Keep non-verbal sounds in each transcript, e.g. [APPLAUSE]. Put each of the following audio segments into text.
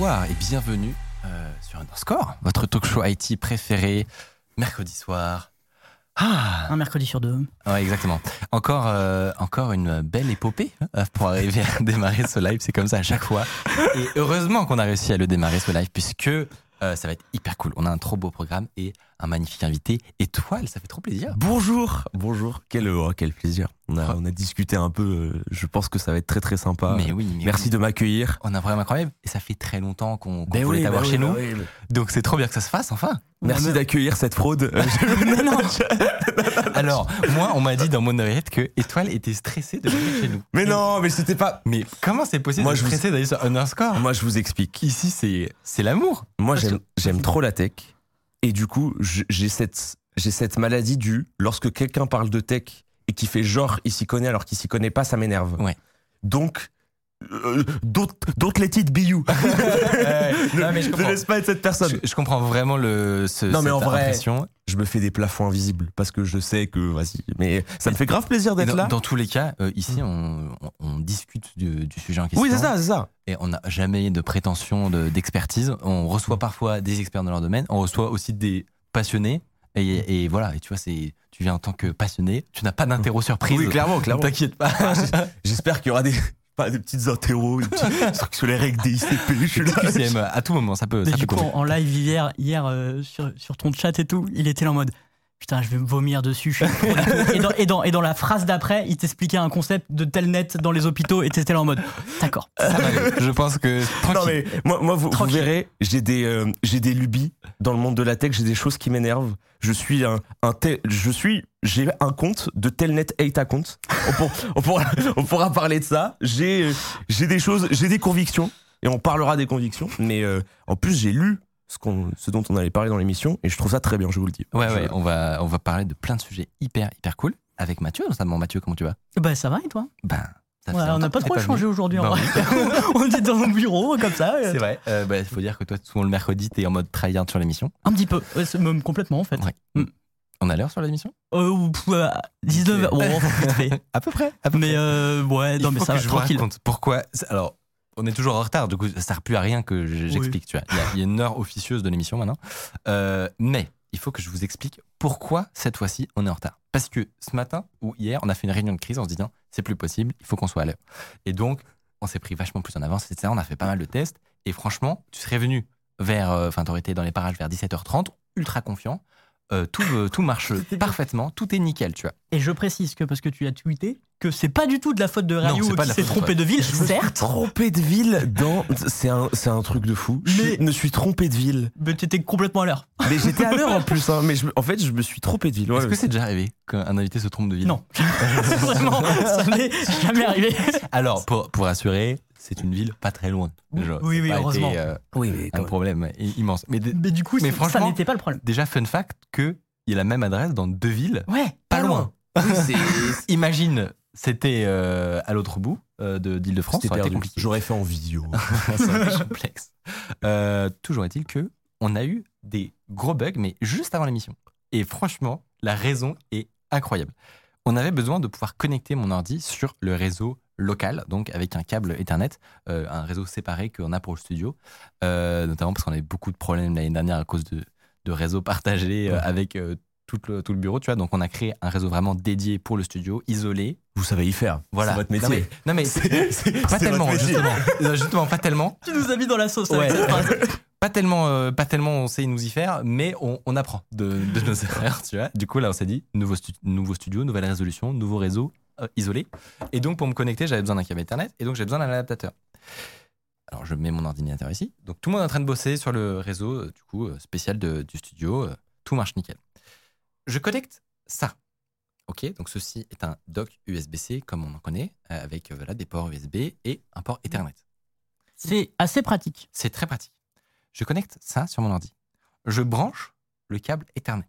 Bonsoir et bienvenue euh, sur Underscore, votre talk show IT préféré, mercredi soir. Ah, Un mercredi sur deux. ouais, exactement. Encore, euh, encore une belle épopée euh, pour arriver à démarrer ce live. C'est comme ça à chaque fois. Et heureusement qu'on a réussi à le démarrer ce live puisque euh, ça va être hyper cool. On a un trop beau programme et un magnifique invité. Étoile, ça fait trop plaisir. Bonjour, bonjour, quel, oh, quel plaisir. On a, on a discuté un peu, euh, je pense que ça va être très très sympa. Mais oui, mais Merci oui. de m'accueillir. On a vraiment incroyable et ça fait très longtemps qu'on Ben voulait oui, t'avoir ben chez nous. ben Donc c'est trop bien que ça se fasse enfin. Merci d'accueillir cette fraude. [LAUGHS] Non Alors, moi, on m'a dit dans mon oreillette que Étoile était stressée de venir chez nous. mais non, mais c'était pas. Mais comment c'est possible Moi, de je vous- stresser d'aller sur Underscore? Moi, je vous explique. Ici, c'est l'amour. Moi, j'aime trop la tech. Et du coup, je- j'ai cette, j'ai cette maladie du lorsque quelqu'un parle de tech et qui fait genre il s'y connaît alors qu'il s'y connaît pas, ça m'énerve. Ouais. Donc, euh, don't, don't let it be you. [LAUGHS] non, mais je ne laisse pas être cette personne. Je, je comprends vraiment le, ce, Non, mais cette en vrai, impression. je me fais des plafonds invisibles parce que je sais que vas-y mais ça me fait grave plaisir Mais d'être là dans tous les cas, euh, ici, on, on- on discute du, du sujet en question. oui c'est ça c'est ça Et on n'a jamais de prétention de- d'expertise. on reçoit parfois des experts dans leur domaine. On reçoit aussi des passionnés. Et, et voilà, et tu vois, c'est, tu viens en tant que passionné. Tu n'as pas d'interro surprise. oui clairement clairement [LAUGHS] T'inquiète pas. j'espère qu'il y aura des pas des petites interros des petits [LAUGHS] trucs sur les règles des ICP je suis là QCM, à tout moment, ça peut. Ça du peut coup, en live hier, hier euh, sur, sur ton chat et tout, il était là en mode Putain, je vais me vomir dessus. je suis trop dégoûté. et, dans, et, dans, et dans la phrase d'après, il t'expliquait un concept de telnet dans les hôpitaux et t'étais là en mode D'accord. Ça va aller. Je pense que. non mais moi, moi vous, vous verrez j'ai des euh, j'ai des lubies dans le monde de la tech j'ai des choses qui m'énervent je suis un, un tel- je suis j'ai un compte de telnet hate account on, pour- on pourra on pourra parler de ça j'ai j'ai des choses j'ai des convictions et on parlera des convictions mais euh, en plus j'ai lu ce qu'on ce dont on allait parler dans l'émission et je trouve ça très bien je vous le dis Ouais, Je- ouais, on va, on va parler de plein de sujets hyper, hyper cool. Avec Mathieu, notamment. Mathieu, comment tu vas? Bah, ça va et toi? Ben, ça Ouais, On n'a pas trop échangé venu. aujourd'hui en Bah vrai. [LAUGHS] [LAUGHS] on était dans mon bureau comme ça. C'est vrai. Euh, bah, Il faut dire que toi, souvent le mercredi, t'es en mode tryhard sur l'émission. Un petit peu. Ouais, c'est même complètement en fait. Ouais. Mm. On a l'heure sur l'émission? Euh, ou, pff, euh, 19 Ok. Oh, vite fait. [LAUGHS] À peu près. Mais euh, ouais, Il non, mais faut ça que va je vous tranquille. raconte pourquoi. Alors, on est toujours en retard, du coup, ça sert plus à rien que je- j'explique. Tu vois, il y, a, il y a une heure officieuse de l'émission maintenant. Euh, mais il faut que je vous explique pourquoi cette fois-ci on est en retard. Parce que ce matin ou hier, on a fait une réunion de crise en se disant c'est plus possible, il faut qu'on soit à l'heure. Et donc, on s'est pris vachement plus en avance, etc. On a fait pas mal de tests. Et franchement, tu serais venu vers. euh, Enfin, t'aurais été dans les parages vers 17h30, ultra confiant. Euh, tout, euh, tout marche [LAUGHS] parfaitement, tout est nickel, tu vois. Et je précise que parce que tu as tweeté que c'est pas du tout de la faute de Ryu c'est pas de qui s'est trompé de ville, Je me suis certes. trompé de ville dans c'est un truc de fou Mais- je me suis trompé de ville Mais t'étais complètement à l'heure. mais j'étais à l'heure en [LAUGHS] plus hein, mais je en fait je me suis trompé de ville ouais, Est-ce que c'est déjà arrivé qu'un invité se trompe de ville? Non. [LAUGHS] Vraiment, ça n'est jamais arrivé. Alors, pour, pour assurer, c'est une ville pas très loin. Déjà. Oui, oui, pas été, heureusement. euh, oui mais un problème immense. Mais, du coup, Mais ça n'était pas le problème. déjà, fun fact que il y a la même adresse dans deux villes, Ouais, pas loin. [LAUGHS] Imagine, c'était euh, à l'autre bout euh, de d'Île-de-France, C'était compliqué. J'aurais fait en visio. Ça aurait été complexe. Euh, toujours est-il que on a eu des gros bugs, mais juste avant l'émission. Et franchement, la raison est incroyable. On avait besoin de pouvoir connecter mon ordi sur le réseau local, donc avec un câble Ethernet, euh, un réseau séparé qu'on a pour le studio, notamment parce qu'on avait beaucoup de problèmes l'année dernière à cause de, de réseaux partagés Ouais. avec tout, le, tout le bureau, tu vois. Donc on a créé un réseau vraiment dédié pour le studio, isolé. Vous savez y faire. Voilà. C'est votre Non, métier. mais, non, mais [LAUGHS] C'est- c'est- pas tellement, justement. [LAUGHS] Non, justement, pas tellement. tu nous as mis dans la sauce Ouais. avec cette phrase. Pas tellement, euh, pas tellement on sait nous y faire, mais on, on apprend de, de nos [LAUGHS] erreurs, tu vois. Du coup, là, on s'est dit, nouveau, stu- nouveau studio, nouvelle résolution, nouveau réseau euh, isolé. Et donc, pour me connecter, j'avais besoin d'un câble Ethernet et donc j'ai besoin d'un adaptateur. Alors, je mets mon ordinateur ici. Donc, tout le monde est en train de bosser sur le réseau, euh, du coup, spécial de- du studio. tout marche nickel. Je connecte ça Ok, donc ceci est un dock USB-C comme on en connaît, euh, avec euh, voilà, des ports USB et un port Ethernet. C'est assez pratique. C'est très pratique. Je connecte ça sur mon ordi. Je branche le câble Ethernet.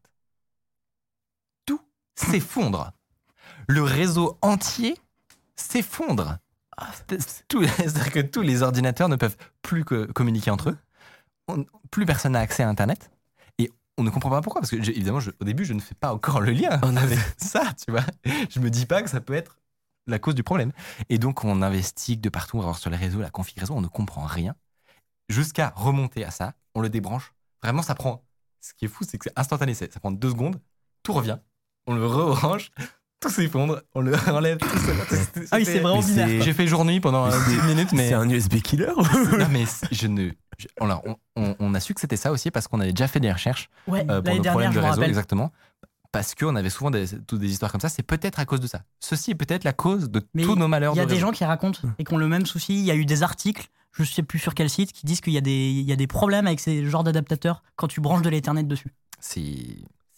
Tout s'effondre. Le réseau entier s'effondre. Tout- [LAUGHS] C'est-à-dire que tous les ordinateurs ne peuvent plus que communiquer entre eux. On- plus personne n'a accès à Internet. On ne comprend pas pourquoi. Parce que, évidemment, je- au début, je ne fais pas encore le lien avec ça, tu vois. Je me dis pas que ça peut être la cause du problème. Et donc, on investigue de partout, on va voir sur les réseaux, la configuration, on ne comprend rien. Jusqu'à remonter à ça, on le débranche. Vraiment, ça prend. Ce qui est fou, c'est que c'est instantané. c'est- Ça prend deux secondes, tout revient, on le rebranche, tout s'effondre, on le [LAUGHS] enlève. Tout se- Ah oui, c'est vraiment binaire. J'ai fait journée pendant euh, 10 minutes, mais. C'est un USB killer [LAUGHS] Non, mais [LAUGHS] je ne. je- alors, on, on- on a su que c'était ça aussi parce qu'on avait déjà fait des recherches Ouais, euh, pour l'année nos dernière, problèmes je de me réseau, rappelle. exactement. Parce qu'on avait souvent des, toutes des histoires comme ça. C'est peut-être à cause de ça. Ceci est peut-être la cause de Mais tous nos malheurs. Il y a de des réseau. gens qui racontent et qui ont le même souci. Il y a eu des articles, je sais plus sur quel site, qui disent qu'il y, a des- il y a des problèmes avec ces genres d'adaptateurs quand tu branches de l'Ethernet dessus. C'est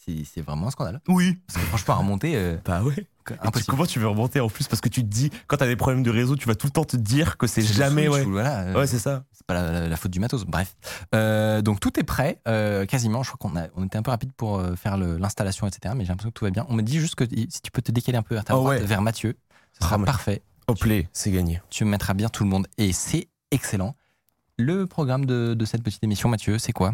c'est- vraiment un scandale. Oui. Parce que franchement, à remonter, euh, Bah ouais. impossible. Comment tu veux remonter en plus? Parce que tu te dis, quand t'as des problèmes de réseau, tu vas tout le temps te dire que c'est jamais. Ouais, Voilà, euh, ouais c'est ça. c'est pas la, la- la faute du matos. Bref. Euh, donc tout est prêt, quasiment. Je crois qu'on a- on était un peu rapide pour faire l'installation, etc. Mais j'ai l'impression que tout va bien. On me dit juste que si tu peux te décaler un peu vers ta droite, ouais. vers Mathieu, ce sera Ah, parfait. Au play, c'est gagné. Tu mettras bien tout le monde et c'est excellent. Le programme de, de cette petite émission, Mathieu, c'est quoi?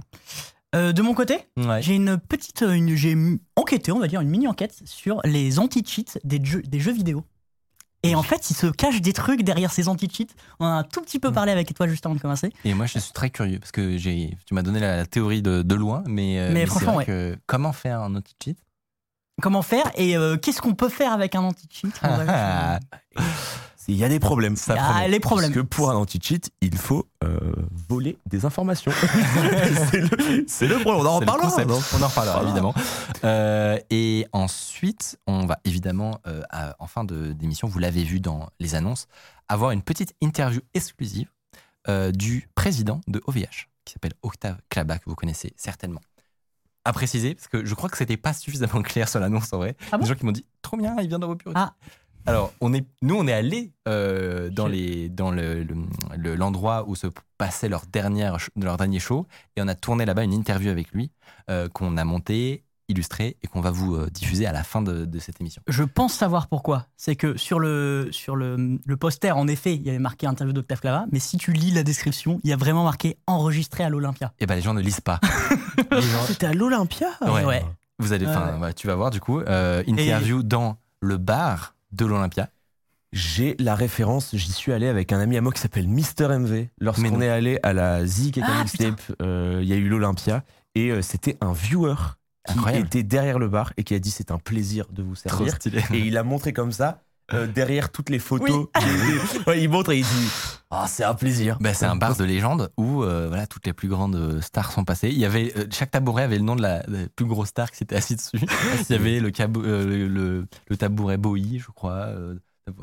Euh, de mon côté, Ouais. j'ai une petite, euh, une, j'ai enquêté, on va dire une mini enquête sur les anti-cheats des jeux, des jeux vidéo. Et en fait, il se cache des trucs derrière ces anti-cheats. On en a un tout petit peu parlé avec toi juste avant de commencer. Et moi, je suis très curieux parce que j'ai, tu m'as donné la, la théorie de, de loin, mais, euh, Mais franchement, vrai que comment faire un anti-cheat? Comment faire et euh, qu'est-ce qu'on peut faire avec un anti-cheat [LAUGHS] Il y a des problèmes. Il y a les problèmes. Parce que pour un anti-cheat, il faut euh, voler des informations. [LAUGHS] c'est le, problème. On en reparlera. On en reparlera Voilà. évidemment. Euh, et ensuite, on va évidemment, euh, à- en fin de- d'émission, vous l'avez vu dans les annonces, avoir une petite interview exclusive euh, du président de OVH, qui s'appelle Octave Clabat, que vous connaissez certainement. À préciser, parce que je crois que c'était pas suffisamment [LAUGHS] clair sur l'annonce en vrai. Ah bon Des gens qui m'ont dit trop bien, il vient dans vos bureaux. Ah. Alors, on est, nous, on est allés euh, dans, les, dans le, le- le- l'endroit où se passait leur, dernière, leur dernier show et on a tourné là-bas une interview avec lui euh, qu'on a monté, illustré et qu'on va vous euh, diffuser à la fin de, de cette émission. Je pense savoir pourquoi. C'est que sur le, sur le, le poster, en effet, il y avait marqué interview d'Octave Clava, mais si tu lis la description, il y a vraiment marqué enregistré à l'Olympia. Et ben les gens ne lisent pas. [LAUGHS] Gens- C'était à l'Olympia? Ouais. Ouais. vous allez, enfin, ouais. tu vas voir du coup euh, interview dans le bar de l'Olympia. J'ai la référence, j'y suis allé avec un ami à moi qui s'appelle Mister MV. Lorsqu'on est allé à la Zik et Ah. Tape, euh, il y a eu l'Olympia et euh, c'était un viewer qui Incroyable. était derrière le bar et qui a dit c'est un plaisir de vous Trop servir. stylé. Et il a montré comme ça, euh, derrière toutes les photos. [LAUGHS] Ouais, il montre et il dit Ah, c'est un plaisir. Bah, c'est un bar de légende où euh, voilà, toutes les plus grandes euh, stars sont passées. Il y avait, euh, chaque tabouret avait le nom de la, la plus grosse star qui s'était assis dessus. Il y avait le, cabou- euh, le, le- le tabouret Bowie, je crois. euh,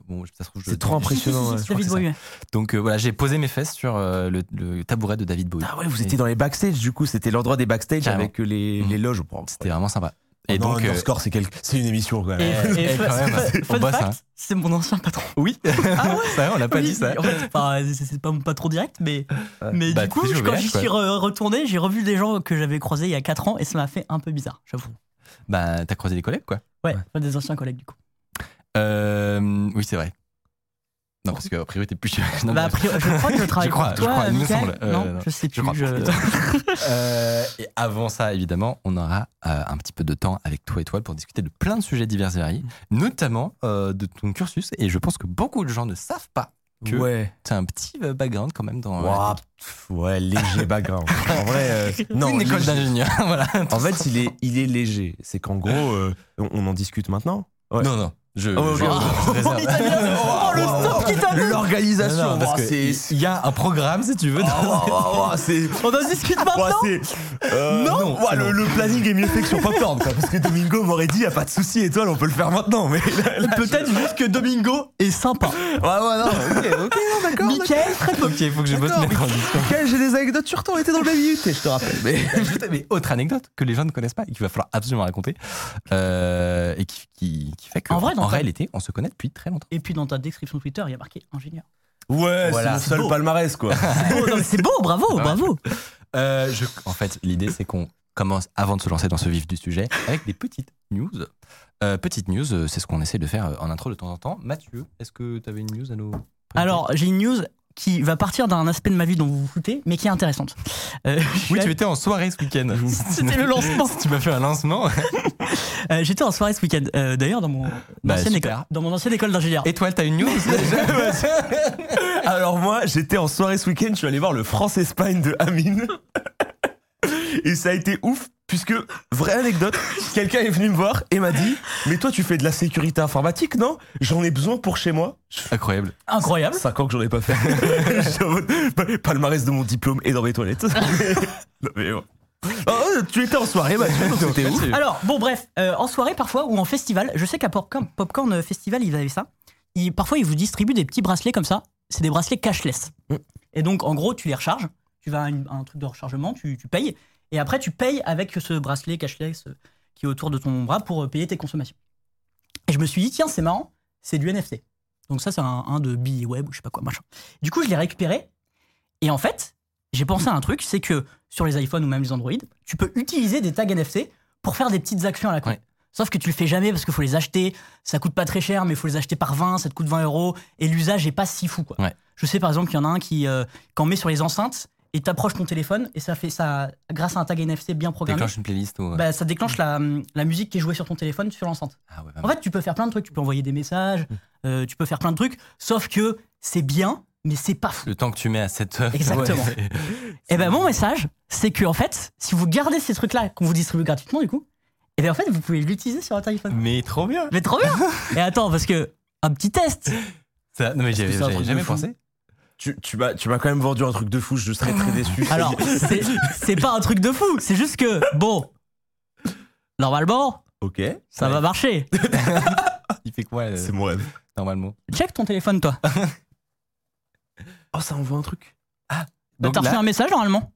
bon, C'est trop impressionnant. ouais. Je crois David. Donc euh, voilà, j'ai posé mes fesses sur euh, le, le tabouret de David Bowie. Ah ouais, vous étiez dans les backstage du coup, c'était l'endroit des backstage Carrément. avec les, Mhm. les loges. C'était vraiment sympa. Et donc, euh, score, c'est une émission quand même. et [LAUGHS] fun- quand même, fun- on fun bosse, fact, c'est mon ancien patron. oui, [LAUGHS] ça, on n'a pas Oui, dit ça. en fait, enfin, c'est pas, pas trop direct, mais, mais Bah, du coup, quand j'y suis re- retourné, j'ai revu des gens que j'avais croisés il y a 4 ans et ça m'a fait un peu bizarre, j'avoue. Bah, t'as croisé des collègues, quoi. Ouais, des anciens collègues du coup. Euh, oui, c'est vrai. Non, parce qu'à priori, t'es plus chez Non, bah, priori, je crois que je travaille [LAUGHS] Je crois, pour je toi, crois, il me semble. Euh, non, non, je sais je plus. crois. [LAUGHS] je- [LAUGHS] Euh, et avant ça, évidemment, on aura euh, un petit peu de temps avec toi, Étoile, pour discuter de plein de sujets divers et variés, notamment euh, de ton cursus. Et je pense que beaucoup de gens ne savent pas que Ouais. tu as un petit euh, background quand même dans euh, pff, ouais, léger background. en vrai, euh, non, une école d'ingénieur. voilà. En fait, il est, il est léger. C'est qu'en gros, euh, on, on en discute maintenant. Ouais. Non, non. Je, Oh, je- ok. je réserve. Oh, le stop qui t'a L'organisation, oh, il y a un programme si tu veux. Oh, oh, oh. [LAUGHS] On en discute maintenant euh, Non, ouais, le, bon. le planning est mieux fait que sur Popcorn, quoi. Parce que Domingo m'aurait dit, y a pas de souci, étoile, on peut le faire maintenant. Mais Peut-être juste que Domingo est sympa. Ouais, ouais, non, ok, ok, non, d'accord. [LAUGHS] Michael, très peu. Ok, il faut que je bosse D'accord, mettre en discussion. Quel, j'ai des anecdotes sur toi, on était dans le baby UT, je te rappelle. [LAUGHS] Mais. Mais autre anecdote que les gens ne connaissent pas et qu'il va falloir absolument raconter euh, et qui, qui, qui fait que En vrai, dans en ta- réalité on se connaît depuis très longtemps. Et puis dans ta description Twitter, il y a marqué ingénieur. Ouais, Voilà. c'est mon seul beau. palmarès, quoi. [LAUGHS] C'est beau, bravo, Ouais. bravo. Euh, je- en fait, l'idée c'est qu'on commence avant de se lancer dans ce vif du sujet avec des petites news. Euh, petites news, euh, c'est ce qu'on essaie de faire euh, en intro de temps en temps. Mathieu, est-ce que tu avais une news à nous Alors, j'ai une news qui va partir d'un aspect de ma vie dont vous vous foutez, mais qui est intéressante. Euh, [LAUGHS] oui, tu étais en soirée ce week-end. [LAUGHS] C'était le lancement. [LAUGHS] tu m'as fait un lancement. Euh, J'étais en soirée ce week-end. Euh, D'ailleurs, dans mon Bah, ancienne école, dans mon ancienne école d'ingénieur. Étoile, t'as une news Alors moi, j'étais en soirée ce week-end, je suis allé voir le France-Espagne de Amine. Et ça a été ouf, puisque, vraie anecdote, quelqu'un est venu me voir et m'a dit Mais toi, tu fais de la sécurité informatique, non? J'en ai besoin pour chez moi. Incroyable. Incroyable. 5 ans que j'en ai pas fait. [LAUGHS] Palmarès de mon diplôme et dans mes toilettes. [LAUGHS] Non, mais bon. Oh, tu étais en soirée, donc c'était ouf. Alors, bon, bref, euh, en soirée parfois ou en festival, je sais qu'à Popcorn, Popcorn euh, Festival, ils avaient ça. Ils- parfois, ils vous distribuent des petits bracelets comme ça. C'est des bracelets cashless. Mm. Et donc, en gros, tu les recharges. Tu vas à une- un truc de rechargement, tu, tu payes. Et après, tu payes avec ce bracelet cashless euh, qui est autour de ton bras pour euh, payer tes consommations. Et je me suis dit, tiens, c'est marrant, c'est du NFT. Donc, ça, c'est un, un de billets web ou je sais pas quoi, machin. Du coup, je l'ai récupéré. Et en fait, j'ai pensé à un truc, c'est que sur les iPhones ou même les Android, tu peux utiliser des tags NFC pour faire des petites actions à la con. Ouais. Sauf que tu le fais jamais parce qu'il faut les acheter, ça coûte pas très cher, mais il faut les acheter par 20, ça te coûte 20 euros, et l'usage est pas si fou. Quoi. Ouais. Je sais par exemple qu'il y en a un qui, euh, quand on met sur les enceintes, et t'approches ton téléphone, et ça fait ça, grâce à un tag NFC bien programmé, Déclenche une playlist ou. bah, ça déclenche la, la musique qui est jouée sur ton téléphone sur l'enceinte. Ah ouais, En fait, tu peux faire plein de trucs, tu peux envoyer des messages, euh, tu peux faire plein de trucs, sauf que c'est bien, mais c'est pas fou. Le temps que tu mets à cette heure. Exactement. [LAUGHS] Ouais. Et ben mon message, c'est que en fait, si vous gardez ces trucs-là qu'on vous distribue gratuitement, du coup, et ben en fait, vous pouvez l'utiliser sur votre iPhone. Mais trop bien. Mais trop bien [LAUGHS] Et attends, parce que un petit test. Ça- non mais j'avais un jamais pensé. Tu, tu m'as tu m'as quand même vendu un truc de fou, je serais très déçu. Alors, [LAUGHS] c'est c'est pas un truc de fou, c'est juste que bon, normalement, ok, ça va marcher. [LAUGHS] Il fait quoi euh, c'est mon rêve. normalement Check ton téléphone, toi. [LAUGHS] Oh, ça envoie un truc. Bah, Donc T'as reçu là- un message normalement.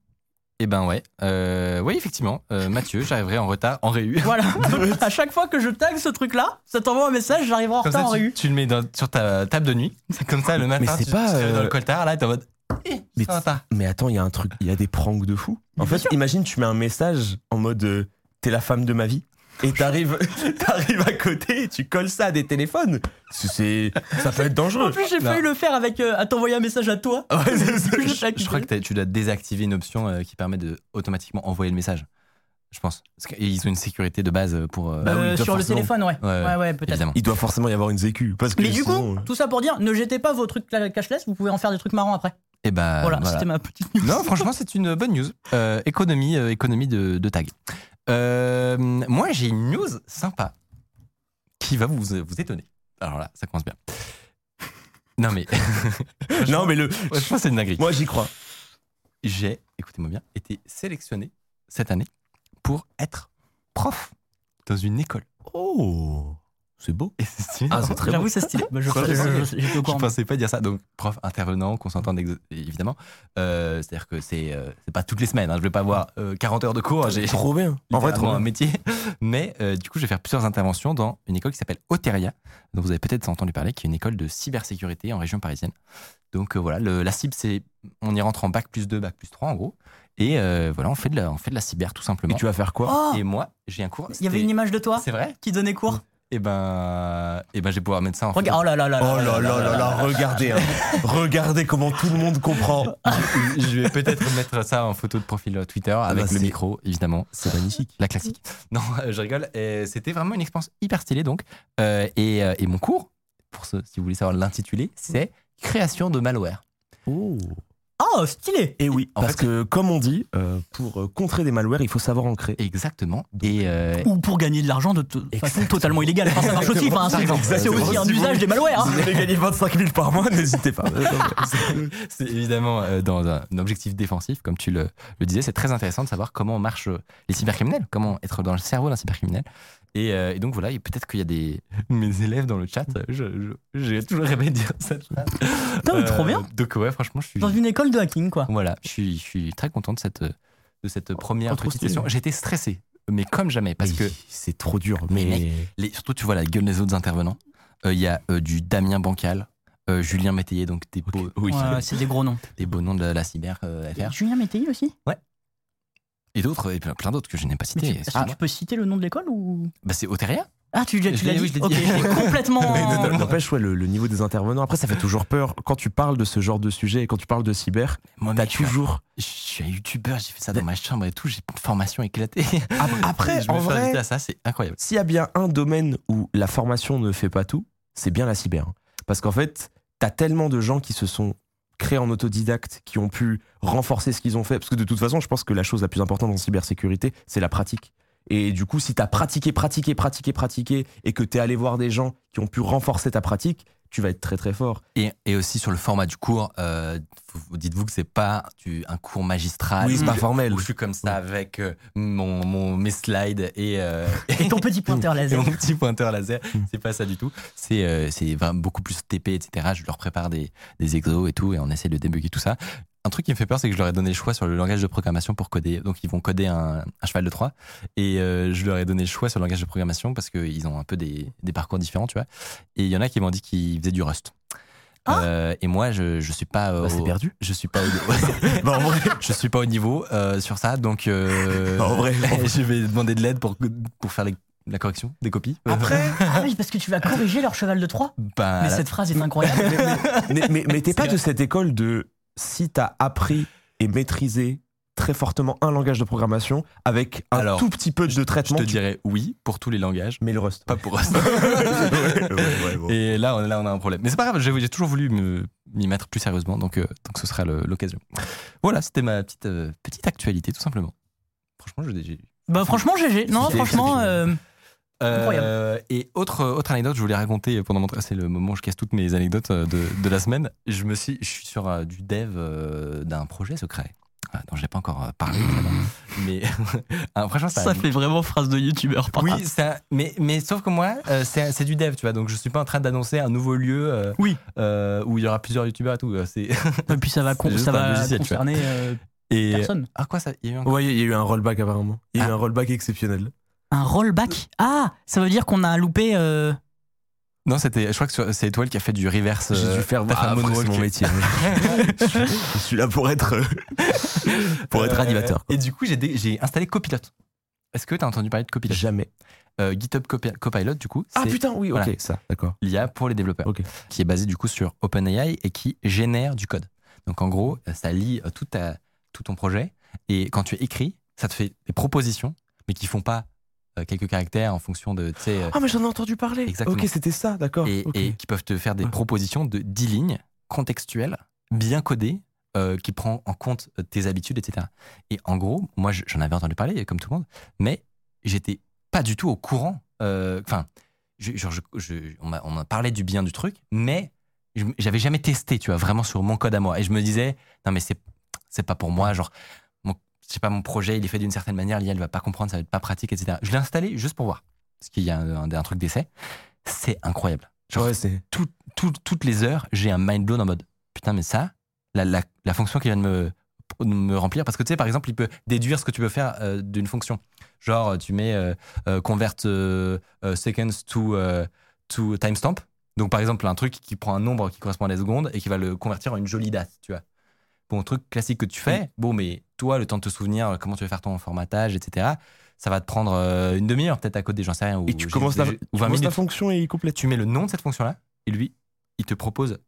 Eh ben ouais, euh, oui effectivement, euh, Mathieu, j'arriverai en retard en réu. [LAUGHS] Voilà. [LAUGHS] À chaque fois que je tag ce truc-là, ça t'envoie un message, j'arriverai en Comme retard ça, en tu, rue. tu le mets dans- sur ta table de nuit. Comme ça, le matin, c'est tu, pas, tu te réveilles dans euh, le coltard, là, t'es en mode. Eh, Mais ça va pas. Mais attends, il y a un truc, il y a des pranks de fou. En fait, imagine, tu mets un message en mode euh, T'es la femme de ma vie. Et t'arrives, [LAUGHS] t'arrives à côté et tu colles ça à des téléphones. C'est, ça peut être En dangereux. plus, j'ai failli le faire avec euh, à t'envoyer un message à toi. [LAUGHS] Ouais, c'est Je, crois que tu dois désactiver une option euh, qui permet de automatiquement envoyer le message. Je pense. Parce qu'ils ont une sécurité de base pour. euh, Bah oui, Euh, toi, sur le téléphone, ouais. Ouais, Ouais, ouais, peut-être. évidemment. Il doit forcément y avoir une sécu. Parce que Mais du sinon, coup, tout ça pour dire, ne jetez pas vos trucs cashless, vous pouvez en faire des trucs marrants après. Et ben. voilà, voilà. c'était ma petite news. Non, franchement, c'est une bonne news. Euh, économie, euh, économie de, de tag. Euh, moi, j'ai une news sympa qui va vous, vous étonner. Alors là, ça commence bien. Non, mais. [LAUGHS] non, mais le, je pense que c'est une dinguerie. moi j'y crois. J'ai, écoutez-moi bien, été sélectionné cette année pour être prof dans une école. Oh, c'est beau. Et c'est stylé. Ah, c'est très J'avoue, c'est stylé. Bah, je, je- courant. pensais pas dire ça. Donc, prof intervenant, qu'on s'entende évidemment. Euh, C'est-à-dire que c'est euh, c'est pas toutes les semaines. hein. Je vais pas avoir euh, 40 heures de cours. J'ai Trop bien. [LAUGHS] En vrai, trop littéralement un bien. métier. Mais euh, du coup, je vais faire plusieurs interventions dans une école qui s'appelle Oteria, dont vous avez peut-être entendu parler, qui est une école de cybersécurité en région parisienne. Donc euh, voilà, le- la cible, c'est on y rentre en bac plus 2, bac plus 3 en gros. Et euh, voilà, on fait, de la, on fait de la cyber tout simplement. Et tu vas faire quoi Oh Et moi, j'ai un cours. Il y avait une image de toi C'est vrai qui donnait cours. Et ben, et ben, je vais pouvoir mettre ça en Regarde, oh là là là Oh là. là là là regardez, hein. [LAUGHS] regardez comment tout le monde comprend. Je vais peut-être mettre ça en photo de profil Twitter avec bah, le micro, évidemment. C'est magnifique. La classique. [LAUGHS] Non, euh, je rigole. C'était vraiment une expérience hyper stylée donc. Euh, et, euh, et mon cours, pour ceux, si vous voulez savoir l'intitulé, c'est création de malware. Oh. Oh, stylé Et oui, En parce fait- que comme on dit, euh, pour euh, contrer des malwares, il faut savoir en créer. Exactement. Et euh, Ou pour gagner de l'argent de toute façon totalement illégale. Enfin, ça marche aussi. Enfin, c'est- aussi un Si vous- usage des malwares. hein. Si vous voulez gagner 25 000 par mois, n'hésitez pas. [LAUGHS] c'est évidemment euh, dans un, un objectif défensif, comme tu le, le disais, c'est très intéressant de savoir comment marchent les cybercriminels, comment être dans le cerveau d'un cybercriminel. Et, euh, et donc voilà, et peut-être qu'il y a des [LAUGHS] mes élèves dans le chat. je- je- J'ai toujours rêvé de dire ça. [LAUGHS] Putain, mais trop bien. Donc ouais, franchement, je suis Dans une école de hacking, quoi. voilà, je suis, je suis très content de cette de cette première Oh, session. J'étais stressé, mais comme jamais, parce Oui, que c'est trop dur. Mais Mais mec, les- surtout tu vois la gueule des autres intervenants. Euh, Il y a euh, du Damien Bancal, euh, Julien Métayer, donc des beaux, oui. Ouais, c'est des gros noms. [LAUGHS] des beaux noms de la cyber euh, FR. Julien Métayer aussi? Et d'autres, et plein plein d'autres que je n'ai pas cités. tu- Est-ce que tu peux citer le nom de l'école ou? Bah, c'est Oteria Ah, tu, l'as l'ai- dit? oui, je l'ai Ok, dit. j'étais [LAUGHS] complètement. Mais N'empêche, ouais, le, le niveau des intervenants. Après, ça fait toujours peur quand tu parles de ce genre de sujet et quand tu parles de cyber. Moi, T'as toujours. Je suis un youtubeur, j'ai fait ça dans ma chambre et tout, j'ai une formation éclatée. Après, [LAUGHS] je en me vrai, à ça, c'est incroyable. s'il y a bien un domaine où la formation ne fait pas tout, c'est bien la cyber. Parce qu'en fait, t'as tellement de gens qui se sont créés en autodidacte, qui ont pu renforcer ce qu'ils ont fait. Parce que de toute façon, je pense que la chose la plus importante en cybersécurité, c'est la pratique. Et du coup, si t'as pratiqué, pratiqué, pratiqué, pratiqué, et que t'es allé voir des gens qui ont pu renforcer ta pratique, tu vas être très très fort. Et, et aussi sur le format du cours, euh, vous- dites-vous que c'est pas du- un cours magistral. oui, c'est pas formel. Où je suis comme ça avec euh, mon, mon, mes slides et, euh, Et ton petit pointeur [LAUGHS] et laser. mon petit pointeur laser. [LAUGHS] Mm. C'est pas ça du tout. C'est euh, c'est vraiment beaucoup plus TP, etc. Je leur prépare des, des exos et tout, et on essaie de débugger tout ça. Un truc qui me fait peur, c'est que je leur ai donné le choix sur le langage de programmation pour coder. Donc, ils vont coder un, un cheval de Troie. Et euh, je leur ai donné le choix sur le langage de programmation parce qu'ils ont un peu des, des parcours différents, tu vois. Et il y en a qui m'ont dit qu'ils faisaient du Rust. Ah Euh, et moi, je, je suis pas. euh, Bah, c'est au- perdu. Je suis pas au, [LAUGHS] Bah, en vrai, [LAUGHS] je suis pas au niveau euh, sur ça, donc euh, En vrai, en [LAUGHS] vrai. je vais demander de l'aide pour, pour faire les- la correction des copies. après, Ah oui, parce que tu vas corriger leur cheval de Troie. Bah, Mais là- cette phrase est incroyable. mais, mais, mais t'es pas de cette école de si t'as appris et maîtrisé très fortement un langage de programmation avec un Alors, tout petit peu de je traitement, te tu- dirais oui pour tous les langages, mais le Rust. pas pour Rust. [LAUGHS] Ouais, ouais, ouais, bon. Et là, on, là, on a un problème. Mais c'est pas grave, j'ai toujours voulu me- m'y mettre plus sérieusement, donc, euh, donc ce sera l'occasion. Voilà, c'était ma petite, euh, petite actualité, tout simplement. Franchement, je j'ai- Bah, franchement, GG. Non, franchement. euh. Euh, et autre, autre anecdote, je voulais raconter pendant mon c'est le moment où je casse toutes mes anecdotes euh, de, de la semaine. Je me suis, je suis sur euh, du dev euh, d'un projet secret euh, dont j'ai pas encore parlé, [LAUGHS] mais [LAUGHS] ah, franchement, ça, Ça fait vraiment phrase de youtubeur. par oui, contre. ça, mais, mais sauf que moi, euh, c'est du dev, tu vois. Donc je suis pas en train d'annoncer un nouveau lieu euh, Oui. euh, où il y aura plusieurs youtubeurs et tout. Et puis ça va, [LAUGHS] ça va logiciel, tu vois. concerner euh, et personne. ah quoi ça Il y a eu un Ouais, il y a eu un rollback apparemment. Il y a eu Ah. un rollback exceptionnel. Un rollback. Ah, ça veut dire qu'on a loupé. euh, non, c'était. Je crois que c'est Étoile qui a fait du reverse. J'ai euh, dû faire fait un ah, mon métier. je, suis, [LAUGHS] je suis là pour être [LAUGHS] pour être Euh, animateur. quoi. Et du coup, j'ai dé- j'ai installé Copilot. Est-ce que tu as entendu parler de Copilot? Jamais. Euh, GitHub Copi- Copilot, du coup, Ah putain, oui, ok, voilà. ça, d'accord. l'IA pour les développeurs, Ok. qui est basé du coup sur OpenAI et qui génère du code. Donc en gros, ça lit euh, tout, ta- tout ton projet et quand tu écris, ça te fait des propositions, mais qui font pas euh, quelques caractères en fonction de, euh, Ah mais j'en ai entendu parler. Exactement. Ok, c'était ça, d'accord. et, qui peuvent te faire des Ouais. propositions de 10 lignes contextuelles, bien codées, euh, qui prend en compte euh, tes habitudes, etc. Et en gros, moi, je- j'en avais entendu parler, comme tout le monde, mais j'étais pas du tout au courant. euh, Enfin, je- genre, je- je- on m'a parlé du bien du truc, mais j'avais jamais testé, tu vois, vraiment sur mon code à moi. Et je me disais, non, mais c'est pas pour moi, genre, je sais pas, mon projet, il est fait d'une certaine manière, l'IA, elle va pas comprendre, ça va être pas pratique, etc. Je l'ai installé juste pour voir, parce qu'il y a un, un truc d'essai. C'est incroyable. Genre, Ouais, c'est. tout- tout- toutes les heures, j'ai un mind blown en mode putain, mais ça, la, la, la fonction qui vient de me, de me remplir, parce que tu sais, par exemple, il peut déduire ce que tu veux faire euh, d'une fonction. Genre, tu mets euh, euh, convert euh, euh, seconds to, euh, to timestamp. Donc, par exemple, un truc qui prend un nombre qui correspond à des secondes et qui va le convertir en une jolie date, tu vois. Bon, truc classique que tu fais, bon, mais toi, le temps de te souvenir euh, comment tu veux faire ton formatage, etc., ça va te prendre euh, une demi-heure peut-être à coder, j'en sais rien. Ou, Et tu commences j'ai- tu ou 20 commences minutes fonction et il complète. tu mets le nom de cette fonction-là, et lui, il te propose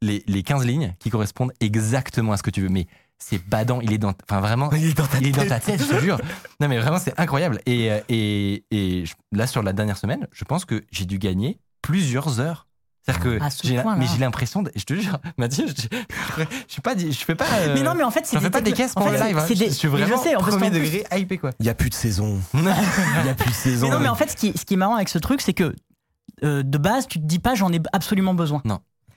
les, les 15 lignes qui correspondent exactement à ce que tu veux. Mais c'est badant, il est dans. Enfin, vraiment, Il est dans ta il est dans ta tête, je te jure. Non, mais vraiment, c'est incroyable. Et, euh, et, et là, sur la dernière semaine, je pense que j'ai dû gagner plusieurs heures C'est-à-dire que À ce j'ai mais j'ai l'impression, de- je te jure, [LAUGHS] Mathieu, je, je, je suis pas, je fais pas. euh, Mais non, mais en fait, c'est fais pas des caisses en pour fait, le live. hein. c'est des- Je suis je vraiment sais, en fait, premier en plus- degré hypé quoi. Il y a plus de saison. [LAUGHS] Il y a plus de saison. Mais non, mais en fait, ce qui, ce qui est marrant avec ce truc, c'est que euh, de base, tu te dis pas j'en ai absolument besoin.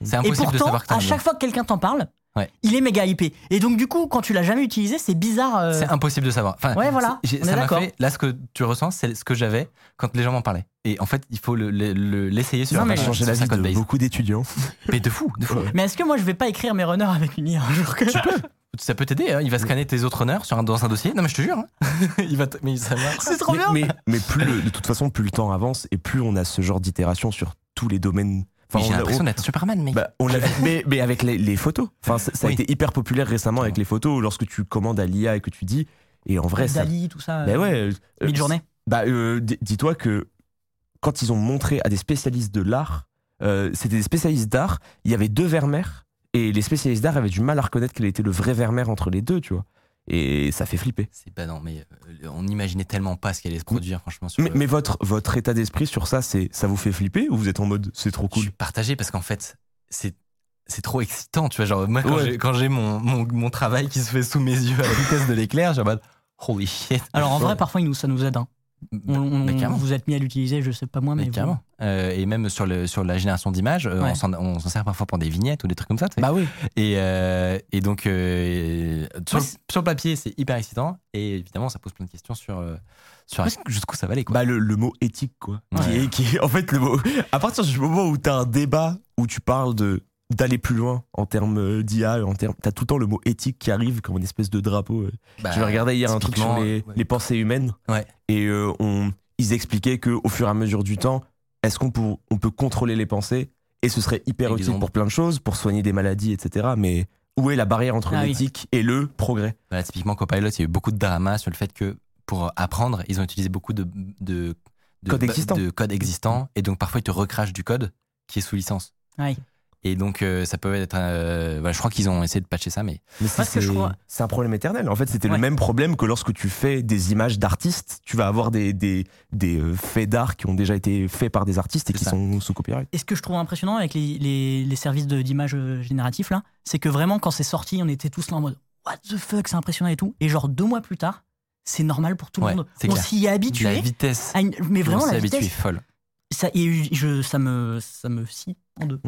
C'est Et impossible de pourtant, savoir que t'en à as chaque fois que quelqu'un t'en parle, Ouais. il est méga hypé. Et donc, du coup, quand tu l'as jamais utilisé, c'est bizarre. euh, C'est impossible de savoir. Enfin, Ouais, voilà, on Ça m'a d'accord. fait. Là, ce que tu ressens, c'est ce que j'avais quand les gens m'en parlaient. Et en fait, il faut le- le- le- l'essayer sur va changer la vie de base. beaucoup d'étudiants. [LAUGHS] Mais de fou, de fou. Ouais. Mais est-ce que moi, je vais pas écrire mes runners avec une IA un jour que... Ça peut t'aider. hein. Il va scanner tes autres honneurs sur un, dans un dossier. Non, mais je te jure. hein. [LAUGHS] il va. t- Mais ça. C'est trop mais, bien. mais, mais plus le- de toute façon, plus le temps avance et plus on a ce genre d'itération sur tous les domaines. Enfin, J'ai on a- l'impression on- d'être Superman, mec. bah, on l'a vu, [LAUGHS] mais, mais avec les, les photos. Enfin, ça, ça a Oui. été hyper populaire récemment avec les photos lorsque tu commandes à l'IA et que tu dis. Et en vrai, ça. Dali, tout ça. Bah euh, ouais. euh, Mid-journée. Bah, euh, dis-toi que quand ils ont montré à des spécialistes de l'art, euh, c'était des spécialistes d'art, il y avait deux Vermeer et les spécialistes d'art avaient du mal à reconnaître quel était le vrai Vermeer entre les deux, tu vois. Et ça fait flipper. C'est pas non, mais euh, on n'imaginait tellement pas ce qui allait se produire, franchement. Sur, Mais, mais votre, votre état d'esprit sur ça, c'est ça vous fait flipper ou vous êtes en mode c'est trop Je cool suis partagé parce qu'en fait, c'est c'est trop excitant, tu vois. Genre, moi, quand Ouais. j'ai- mon, mon, mon travail qui se fait sous mes yeux à la vitesse de l'éclair, j'ai en mode holy shit. Alors en Ouais. vrai, parfois, il nous, ça nous aide. hein. On, on- carrément. vous êtes mis à l'utiliser, je sais pas moi, mais, Mais vous-. Euh, et même sur, le, sur la génération d'images, euh, Ouais. on s'en- sert parfois pour des vignettes ou des trucs comme ça. tu sais. Bah oui. et, euh, et donc, euh, sur, Ouais, le, sur le papier, c'est hyper excitant. Et évidemment, ça pose plein de questions sur, euh, sur Ouais, jusqu'où ça va aller. Quoi. Bah le, le mot éthique quoi. Ouais. Qui, est, qui est- en fait le mot. À partir du moment où t'as un débat où tu parles de d'aller plus loin en termes euh, d'IA, en termes, t'as tout le temps le mot éthique qui arrive comme une espèce de drapeau. euh. Bah, Je regardais hier un truc sur les, ouais. les pensées humaines. Ouais. Et euh, on, ils expliquaient que au fur et à mesure du temps, est-ce qu'on peut, on peut contrôler les pensées? Et ce serait hyper Avec utile pour plein de choses, pour soigner des maladies, etc. Mais où est la barrière entre Ah oui. l'éthique et le progrès? Bah, typiquement, Copilot, il y a eu beaucoup de drama sur le fait que pour apprendre, ils ont utilisé beaucoup de, de, de, Code existant. de code existant. Et donc, parfois, ils te recrachent du code qui est sous licence. Ouais. Et donc, euh, ça peut être. euh, voilà, je crois qu'ils ont essayé de patcher ça, mais Mais ça, Parce que c'est je crois- c'est un problème éternel. En fait, c'était Ouais. le même problème que lorsque tu fais des images d'artistes, tu vas avoir des, des, des euh, faits d'art qui ont déjà été faits par des artistes et C'est qui ça. sont sous copyright. Et ce que je trouve impressionnant avec les, les, les services de- d'image génératifs, là, c'est que vraiment, quand c'est sorti, on était tous là en mode What the fuck, c'est impressionnant et tout. Et genre, deux mois plus tard, c'est normal pour tout le Ouais, monde. c'est On clair. s'y est la habitué. vitesse. à une- mais dont on vraiment, s'est la vitesse, est folle. ça, et je, ça, me, ça me scie en deux.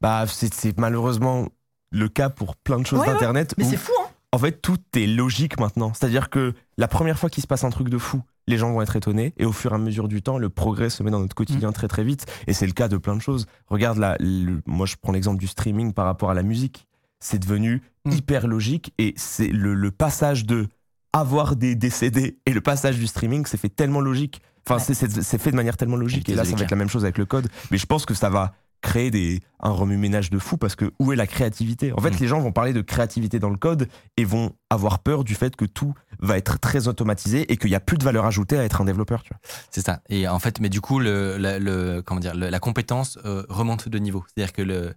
Bah, c'est malheureusement le cas pour plein de choses Ouais, ouais. d'Internet. Mais c'est fou, hein en fait, tout est logique maintenant. C'est-à-dire que la première fois qu'il se passe un truc de fou, les gens vont être étonnés. Et au fur et à mesure du temps, le progrès se met dans notre quotidien très très vite. Et c'est le cas de plein de choses. Regarde, là, moi je prends l'exemple du streaming par rapport à la musique. C'est devenu Mm. hyper logique. Et c'est le, le passage de avoir des, des CD et le passage du streaming, c'est fait tellement logique. Enfin, Ouais. c'est- fait de manière tellement logique. Et là, ça va être la même chose avec le code. Mais je pense que ça va créer des, un remue-ménage de fou parce que où est la créativité? En fait, Mm. les gens vont parler de créativité dans le code et vont avoir peur du fait que tout va être très automatisé et qu'il n'y a plus de valeur ajoutée à être un développeur. C'est ça. Et en fait, mais du coup, le, la- le- comment dire, le- la compétence euh, remonte de niveau. C'est-à-dire que le,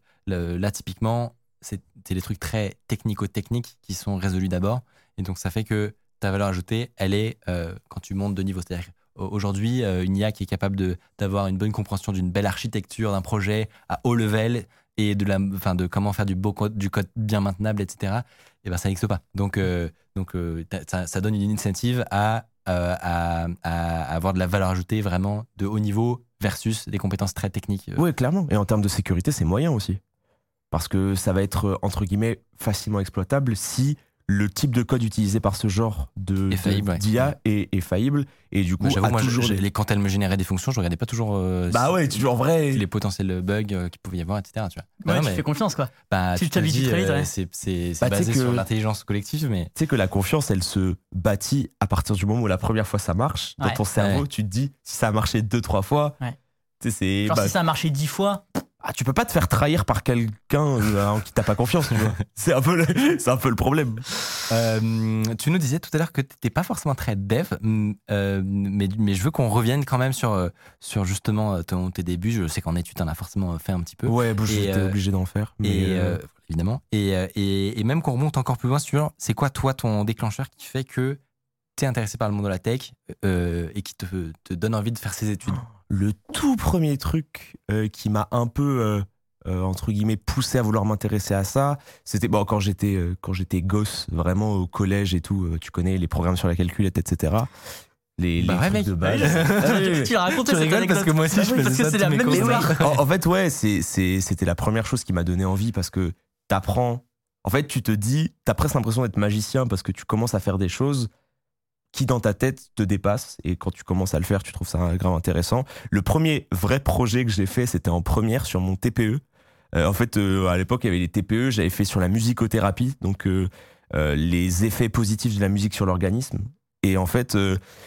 là, typiquement, c'est c'est des trucs très technico-techniques qui sont résolus d'abord. Et donc, ça fait que ta valeur ajoutée, elle est euh, quand tu montes de niveau. C'est-à-dire qu'aujourd'hui, euh, une IA qui est capable d'avoir une bonne compréhension d'une belle architecture, d'un projet à haut level et de, comment faire du, code, bien maintenable, etc., et ben, ça n'existe pas. Donc, euh, euh, ça, donne une incentive à, avoir de la valeur ajoutée vraiment de haut niveau versus des compétences très techniques. Oui, clairement. Et en termes de sécurité, c'est moyen aussi. Parce que ça va être, entre guillemets, facilement exploitable si le type de code utilisé par ce genre de Est faillible, de- ouais. d'IA est, est faillible. Et du coup, Moi, j'avoue, a moi, toujours je- des- les- quand elle me générait des fonctions, je regardais pas toujours euh, Bah si- ouais, tu en vrai. les potentiels bugs euh, qu'il pouvait y avoir, etc. Tu vois. Ouais, Non, tu mais, fais confiance, quoi. bah, tu tu t'habitues très vite, ouais. c'est c'est- c'est Bah, basé que- sur l'intelligence collective, mais Tu sais que la confiance, elle se bâtit à partir du moment où la première fois ça marche. Dans Ouais. ton cerveau, Ouais. tu te dis, si ça a marché deux, trois fois, Ouais. tu sais, c'est. Genre, bah, si ça a marché dix fois, ah, tu peux pas te faire trahir par quelqu'un euh, en qui t'as pas confiance. [LAUGHS] C'est un, peu le- c'est un peu le problème. Euh, tu nous disais tout à l'heure que tu n'étais pas forcément très dev, euh, mais, mais je veux qu'on revienne quand même sur, sur justement ton- tes débuts. Je sais qu'en études, tu en as forcément fait un petit peu. Ouais, j'étais euh, obligé d'en faire. Mais et évidemment. Et, et, et même qu'on remonte encore plus loin sur c'est quoi, toi, ton déclencheur qui fait que tu es intéressé par le monde de la tech et qui te, te donne envie de faire ces études? Le tout premier truc euh, qui m'a un peu euh, euh, entre guillemets poussé à vouloir m'intéresser à ça. C'était bon quand j'étais euh, quand j'étais gosse, vraiment au collège et tout. euh, tu connais les programmes sur la calculette, etc. Les, Bah les ouais, trucs mec. de base. [LAUGHS] Tu- Tu cette rigoles parce anecdote. que moi aussi, je oui, faisais parce que ça c'est la même en, en fait, ouais, c'est, c'est, c'était la première chose qui m'a donné envie parce que t'apprends. En fait, tu te dis, t'as presque l'impression d'être magicien parce que tu commences à faire des choses qui, dans ta tête, te dépassent. Et quand tu commences à le faire, tu trouves ça grave intéressant. Le premier vrai projet que j'ai fait, c'était en première sur mon TPE. Euh, en fait, euh, à l'époque, il y avait les TPE, j'avais fait sur la musicothérapie, donc euh, les effets positifs de la musique sur l'organisme. Et en fait,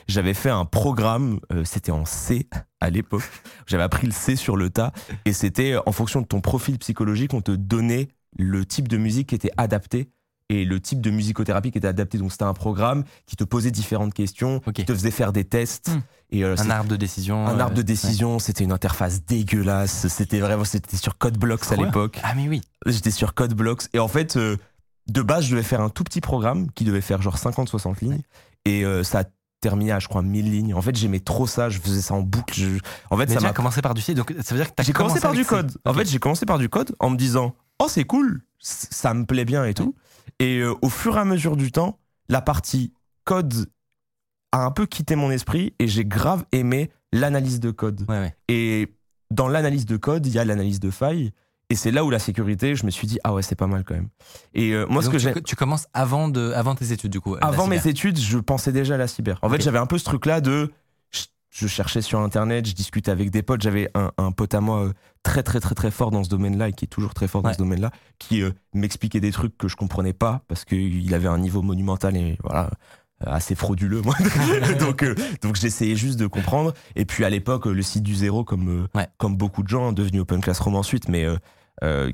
j'avais fait un programme, c'était en C à l'époque. J'avais appris le C sur le tas. Et c'était en fonction de ton profil psychologique, on te donnait le type de musique qui était adapté et le type de musicothérapie qui était adapté. Donc c'était un programme qui te posait différentes questions, qui te faisait faire des tests. Et euh, Un arbre de décision. un euh, arbre de décision, c'était une interface dégueulasse. C'était vraiment, c'était sur CodeBlocks à l'époque. Ah, mais oui. J'étais sur CodeBlocks. Et en fait, euh, de base, je devais faire un tout petit programme qui devait faire genre 50-60 lignes. Et euh, ça a terminé à, je crois, 1000 lignes. En fait, j'aimais trop ça. Je faisais ça en boucle. Je- En fait, Mais ça m'a commencé par du C, donc ça veut dire que t'as j'ai commencé par avec du code. En fait, j'ai commencé par du code en me disant Oh, c'est cool, ça me plaît bien et tout. Et euh, au fur et à mesure du temps, la partie code a un peu quitté mon esprit et j'ai grave aimé l'analyse de code. Ouais, ouais. Et dans l'analyse de code, il y a l'analyse de failles. Et c'est là où la sécurité, je me suis dit Ah ouais, c'est pas mal quand même. Et euh, moi, Et ce donc, que tu, j'ai. tu commences avant, de, avant tes études, du coup. euh, Avant mes études, je pensais déjà à la cyber. En fait, j'avais un peu ce truc-là de. Je, cherchais sur Internet, je discutais avec des potes. J'avais un, un pote à moi euh, très, très, très, très fort dans ce domaine-là et qui est toujours très fort dans ce domaine-là, qui euh, m'expliquait des trucs que je comprenais pas parce qu'il avait un niveau monumental et voilà. euh, assez frauduleux moi [LAUGHS] donc donc j'essayais juste de comprendre et puis à l'époque le site du zéro comme Ouais. comme beaucoup de gens hein, devenu Open Classroom ensuite mais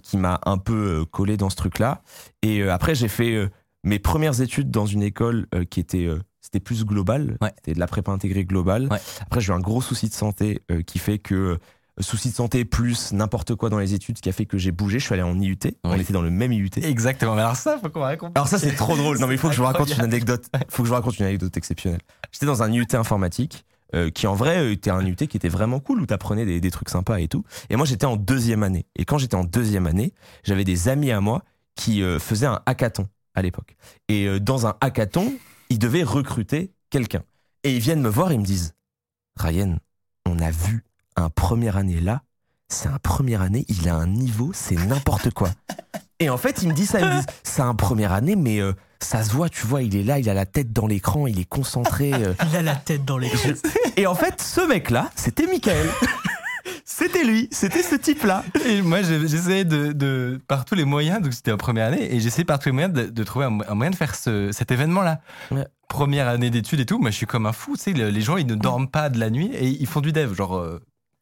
qui m'a un peu collé dans ce truc là et après j'ai fait mes premières études dans une école qui était c'était plus global Ouais. c'était de la prépa intégrée globale Ouais. après j'ai eu un gros souci de santé euh, qui fait que euh, souci de santé plus n'importe quoi dans les études qui a fait que j'ai bougé je suis allé en IUT on était dans le même IUT Exactement. Mais alors, ça, faut qu'on raconte. alors ça c'est trop [LAUGHS] drôle. Non mais il faut que je vous raconte une anecdote. Faut que je vous raconte une anecdote exceptionnelle. J'étais dans un IUT informatique euh, qui en vrai était un IUT qui était vraiment cool où t'apprenais des, des trucs sympas et tout. Et moi j'étais en deuxième année. Et quand j'étais en deuxième année, j'avais des amis à moi qui euh, faisaient un hackathon à l'époque. Et euh, dans un hackathon, ils devaient recruter quelqu'un. Et ils viennent me voir, ils me disent Ryan, on a vu un première année là. C'est un première année, il a un niveau, c'est n'importe quoi. [LAUGHS] Et en fait, il me dit ça, il me dit, c'est un première année, mais euh, ça se voit, tu vois, il est là, il a la tête dans l'écran, il est concentré. euh. [LAUGHS] Il a la tête dans les Et en fait, ce mec-là, c'était Michael. [LAUGHS] C'était lui, c'était ce type-là. Et moi, j'ai- j'essayais de, de- par tous les moyens, donc c'était en première année, et j'essayais par tous les moyens de, de trouver un, mo- un moyen de faire ce- cet événement-là. Ouais. Première année d'études et tout, moi je suis comme un fou, tu sais, le- les gens ils ne dorment pas de la nuit et ils font du dev, genre euh,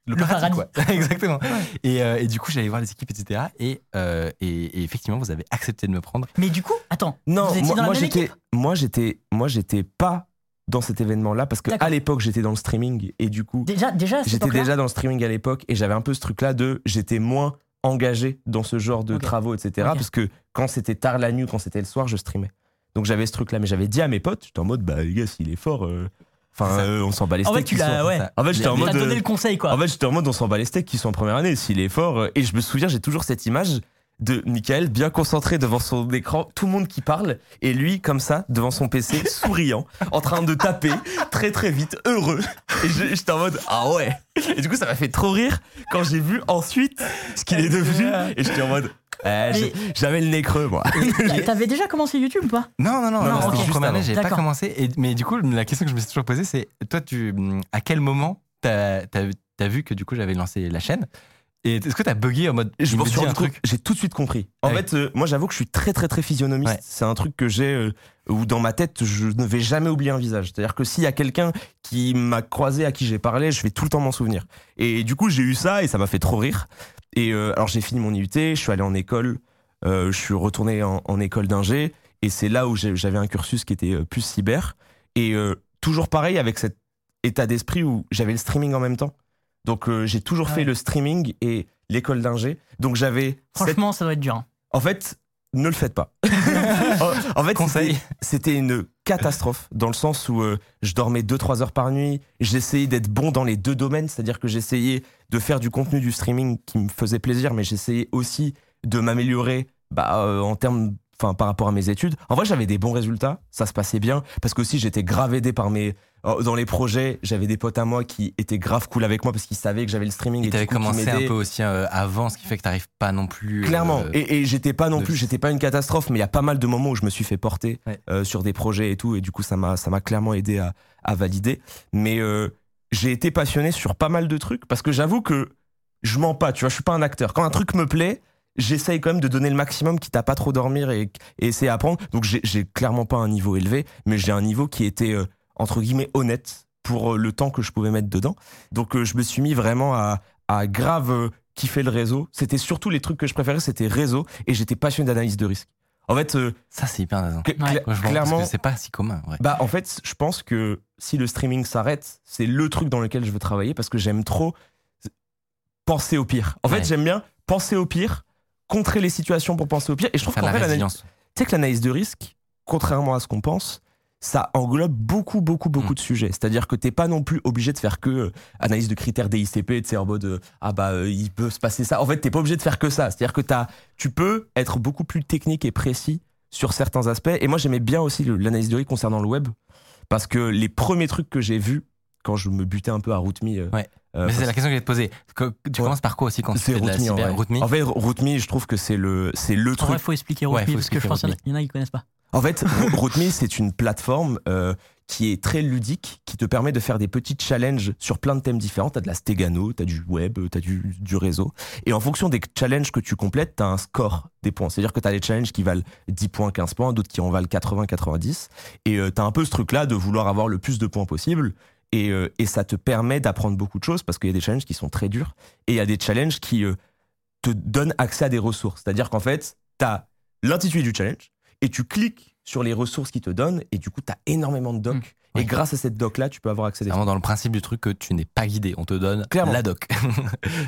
le, Le paradis, paradis. quoi. [LAUGHS] Exactement. Et, euh, et du coup, j'allais voir les équipes, etc. Et, euh, et, et effectivement, vous avez accepté de me prendre. Mais du coup, attends. Non, vous étiez moi, dans la moi, même j'étais, équipe? moi j'étais, moi j'étais pas dans cet événement-là parce que à l'époque j'étais dans le streaming et du coup Déjà, j'étais déjà dans le streaming à l'époque et j'avais un peu ce truc-là de j'étais moins engagé dans ce genre de travaux, etc. Parce que quand c'était tard la nuit, quand c'était le soir, je streamais. Donc j'avais ce truc-là, mais j'avais dit à mes potes, j'étais en mode bah les gars, s'il est fort, euh, enfin euh, on s'en bat les En fait, steaks. tu l'as, ouais. En fait, j'étais en mode. donné euh, le conseil, quoi. En fait, j'étais en mode on s'en bat les steaks qui sont en première année, s'il est fort. Et je me souviens, j'ai toujours cette image de Michael bien concentré devant son écran, tout le monde qui parle, et lui comme ça, devant son PC, [LAUGHS] souriant, en train de taper très très vite, heureux. Et je- j'étais en mode ah ouais. Et du coup, ça m'a fait trop rire quand j'ai vu ensuite ce qu'il est devenu. Et j'étais en mode eh, j'avais le nez creux moi. [LAUGHS] T'a- T'avais déjà commencé YouTube ou pas? Non, non, non, Non, non, non, c'était ok. en juste première année, avant. j'ai pas commencé. Et, mais du coup, la question que je me suis toujours posée, c'est toi, tu, à quel moment t'as as, vu que du coup j'avais lancé la chaîne? Et est-ce que t'as bugué en mode. Je me suis rendu un compte, truc j'ai tout de suite compris. En fait, euh, moi j'avoue que je suis très très très physionomiste. Ouais. C'est un truc que j'ai euh, où dans ma tête je ne vais jamais oublier un visage. C'est-à-dire que s'il y a quelqu'un qui m'a croisé, à qui j'ai parlé, je vais tout le temps m'en souvenir. Et du coup j'ai eu ça et ça m'a fait trop rire. Et euh, alors j'ai fini mon IUT, je suis allé en école, euh, je suis retourné en, en école d'ingé et c'est là où j'avais un cursus qui était plus cyber. Et toujours pareil avec cet état d'esprit où j'avais le streaming en même temps. Donc euh, j'ai toujours fait le streaming et l'école d'ingé. Donc j'avais cette- Franchement, ça doit être dur. hein. en fait ne le faites pas. [LAUGHS] en, fait, Conseil. c'était une catastrophe dans le sens où euh, je dormais 2-3 heures par nuit. J'essayais d'être bon dans les deux domaines, c'est-à-dire que j'essayais de faire du contenu du streaming qui me faisait plaisir, mais j'essayais aussi de m'améliorer bah, euh, en termes. Enfin, par rapport à mes études. En vrai, j'avais des bons résultats, ça se passait bien, parce que aussi j'étais grave aidé par mes. euh, Dans les projets, j'avais des potes à moi qui étaient grave cool avec moi parce qu'ils savaient que j'avais le streaming. Et t'avais qui commencé un peu aussi euh, avant, ce qui fait que t'arrives pas non plus. euh, Clairement. Et, et j'étais pas non de- plus, j'étais pas une catastrophe, mais il y a pas mal de moments où je me suis fait porter Ouais. euh, sur des projets et tout, et du coup ça m'a ça m'a clairement aidé à, à valider. Mais j'ai été passionné sur pas mal de trucs parce que j'avoue que je mens pas, tu vois, je suis pas un acteur. Quand un truc me plaît, j'essaye quand même de donner le maximum, quitte à pas trop dormir et, et essayer d'apprendre. Donc j'ai clairement pas un niveau élevé, mais j'ai un niveau qui était euh, entre guillemets honnête pour euh, le temps que je pouvais mettre dedans. Donc euh, je me suis mis vraiment à, à grave euh, kiffer le réseau. C'était surtout les trucs que je préférais, c'était réseau, et j'étais passionné d'analyse de risque. En fait, euh, Ça, c'est hyper intéressant. cl- Ouais. cla- Franchement, clairement, c'est pas si commun. Ouais. bah en fait, je pense que si le streaming s'arrête, c'est le truc dans lequel je veux travailler parce que j'aime trop penser au pire. En Ouais. fait, j'aime bien penser au pire, contrer les situations pour penser au pire. Et je trouve qu'en fait, l'analyse- résilience. tu sais que l'analyse de risque, contrairement à ce qu'on pense, ça englobe beaucoup, beaucoup, beaucoup Mm. de sujets. C'est-à-dire que t'es pas non plus obligé de faire que euh, analyse de critères DICP, tu sais, en mode euh, ah bah euh, il peut se passer ça. En fait, t'es pas obligé de faire que ça. C'est-à-dire que tu peux être beaucoup plus technique et précis sur certains aspects. Et moi, j'aimais bien aussi l'analyse de risque concernant le web parce que les premiers trucs que j'ai vus quand je me butais un peu à RootMe. Ouais. Euh, Mais c'est parce- la question que je vais te poser. Que- Tu Ouais. commences par quoi aussi quand tu c'est fais de la RootMe en cyber vrai. RootMe En fait, RootMe, je trouve que c'est le, c'est le En truc vrai, faut expliquer Ouais, Rootme faut parce que je pense qu'il y en a- Rootme. il y en a qui connaissent pas. En fait, RootMe, c'est une plateforme euh, qui est très ludique, qui te permet de faire des petits challenges sur plein de thèmes différents. T'as de la stégano, t'as du web, t'as du, du réseau. Et en fonction des challenges que tu complètes, t'as un score des points. C'est-à-dire que t'as des challenges qui valent 10 points, 15 points, d'autres qui en valent 80, 90. Et euh, t'as un peu ce truc-là de vouloir avoir le plus de points possible. Et, euh, et ça te permet d'apprendre beaucoup de choses parce qu'il y a des challenges qui sont très durs. Et il y a des challenges qui euh, te donnent accès à des ressources. C'est-à-dire qu'en fait, t'as l'intitulé du challenge et tu cliques sur les ressources qu'ils te donnent et du coup, tu as énormément de docs. Mm. Et grâce à cette doc-là, tu peux avoir accès à des Vraiment dans le principe du truc que tu n'es pas guidé. On te donne Clairement. la doc.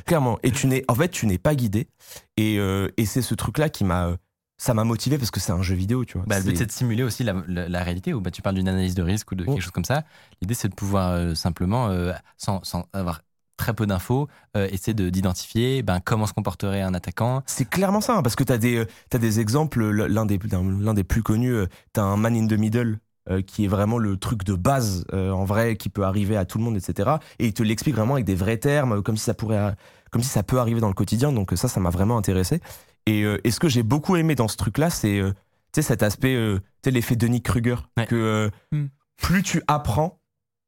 Clairement. Et tu n'es, en fait, tu n'es pas guidé. Et, euh, et c'est ce truc-là qui m'a, ça m'a motivé parce que c'est un jeu vidéo, tu vois. Bah, le but, C'est- de simuler aussi la, la- la réalité, où bah, tu parles d'une analyse de risque ou de Oh. quelque chose comme ça. L'idée, c'est de pouvoir euh, simplement, euh, sans, sans avoir très peu d'infos, euh, essayer de- d'identifier ben, comment se comporterait un attaquant. C'est clairement ça, hein, parce que tu as, des, euh, t'as des exemples. L'un des, l'un des plus connus, tu as un man in the middle. qui est vraiment le truc de base euh, en vrai qui peut arriver à tout le monde etc et il te l'explique vraiment avec des vrais termes comme si ça pourrait comme si ça peut arriver dans le quotidien donc ça ça m'a vraiment intéressé et, euh, et ce que j'ai beaucoup aimé dans ce truc là c'est euh, cet aspect euh, tu l'effet Denis Kruger Ouais. que Hmm. plus tu apprends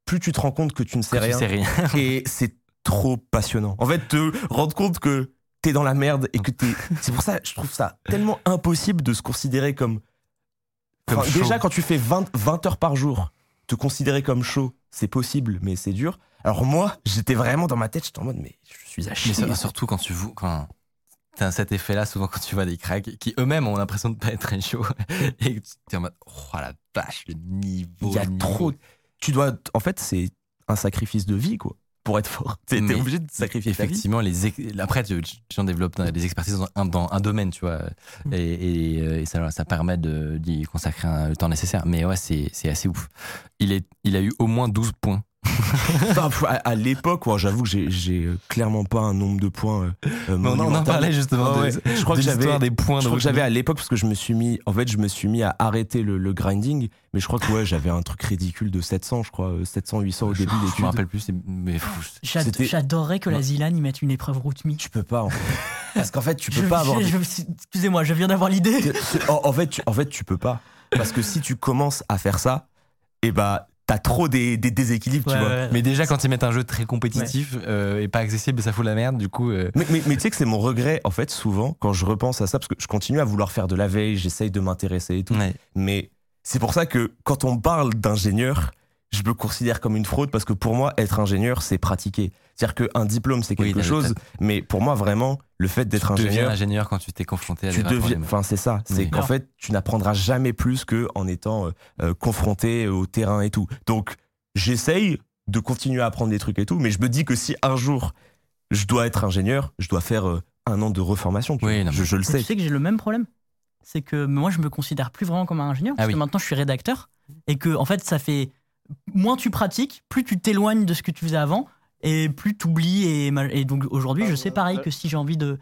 plus tu te rends compte que tu ne sais Que tu rien sais rien. [LAUGHS] et c'est trop passionnant. En fait, te rendre compte que t'es dans la merde et que t'es. [LAUGHS] C'est pour ça, je trouve ça tellement impossible de se considérer comme. Comme Enfin, déjà, quand tu fais 20, 20 heures par jour, te considérer comme chaud, c'est possible, mais c'est dur. Alors moi, j'étais vraiment dans ma tête, j'étais en mode, mais je suis à Mais chier. sur- surtout quand tu quand t'as cet effet-là, souvent quand tu vois des cracks qui eux-mêmes ont l'impression de pas être très chauds [LAUGHS] et tu es en mode, oh la vache, le niveau. Il y a trop. Tu dois. En fait, c'est un sacrifice de vie, quoi, pour être fort. T'es t'es Mais obligé de sacrifier ta vie. Effectivement, les après, tu, tu en développes des expertises dans un, dans un domaine, tu vois, Mm. et, et, euh, et ça, ça permet d'y consacrer un- le temps nécessaire. Mais ouais, c'est c'est assez ouf. Il, est, il a eu au moins 12 points. [LAUGHS] À, à l'époque, j'avoue que j'ai- euh, clairement pas un nombre de points. euh, euh, Mais on, en- parlait justement de, ouais. Je crois de que j'avais- l'histoire des points Je de crois que j'avais à l'époque parce que je me suis mis, en fait, je me suis mis à arrêter le, le grinding, mais je crois que ouais, j'avais un truc ridicule de 700, je crois, euh, 700, 800 au Je- début Je d'études. me rappelle plus, mais pff, J'ad- C'était- J'adorerais que la Zilan y mette une épreuve Rootme. Tu peux pas, en fait. [LAUGHS] parce qu'en fait, tu peux Je- pas avoir. je- je- Excusez-moi, je viens d'avoir l'idée. En, en fait, tu, en fait, tu peux pas, parce que si tu commences à faire ça, et bah, t'as trop des, des déséquilibres, Ouais, tu vois. ouais. Mais déjà, quand ils mettent un jeu très compétitif euh, et pas accessible, ça fout la merde. Du coup, euh, Mais, mais, mais tu sais que c'est mon regret, en fait, souvent, quand je repense à ça, parce que je continue à vouloir faire de la veille, j'essaye de m'intéresser et tout. ouais. Mais c'est pour ça que quand on parle d'ingénieur, je me considère comme une fraude parce que pour moi, être ingénieur, c'est pratiquer. C'est-à-dire qu'un diplôme, c'est quelque chose, mais pour moi, vraiment, le fait d'être tu deviens ingénieur, ingénieur quand tu t'es confronté à tu deviens. Enfin, c'est ça. C'est Oui. qu'en fait, tu n'apprendras jamais plus que en étant euh, euh, confronté au terrain et tout. Donc, j'essaye de continuer à apprendre des trucs et tout, mais je me dis que si un jour je dois être ingénieur, je dois faire euh, un an de reformation. tu Oui, vois. non, je, le Tu sais. sais que j'ai le même problème c'est que moi, je me considère plus vraiment comme un ingénieur, Ah parce oui. que maintenant, je suis rédacteur, et que, en fait, ça fait. Moins tu pratiques, plus tu t'éloignes de ce que tu faisais avant, et plus tu oublies. Et, donc, aujourd'hui, je sais pareil que si j'ai envie de.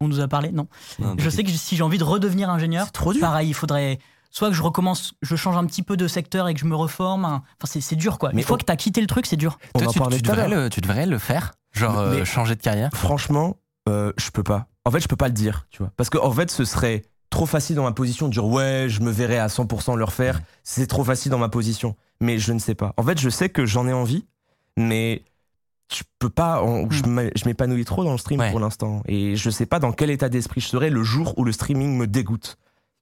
On nous a parlé Non? Non, Je sais que si j'ai envie de redevenir ingénieur, C'est trop dur. pareil, il faudrait. Soit que je recommence, je change un petit peu de secteur et que je me reforme. hein. Enfin, c'est- dur, quoi. Mais Une fois que t'as quitté le truc, c'est dur. Toi, tu, tu devrais le, tu devrais le faire, genre euh, changer de carrière? Franchement, euh, je peux pas. En fait, je peux pas le dire, tu vois. Parce que en fait, ce serait trop facile dans ma position de dire ouais, je me verrais à 100% le refaire. C'est trop facile dans ma position. Mais je ne sais pas. En fait, je sais que j'en ai envie, mais je peux pas. on- je m'épanouis trop dans le stream Ouais. pour l'instant. Et je sais pas dans quel état d'esprit je serai le jour où le streaming me dégoûte.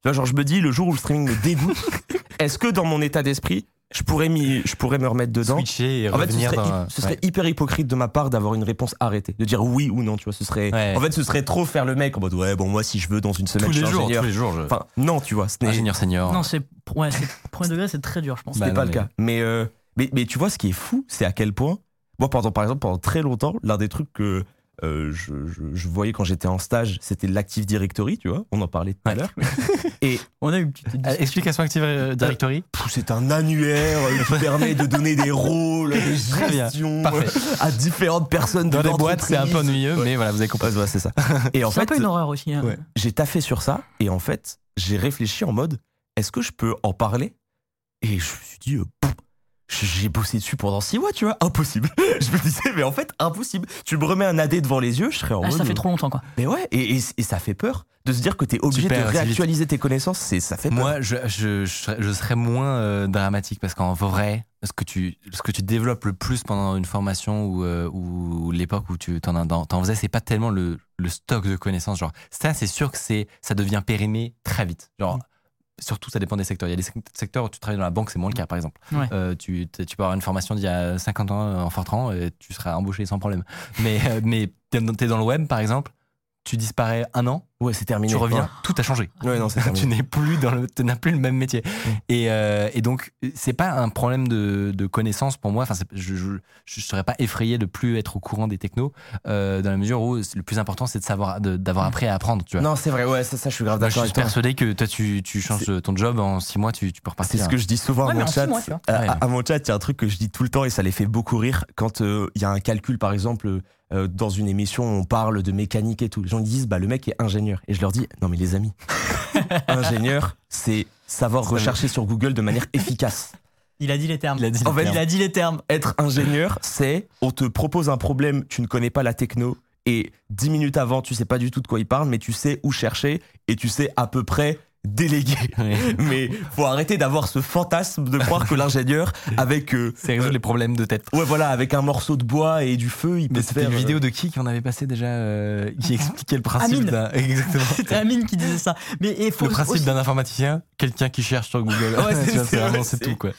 Genre, je me dis, le jour où le streaming me dégoûte, [LAUGHS] est-ce que dans mon état d'esprit, je pourrais, je pourrais me remettre dedans Switcher et en fait, ce serait, dans. hy- ce serait ouais. hyper hypocrite de ma part d'avoir une réponse arrêtée, de dire oui ou non, tu vois. Ce serait, Ouais. en fait, ce serait trop faire le mec en mode ouais, bon, moi, si je veux, dans une semaine, tous je les suis jours, ingénieur. tous les jours. Je... Enfin, non, tu vois, ce ingénieur senior. Non, c'est. Ouais, c'est- premier degré, c'est très dur, je pense. Bah, non, pas mais- le cas. Mais, euh, mais, mais tu vois, ce qui est fou, c'est à quel point, moi, pendant, par exemple, pendant très longtemps, l'un des trucs que euh, je, je- je voyais quand j'étais en stage, c'était l'Active Directory, tu vois, on en parlait tout à l'heure. [LAUGHS] Et On a eu une petite Euh, Explication Active euh, Directory. c'est un annuaire qui [LAUGHS] permet de donner des rôles, des gestions à différentes personnes Dans de les boîtes, c'est un peu ennuyeux, mais voilà, vous avez compris. Ouais, c'est ça. [LAUGHS] Et en C'est un fait, peu une horreur aussi. hein. Ouais. J'ai taffé sur ça et en fait, j'ai réfléchi en mode est-ce que je peux en parler? Et je me suis dit euh, pff, j'ai bossé dessus pendant six mois, tu vois, impossible. [LAUGHS] je me disais mais en fait impossible. Tu me remets un AD devant les yeux, je serais en Ah, mode ça fait trop longtemps, quoi. Mais ouais, et, et- et ça fait peur de se dire que t'es obligé perds de réactualiser tes connaissances, c'est ça fait peur. Moi, je, je, je, serais, moins euh, dramatique parce qu'en vrai, ce que, tu, ce que tu développes le plus pendant une formation ou, euh, ou l'époque où tu t'en, t'en, t'en faisais, c'est pas tellement le, le stock de connaissances. Genre, ça, c'est sûr que c'est, ça devient périmé très vite. Genre, surtout, ça dépend des secteurs. Il y a des sec- secteurs où tu travailles dans la banque, c'est moins le cas, par exemple. Ouais. Euh, tu, tu peux avoir une formation d'il y a 50 ans euh, en Fortran et tu seras embauché sans problème. Mais, euh, mais dans t'es dans le web, par exemple, tu disparais un an, Ouais, c'est terminé. tu reviens, tout a changé Ouais, non, c'est [LAUGHS] tu n'es plus dans le, tu n'as plus le même métier. Et, euh, et donc, c'est pas un problème de, de connaissance pour moi. Enfin, c'est- je, je, je serais pas effrayé de plus être au courant des technos, euh, dans la mesure où le plus important, c'est de savoir, d'avoir appris à apprendre. Tu vois. Non, c'est vrai, ouais, ça, ça je suis grave Moi, je d'accord suis persuadé que toi, tu, tu changes ton job en six mois, tu, tu peux C'est repartir. ce que je dis souvent Ouais, à mon chat. mois, à- à mon chat, il y a un truc que je dis tout le temps et ça les fait beaucoup rire. Quand euh, il y a un calcul, par exemple, euh, dans une émission, on parle de mécanique et tout. Les gens ils disent, bah, le mec est ingénieur. Et je leur dis, non, mais les amis, [LAUGHS] ingénieur, c'est savoir rechercher sur Google de manière efficace. Il a dit les termes. Il a dit En les fait, termes. Il a dit les termes. Être ingénieur, c'est on te propose un problème, tu ne connais pas la techno. Et dix minutes avant, tu sais pas du tout de quoi il parle, mais tu sais où chercher et tu sais à peu près [LAUGHS] Ouais. Mais faut arrêter d'avoir ce fantasme de croire que l'ingénieur, avec euh, C'est résoudre les problèmes de tête. Ouais, voilà, avec un morceau de bois et du feu, il peut Mais se c'était faire. une euh, vidéo de qui qu'on avait passé déjà euh, qui expliquait le principe d'un [LAUGHS] exactement [LAUGHS] C'était Amine qui disait ça. Mais et faut le principe aussi- d'un informaticien, quelqu'un qui cherche sur Google. Ouais, c'est- vraiment vrai, c'est tout quoi.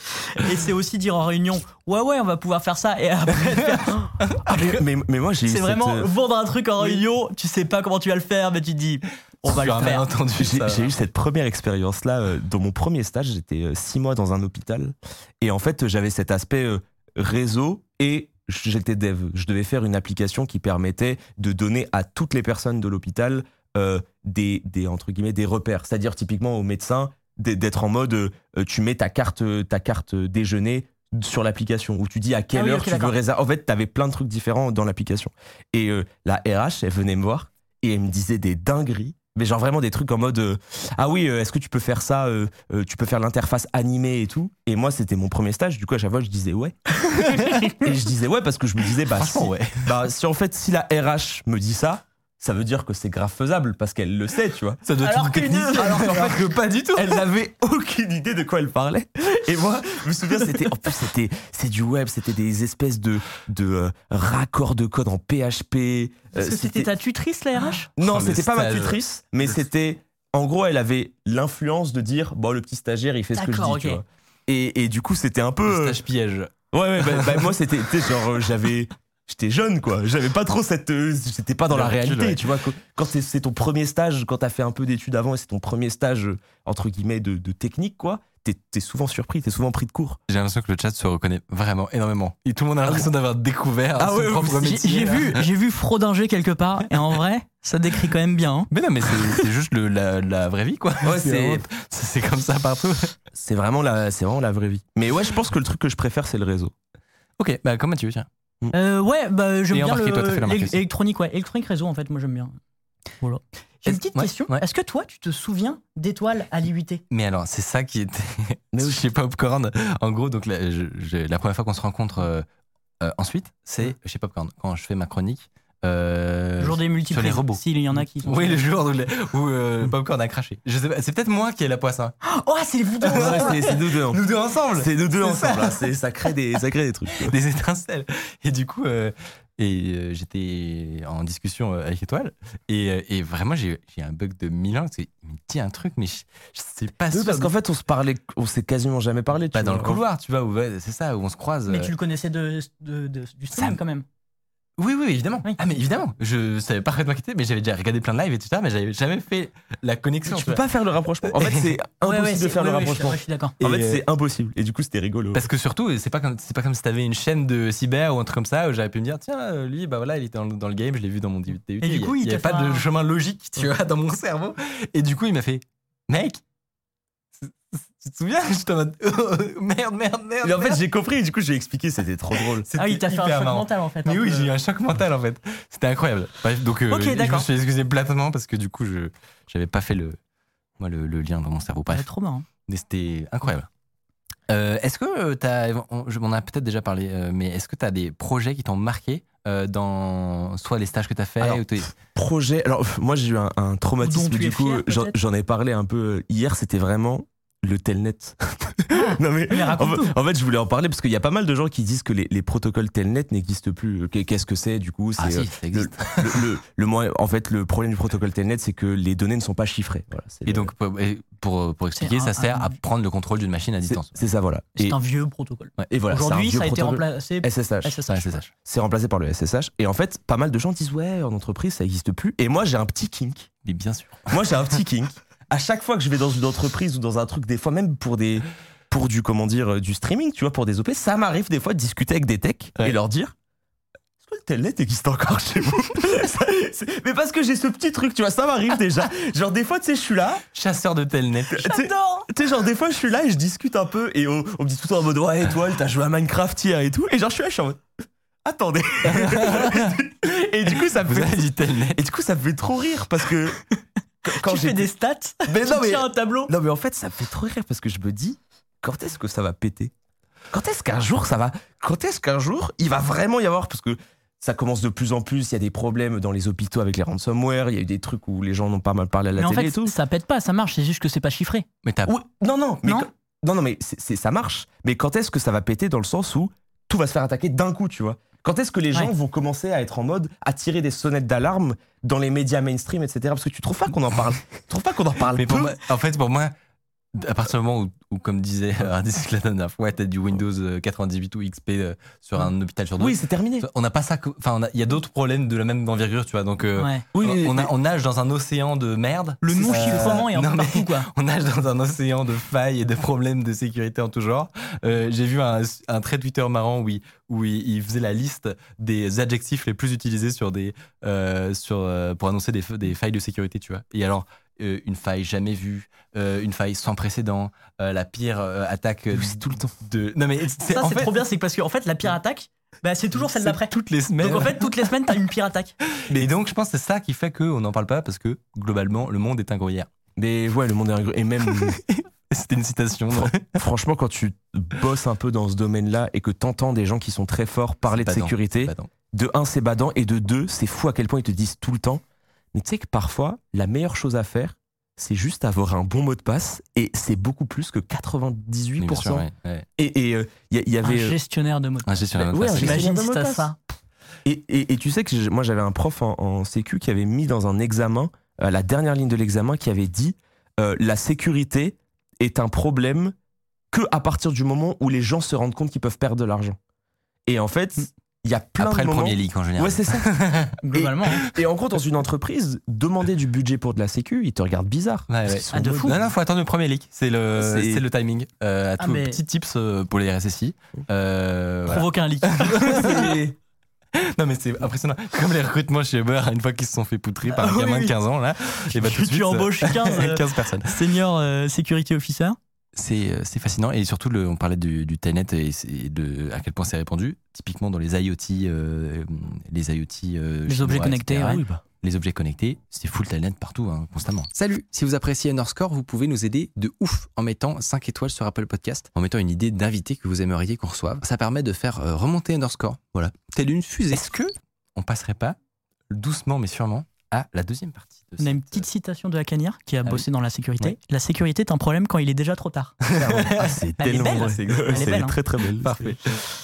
et c'est aussi dire en réunion, ouais ouais, on va pouvoir faire ça. Et après, faire- Ah, mais, mais, mais moi, j'ai c'est cette, vraiment euh, vendre un truc en réunion. Tu sais pas comment tu vas le faire, mais tu te dis, on va le faire. entendu J'ai ça. j'ai eu cette première expérience-là euh, dans mon premier stage. J'étais euh, six mois dans un hôpital. Et en fait, j'avais cet aspect euh, réseau et j'étais dev. Je devais faire une application qui permettait de donner à toutes les personnes de l'hôpital euh, des, des, entre guillemets, des repères. C'est-à-dire, typiquement, aux médecins, d'être en mode euh, tu mets ta carte, ta carte déjeuner sur l'application où tu dis à quelle Ah oui, heure tu veux réserver. En fait, tu avais plein de trucs différents dans l'application. Et euh, la RH, elle venait me voir et elle me disait des dingueries. Mais genre vraiment des trucs en mode euh, ah oui euh, est-ce que tu peux faire ça euh, tu peux faire l'interface animée et tout et moi c'était mon premier stage du coup à chaque fois je disais ouais [LAUGHS] et je disais ouais parce que je me disais bah si, ouais. bah si en fait si la RH me dit ça ça veut dire que c'est grave faisable parce qu'elle le sait tu vois Ça doit Alors être une que nous- technicienne. alors qu'en Alors que pas du tout. elle n'avait aucune idée de quoi elle parlait. Et moi, je me souviens, c'était en plus c'était c'est du web, c'était des espèces de de euh, raccords de code en PHP. euh, Parce que c'était ta tutrice, la RH non, Oh, le c'était pas ma tutrice, mais c'était en gros, elle avait l'influence de dire bon le petit stagiaire, il fait ce que je dis, D'accord, tu ok. vois. Et, et du coup, c'était un peu Le euh, Stage piège. Ouais, ouais, bah, bah, moi, c'était, tu sais, genre, euh, j'avais. J'étais jeune, quoi. J'avais pas trop cette. euh, J'étais pas dans la réalité, ouais. tu vois. Quand- c'est ton premier stage, quand t'as fait un peu d'études avant et c'est ton premier stage, euh, entre guillemets, de, de technique, quoi, t'es souvent surpris, t'es souvent pris de court. J'ai l'impression que le chat se reconnaît vraiment énormément. Et tout le monde a l'impression d'avoir découvert Ah son ouais, propre J'ai métier. j'ai là. vu, j'ai vu Fraudinger quelque part, et en vrai, ça décrit quand même bien. hein. Mais non, mais c'est juste le- la, la vraie vie, quoi. Ouais, c'est comme ça partout. C'est vraiment, la- c'est vraiment la vraie vie. Mais ouais, je pense que le truc que je préfère, c'est le réseau. Ok, bah comment tu veux, tiens. Euh, ouais, bah, j'aime Et bien embarqué, toi, t'as fait le, la marque l'é- aussi. électronique, ouais. Électronique réseau, en fait, moi j'aime bien. Voilà. J'ai une Est-ce- petite ouais, question. ouais. Est-ce que toi, tu te souviens d'étoiles à l'IUT Mais alors, c'est ça qui était [LAUGHS] chez Popcorn. En gros, donc la, je- je- la première fois qu'on se rencontre euh, euh, ensuite, c'est chez Popcorn. Quand je fais ma chronique. Euh, Jour des multiples. sur les robots. S'il y en a qui sont. Oui, le jour où, les- où, euh, Popcorn a craché. Je sais pas, c'est peut-être moi qui ai la poisse. hein. [GASPS] Oh, c'est vous deux Ouais, c'est c'est nous deux. Nous deux ensemble. C'est nous deux ensemble. ça. hein. C'est- Ça crée des, ça crée des trucs. quoi. [LAUGHS] des étincelles. Et du coup, euh, et euh, j'étais en discussion avec Étoile. Et, et vraiment, j'ai j'ai un bug de mille ans. qu'il me dit un truc, mais je, je sais pas Oui, parce qu'en fait, on se parlait, on s'est quasiment jamais parlé. pas dans le couloir, tu vois, c'est ça, où on se croise. Mais euh, tu le connaissais de, de- de- du stream Ça- quand même. Oui, oui, évidemment. Oui. Ah, mais évidemment. Je savais parfaitement qui était, mais j'avais déjà regardé plein de lives et tout ça, mais j'avais jamais fait la connexion. Tu peux pas faire le rapprochement. En fait, c'est [LAUGHS] impossible ouais, de faire ouais, le je suis- rapprochement. je suis d'accord. En Et, fait, c'est impossible. Et du coup, c'était rigolo. Parce que surtout, c'est pas comme c'est pas comme si t'avais une chaîne de cyber ou un truc comme ça où j'aurais pu me dire tiens euh, lui bah voilà il était dans, le- dans le game je l'ai vu dans mon DUT. Et du coup, il il y a pas de chemin logique tu vois [LAUGHS] dans mon cerveau et du coup il m'a fait mec tu te souviens? J'étais en mode oh, merde merde merde. Mais en fait, j'ai compris. Et du coup, j'ai expliqué. C'était trop drôle. Ah oui, C'était t'as fait un choc marrant. mental en fait. Mais un oui, peu. j'ai eu un choc mental en fait. C'était incroyable. Bref, donc euh, Ok, je me suis excusé platement parce que du coup, je j'avais pas fait le, moi, le, le lien dans mon cerveau. Bref, trop marrant. mais c'était incroyable. Euh, est-ce que euh, t'as, on, je- on a peut-être déjà parlé, euh, mais est-ce que tu as des projets qui t'ont marqué euh, dans soit les stages que tu as fait Alors, ou t'es- Projet. Alors, moi, j'ai eu un, un traumatisme. Du coup, j'en ai parlé un peu hier. C'était vraiment le telnet. non mais, Mais en, fait, en fait, je voulais en parler parce qu'il y a pas mal de gens qui disent que les, les protocoles telnet n'existent plus. Qu'est- Qu'est-ce que c'est du coup Ah C'est euh, si, ça le, existe. le, le- en fait, le problème du protocole telnet, c'est que les données ne sont pas chiffrées. Voilà, Et le- donc, pour, expliquer, un- ça sert un- à prendre le contrôle d'une machine à distance. c'est ça, voilà. C'est un vieux protocole. et voilà, Aujourd'hui, ça a été remplacé. SSH. SSH. C'est remplacé par le SSH. Et en fait, pas mal de gens disent ouais, en entreprise, ça n'existe plus. Et moi, j'ai un petit kink. Mais bien sûr. Moi, j'ai un petit kink. À chaque fois que je vais dans une entreprise ou dans un truc, des fois même pour des pour du comment dire euh, du streaming, tu vois, pour des OP, ça m'arrive des fois de discuter avec des techs Ouais. et leur dire est-ce que le telnet existe encore chez vous [LAUGHS] Ça, Mais parce que j'ai ce petit truc, tu vois, ça m'arrive déjà. Genre des fois, tu sais, je suis là, Chasseur de telnet. tu sais- tu sais, genre des fois, je suis là et je discute un peu et on, on me dit tout le temps en mode ouais, étoile, t'as joué à Minecraft hier et tout. Et genre, je suis là, je suis en mode attendez. [LAUGHS] et du coup, ça me Vous fait avez dit telnet. et du coup, ça me fait trop rire parce que quand- tu j'ai fais des stats, [LAUGHS] Mais tu non, mais- tiens un tableau. non mais en fait ça me fait trop rire parce que je me dis quand est-ce que ça va péter? Quand est-ce qu'un jour ça va? Quand est-ce qu'un jour il va vraiment y avoir? Parce que ça commence de plus en plus, il y a des problèmes dans les hôpitaux avec les ransomware, il y a eu des trucs où les gens n'ont pas mal parlé à la Mais en télé fait, et tout. ça pète pas, ça marche, c'est juste que c'est pas chiffré. Mais t'as Oui, non non, mais Non quand- non non mais c'est, c'est- ça marche. Mais quand est-ce que ça va péter dans le sens où tout va se faire attaquer d'un coup, tu vois? Quand est-ce que les gens Ouais. vont commencer à être en mode à tirer des sonnettes d'alarme dans les médias mainstream, etc. Parce que tu trouves pas qu'on en parle Tu trouves pas qu'on en parle Mais pour moi, en fait, pour moi, à partir du moment où, où, comme disait Ardis la dernière fois, t'as du Windows euh, 98 ou XP euh, sur un hôpital sur deux. Oui, c'est terminé. On n'a pas ça. Enfin, il y a d'autres problèmes de la même envergure, tu vois. Donc, euh, Ouais. Oui, on, mais- a- on nage dans un océan de merde. Le Euh, non-chiffrement est un non, peu partout, quoi. [LAUGHS] On nage dans un océan de failles et de problèmes de sécurité en tout genre. Euh, J'ai vu un, un trait Twitter marrant où, il, où il, il faisait la liste des adjectifs les plus utilisés sur des, euh, sur, euh, pour annoncer des failles de sécurité, tu vois. Et alors, euh, une faille jamais vue, euh, une faille sans précédent, euh, la pire euh, attaque euh, C'est tout le temps. de. Non, mais c'est Ça, en c'est fait, trop bien, c'est que parce qu'en fait, la pire attaque, bah, c'est toujours celle c'est d'après. Toutes les semaines. Donc en fait, toutes les semaines, t'as une pire attaque. Mais donc, je pense que c'est ça qui fait qu'on n'en parle pas parce que globalement, le monde est un gruyère. Mais ouais, le monde est un gros- Et même, [LAUGHS] C'était une citation. franchement, quand tu bosses un peu dans ce domaine-là et que t'entends des gens qui sont très forts parler de badant. sécurité, de un, c'est badant, et de deux, c'est fou à quel point ils te disent tout le temps. Mais tu sais que parfois, la meilleure chose à faire, c'est juste avoir un bon mot de passe, et c'est beaucoup plus que 98%. Mais bien sûr, ouais, ouais. Et il y, a- y Un avait. euh, gestionnaire de mots. de Un passe. gestionnaire de Ouais, passe. un J'imagine gestionnaire de si de t'as passe. ça. Et, et- et tu sais que moi j'avais un prof en, en sécu qui avait mis dans un examen, à la dernière ligne de l'examen, qui avait dit euh, la sécurité est un problème que à partir du moment où les gens se rendent compte qu'ils peuvent perdre de l'argent. Et en fait, il y a plein Après de le moments. premier leak en général. Ouais, c'est ça. [LAUGHS] [LAUGHS] Globalement. hein. Et en gros, dans une entreprise, demander du budget pour de la sécu, ils te regardent bizarre. Ouais, ouais. Ah, de fou. Non, non, faut attendre le premier leak. C'est le, C'est- c'est le timing. Euh, à Ah, tout, mais- Petit tips euh, pour les RSSI. Euh, voilà. Provoquer un leak. [LAUGHS] Non, mais c'est impressionnant. Comme les recrutements chez Uber, une fois qu'ils se sont fait poutrer par un Ah, oui, gamin de oui. 15 ans, là, et bah, tout de tu suite, euh, embauches 15, 15 personnes. senior euh, security officer. C'est euh, c'est fascinant. Et surtout, le, on parlait du, du Telnet et, c'est- et de à quel point c'est répandu. Typiquement dans les IoT, euh, les IoT. euh, Les chinois, objets connectés, etc. ouais. Les objets connectés, c'est full Telnet partout, hein, constamment. Salut Si vous appréciez Underscore, vous pouvez nous aider de ouf en mettant 5 étoiles sur Apple Podcast, en mettant une idée d'invité que vous aimeriez qu'on reçoive. Ça permet de faire remonter Underscore. Voilà. Telle une fusée. Est-ce que on passerait pas doucement mais sûrement à la deuxième partie? De On a une petite citation de Hackanier qui a Ah bossé dans la sécurité. Ouais. La sécurité est un problème quand il est déjà trop tard. [LAUGHS] Ah, c'est est tellement. C'est Elle est belle, hein. très très belle. Parfait.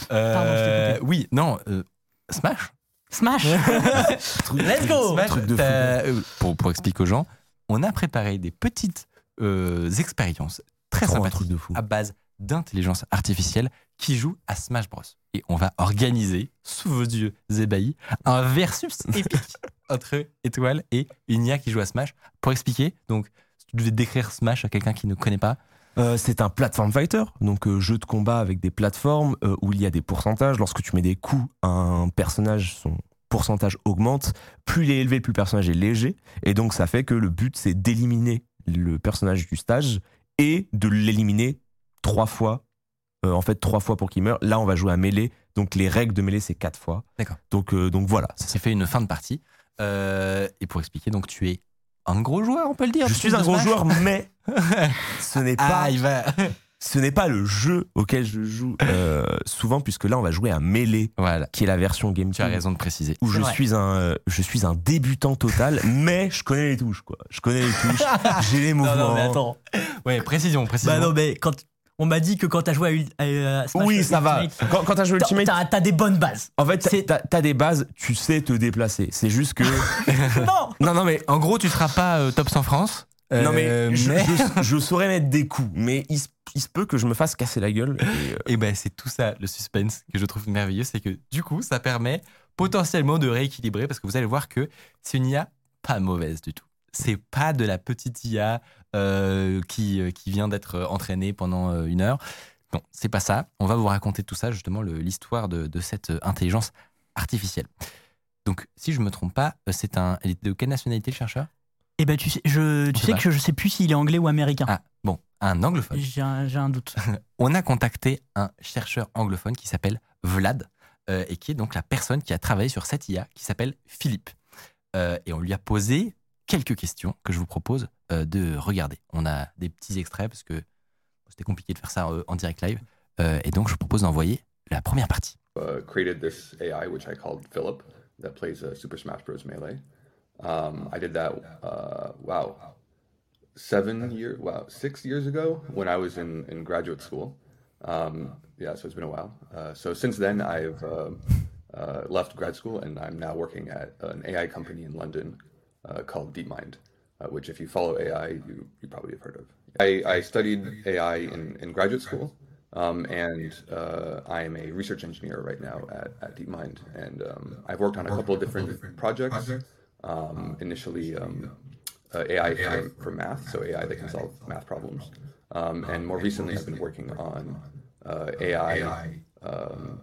Pardon, je t'ai coupé. oui, non, euh, Smash. Smash [LAUGHS] Let's go Smash, Truc de fou. euh, pour, pour expliquer aux gens, on a préparé des petites euh, expériences très Trop sympathiques truc de fou. à base d'intelligence artificielle qui jouent à Smash Bros. Et on va organiser, sous vos yeux ébahis, un versus épique [LAUGHS] entre Étoile et une IA qui joue à Smash. Pour expliquer, donc, si tu devais décrire Smash à quelqu'un qui ne connaît pas, Euh, c'est un platform fighter, donc euh, jeu de combat avec des plateformes euh, où il y a des pourcentages. Lorsque tu mets des coups à un personnage, son pourcentage augmente. Plus il est élevé, plus le personnage est léger. Et donc ça fait que le but, c'est d'éliminer le personnage du stage et de l'éliminer trois fois. En fait, trois fois pour qu'il meure. Là, on va jouer à mêlée. Donc les règles de mêlée, c'est quatre fois. D'accord. Donc, donc voilà. ça s'est fait une fin de partie. Euh, et pour expliquer, donc tu es un gros joueur, on peut le dire. Je suis un gros Smash. joueur, mais [LAUGHS] ce n'est pas Ah, il va. [LAUGHS] ce n'est pas le jeu auquel je joue euh, souvent, puisque là, on va jouer à Melee, voilà, qui est la version GameCube. tu as raison de préciser. Où je vrai. suis, un, euh, je suis un débutant total, [LAUGHS] mais je connais les touches, quoi. Je connais les touches, j'ai les mouvements. Non, non, mais attends. Ouais, précision, précision. Bah non, mais quand on m'a dit que quand t'as joué à, à, à Smash Oui, ça va. Ultimate, Quand, quand t'as joué Ultimate, T'as t'as des bonnes bases. en fait, t'as t'as des bases, tu sais te déplacer. C'est juste que. [LAUGHS] non non, non, mais. En gros, tu seras pas euh, top 100 France. non, mais, euh, je, mais- je- [LAUGHS] je saurais mettre des coups, mais il, se- il se peut que je me fasse casser la gueule. et, euh, Et ben c'est tout ça le suspense que je trouve merveilleux, c'est que du coup ça permet potentiellement de rééquilibrer parce que vous allez voir que c'est une IA pas mauvaise du tout. C'est pas de la petite IA euh, qui, euh, qui vient d'être euh, entraînée pendant euh, une heure. Non, c'est pas ça. On va vous raconter tout ça, justement, l'histoire de, de cette euh, intelligence artificielle. Donc, si je me trompe pas, euh, c'est un. De quelle nationalité le chercheur? Eh ben tu sais, je, tu que je sais plus s'il est anglais ou américain. Ah, bon, un anglophone. J'ai un, doute. [LAUGHS] on a contacté un chercheur anglophone qui s'appelle Vlad euh, et qui est donc la personne qui a travaillé sur cette IA qui s'appelle Philippe. Euh, et on lui a posé quelques questions que je vous propose euh, de regarder. On a des petits extraits parce que c'était compliqué de faire ça euh, en direct live. Euh, et donc je vous propose d'envoyer la première partie. uh, created this AI, which I called Philip, that plays uh, Super Smash Bros. Melee. Um, I did that, uh, wow, seven years, wow, six years ago when I was in, in graduate school. Um, yeah, so it's been a while. Uh, so since then, I've uh, uh, left grad school and I'm now working at an AI company in London uh, called DeepMind, uh, which, if you follow AI, you, you probably have heard of. I, I studied AI in, in graduate school. Um, and uh, I am a research engineer right now at, at DeepMind, and um, I've worked on a couple of different projects. Um, initially, um, uh, AI for, for math, so AI that can solve math problems, um, and more recently, I've been working on uh, AI um,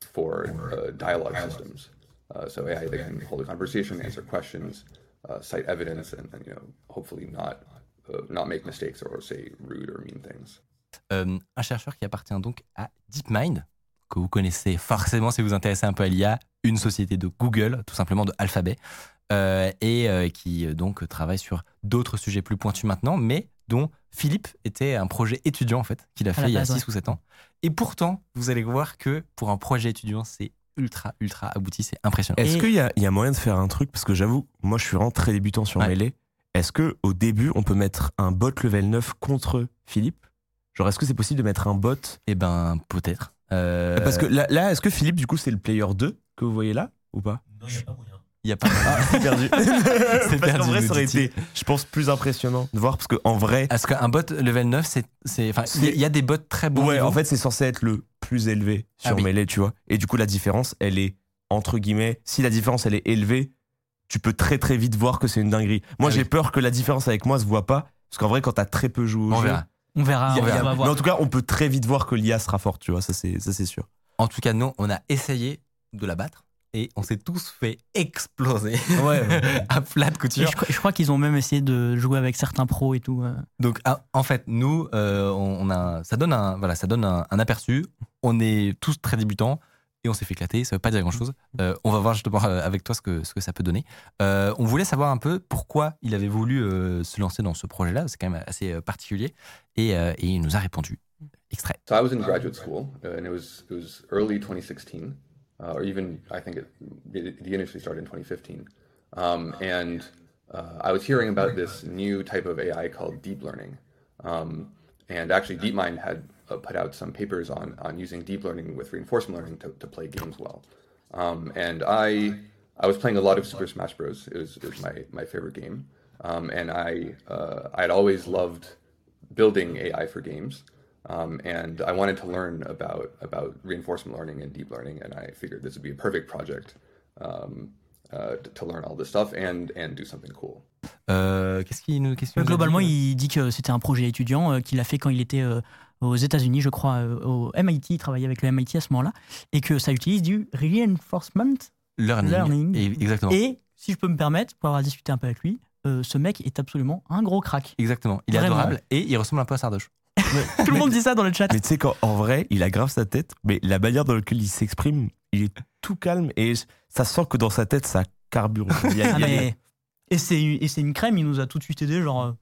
for uh, dialogue systems. Uh, so AI that can hold a conversation, answer questions, uh, cite evidence, and, and you know, hopefully not uh, not make mistakes or say rude or mean things. Euh, un chercheur qui appartient donc à DeepMind, que vous connaissez forcément si vous vous intéressez un peu à l'IA, une société de Google, tout simplement de Alphabet, euh, et euh, qui donc travaille sur d'autres sujets plus pointus maintenant, mais dont Philippe était un projet étudiant en fait, qu'il a À fait il y a base, 6 ou 7 ans. Et pourtant, vous allez voir que pour un projet étudiant, c'est ultra, ultra abouti, c'est impressionnant. Est-ce qu'il y, a- il y a moyen de faire un truc? Parce que j'avoue, moi je suis vraiment très débutant sur Ouais. Melee. Est-ce que au début, on peut mettre un bot level 9 contre Philippe? Genre, est-ce que c'est possible de mettre un bot? Eh ben, peut-être. Euh, Parce que là, là, est-ce que Philippe, du coup, c'est le player 2 que vous voyez là ou pas? Il y a pas. C'est [LAUGHS] perdu. C'est Parce perdu, qu'en vrai, ça aurait été, je pense, plus impressionnant de voir parce qu'en vrai, Est-ce qu'un bot level 9, c'est. c'est- Enfin, il y a- il des bots très bons. ouais, niveau. en fait, c'est censé être le plus élevé sur Ah oui. Melee, tu vois. Et du coup, la différence, elle est entre guillemets. Si la différence elle est élevée, tu peux très très vite voir que c'est une dinguerie. Moi, Ah j'ai oui. peur que la différence avec moi se voit pas, parce qu'en vrai, quand t'as très peu joué au On jeu, verra. On verra, il a- on il y a- va mais voir. en tout cas, on peut très vite voir que l'IA sera forte, tu vois. Ça, c'est ça, c'est sûr. En tout cas, nous, on a essayé de la battre et on s'est tous fait exploser Ouais. [LAUGHS] à plat de couture. je, crois- je crois qu'ils ont même essayé de jouer avec certains pros et tout. euh. Donc, ah, en fait, nous, euh, on on a, ça donne, un, voilà, ça donne un, un aperçu. On est tous très débutants et on s'est fait éclater. Ça veut pas dire grand-chose. Euh, on va voir justement avec toi ce que, ce que ça peut donner. Euh, on voulait savoir un peu pourquoi il avait voulu euh, se lancer dans ce projet-là. C'est quand même assez particulier. Et, euh, et il nous a répondu. Extrait. So I was in graduate school, uh, and it was it was early 2016, uh, or even I think it, it, it initially started in 2015. Um, and uh, I was hearing about this new type of AI called deep learning. Um, and actually, DeepMind had uh, put out some papers on on using deep learning with reinforcement learning to, to play games well. Um, and I I was playing a lot of Super Smash Bros. It was, it was my my favorite game. Um, and I uh, I had always loved building AI for games. Um, and I wanted to learn about about reinforcement learning and deep learning, and I figured this would be a perfect project um, uh, to, learn all this stuff and and do something cool. Euh, qu'est-ce qu'il nous, qu'est-ce qu'il nous a Globalement, dit il dit que c'était un projet étudiant euh, qu'il a fait quand il était euh, aux États-Unis, je crois, euh, au MIT. Il travaillait avec le MIT à ce moment-là. Et que ça utilise du reinforcement. Learning. Learning. Et- exactement. Et si je peux me permettre, pour avoir discuté un peu avec lui, euh, ce mec est absolument un gros crack. Exactement. Il est Vraiment. adorable et il ressemble un peu à Sardoche. Tout le monde dit ça dans le chat. Mais tu sais qu'en vrai, il aggrave sa tête, mais la manière dans laquelle il s'exprime, il est tout calme et ça sent que dans sa tête, ça carbure. Il y a- Ah, il y a- mais- Et c'est et c'est une crème, il nous a tout de suite aidé, genre. euh,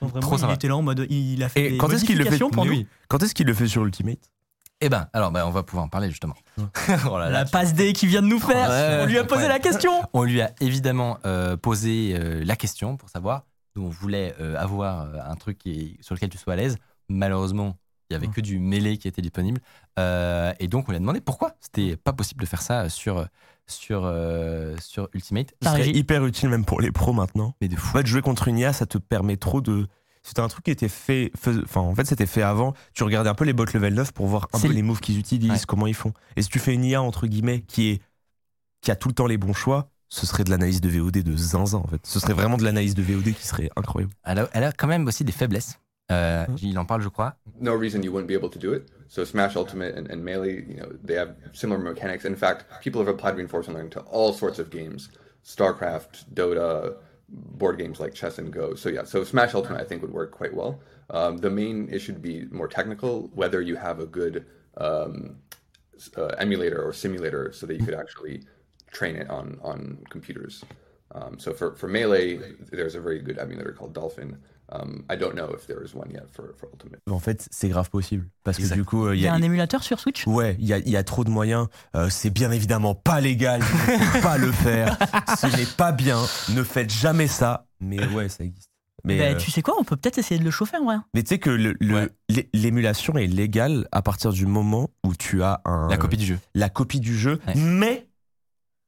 Vraiment, Trop il sympa. était là en mode. Il a fait Et des quand est-ce qu'il le fait pour oui. Quand est-ce qu'il le fait sur Ultimate? Eh ben, alors, ben, on va pouvoir en parler justement. [LAUGHS] Oh là là, La passe D qui vient de nous faire. Ouais, on lui a posé ouais. la question. [LAUGHS] On lui a évidemment euh, posé euh, la question pour savoir. Nous, on voulait euh, avoir un truc qui sur lequel tu sois à l'aise. Malheureusement, il y avait que du mêlé qui était disponible. Euh, et donc, on lui a demandé pourquoi c'était pas possible de faire ça sur, sur, euh, sur Ultimate. Ce serait hyper utile même pour les pros maintenant. Mais de fou. En fait, jouer contre une IA, ça te permet trop de. C'était un truc qui était fait. Enfin, en fait, c'était fait avant. Tu regardais un peu les bots level 9 pour voir un peu le- les moves qu'ils utilisent, Ouais. comment ils font. Et si tu fais une IA, entre guillemets, qui, est, qui a tout le temps les bons choix, ce serait de l'analyse de VOD de zinzin, en fait. Ce serait vraiment de l'analyse de VOD qui serait incroyable. Elle a, elle a quand même aussi des faiblesses. Euh, il en parle, je crois. No reason you wouldn't be able to do it. So Smash Ultimate and, and Melee, you know, they have similar mechanics. In fact, people have applied reinforcement learning to all sorts of games: StarCraft, Dota, board games like chess and Go. So yeah, so Smash Ultimate I think would work quite well. Um, the main issue would be more technical, whether you have a good um, uh, emulator or simulator so that you could actually train it on on computers. Um, so for, for Melee, there's a very good emulator called Dolphin. Um, I don't know if there is one yet for, for Ultimate. En fait, c'est grave possible. Parce que Exact. du coup, euh, Il y a un émulateur sur Switch? Ouais, il y a, il y a trop de moyens. Euh, c'est bien évidemment pas légal. Il ne faut pas le faire. [LAUGHS] Ce n'est pas bien. Ne faites jamais ça. Mais ouais, ça existe. Mais, Ben, euh, Tu sais quoi, on peut peut-être essayer de le chauffer en vrai. mais tu sais que le- le- Ouais. l'é- l'émulation est légale à partir du moment où tu as un, La copie du jeu. la copie du jeu. Ouais. Mais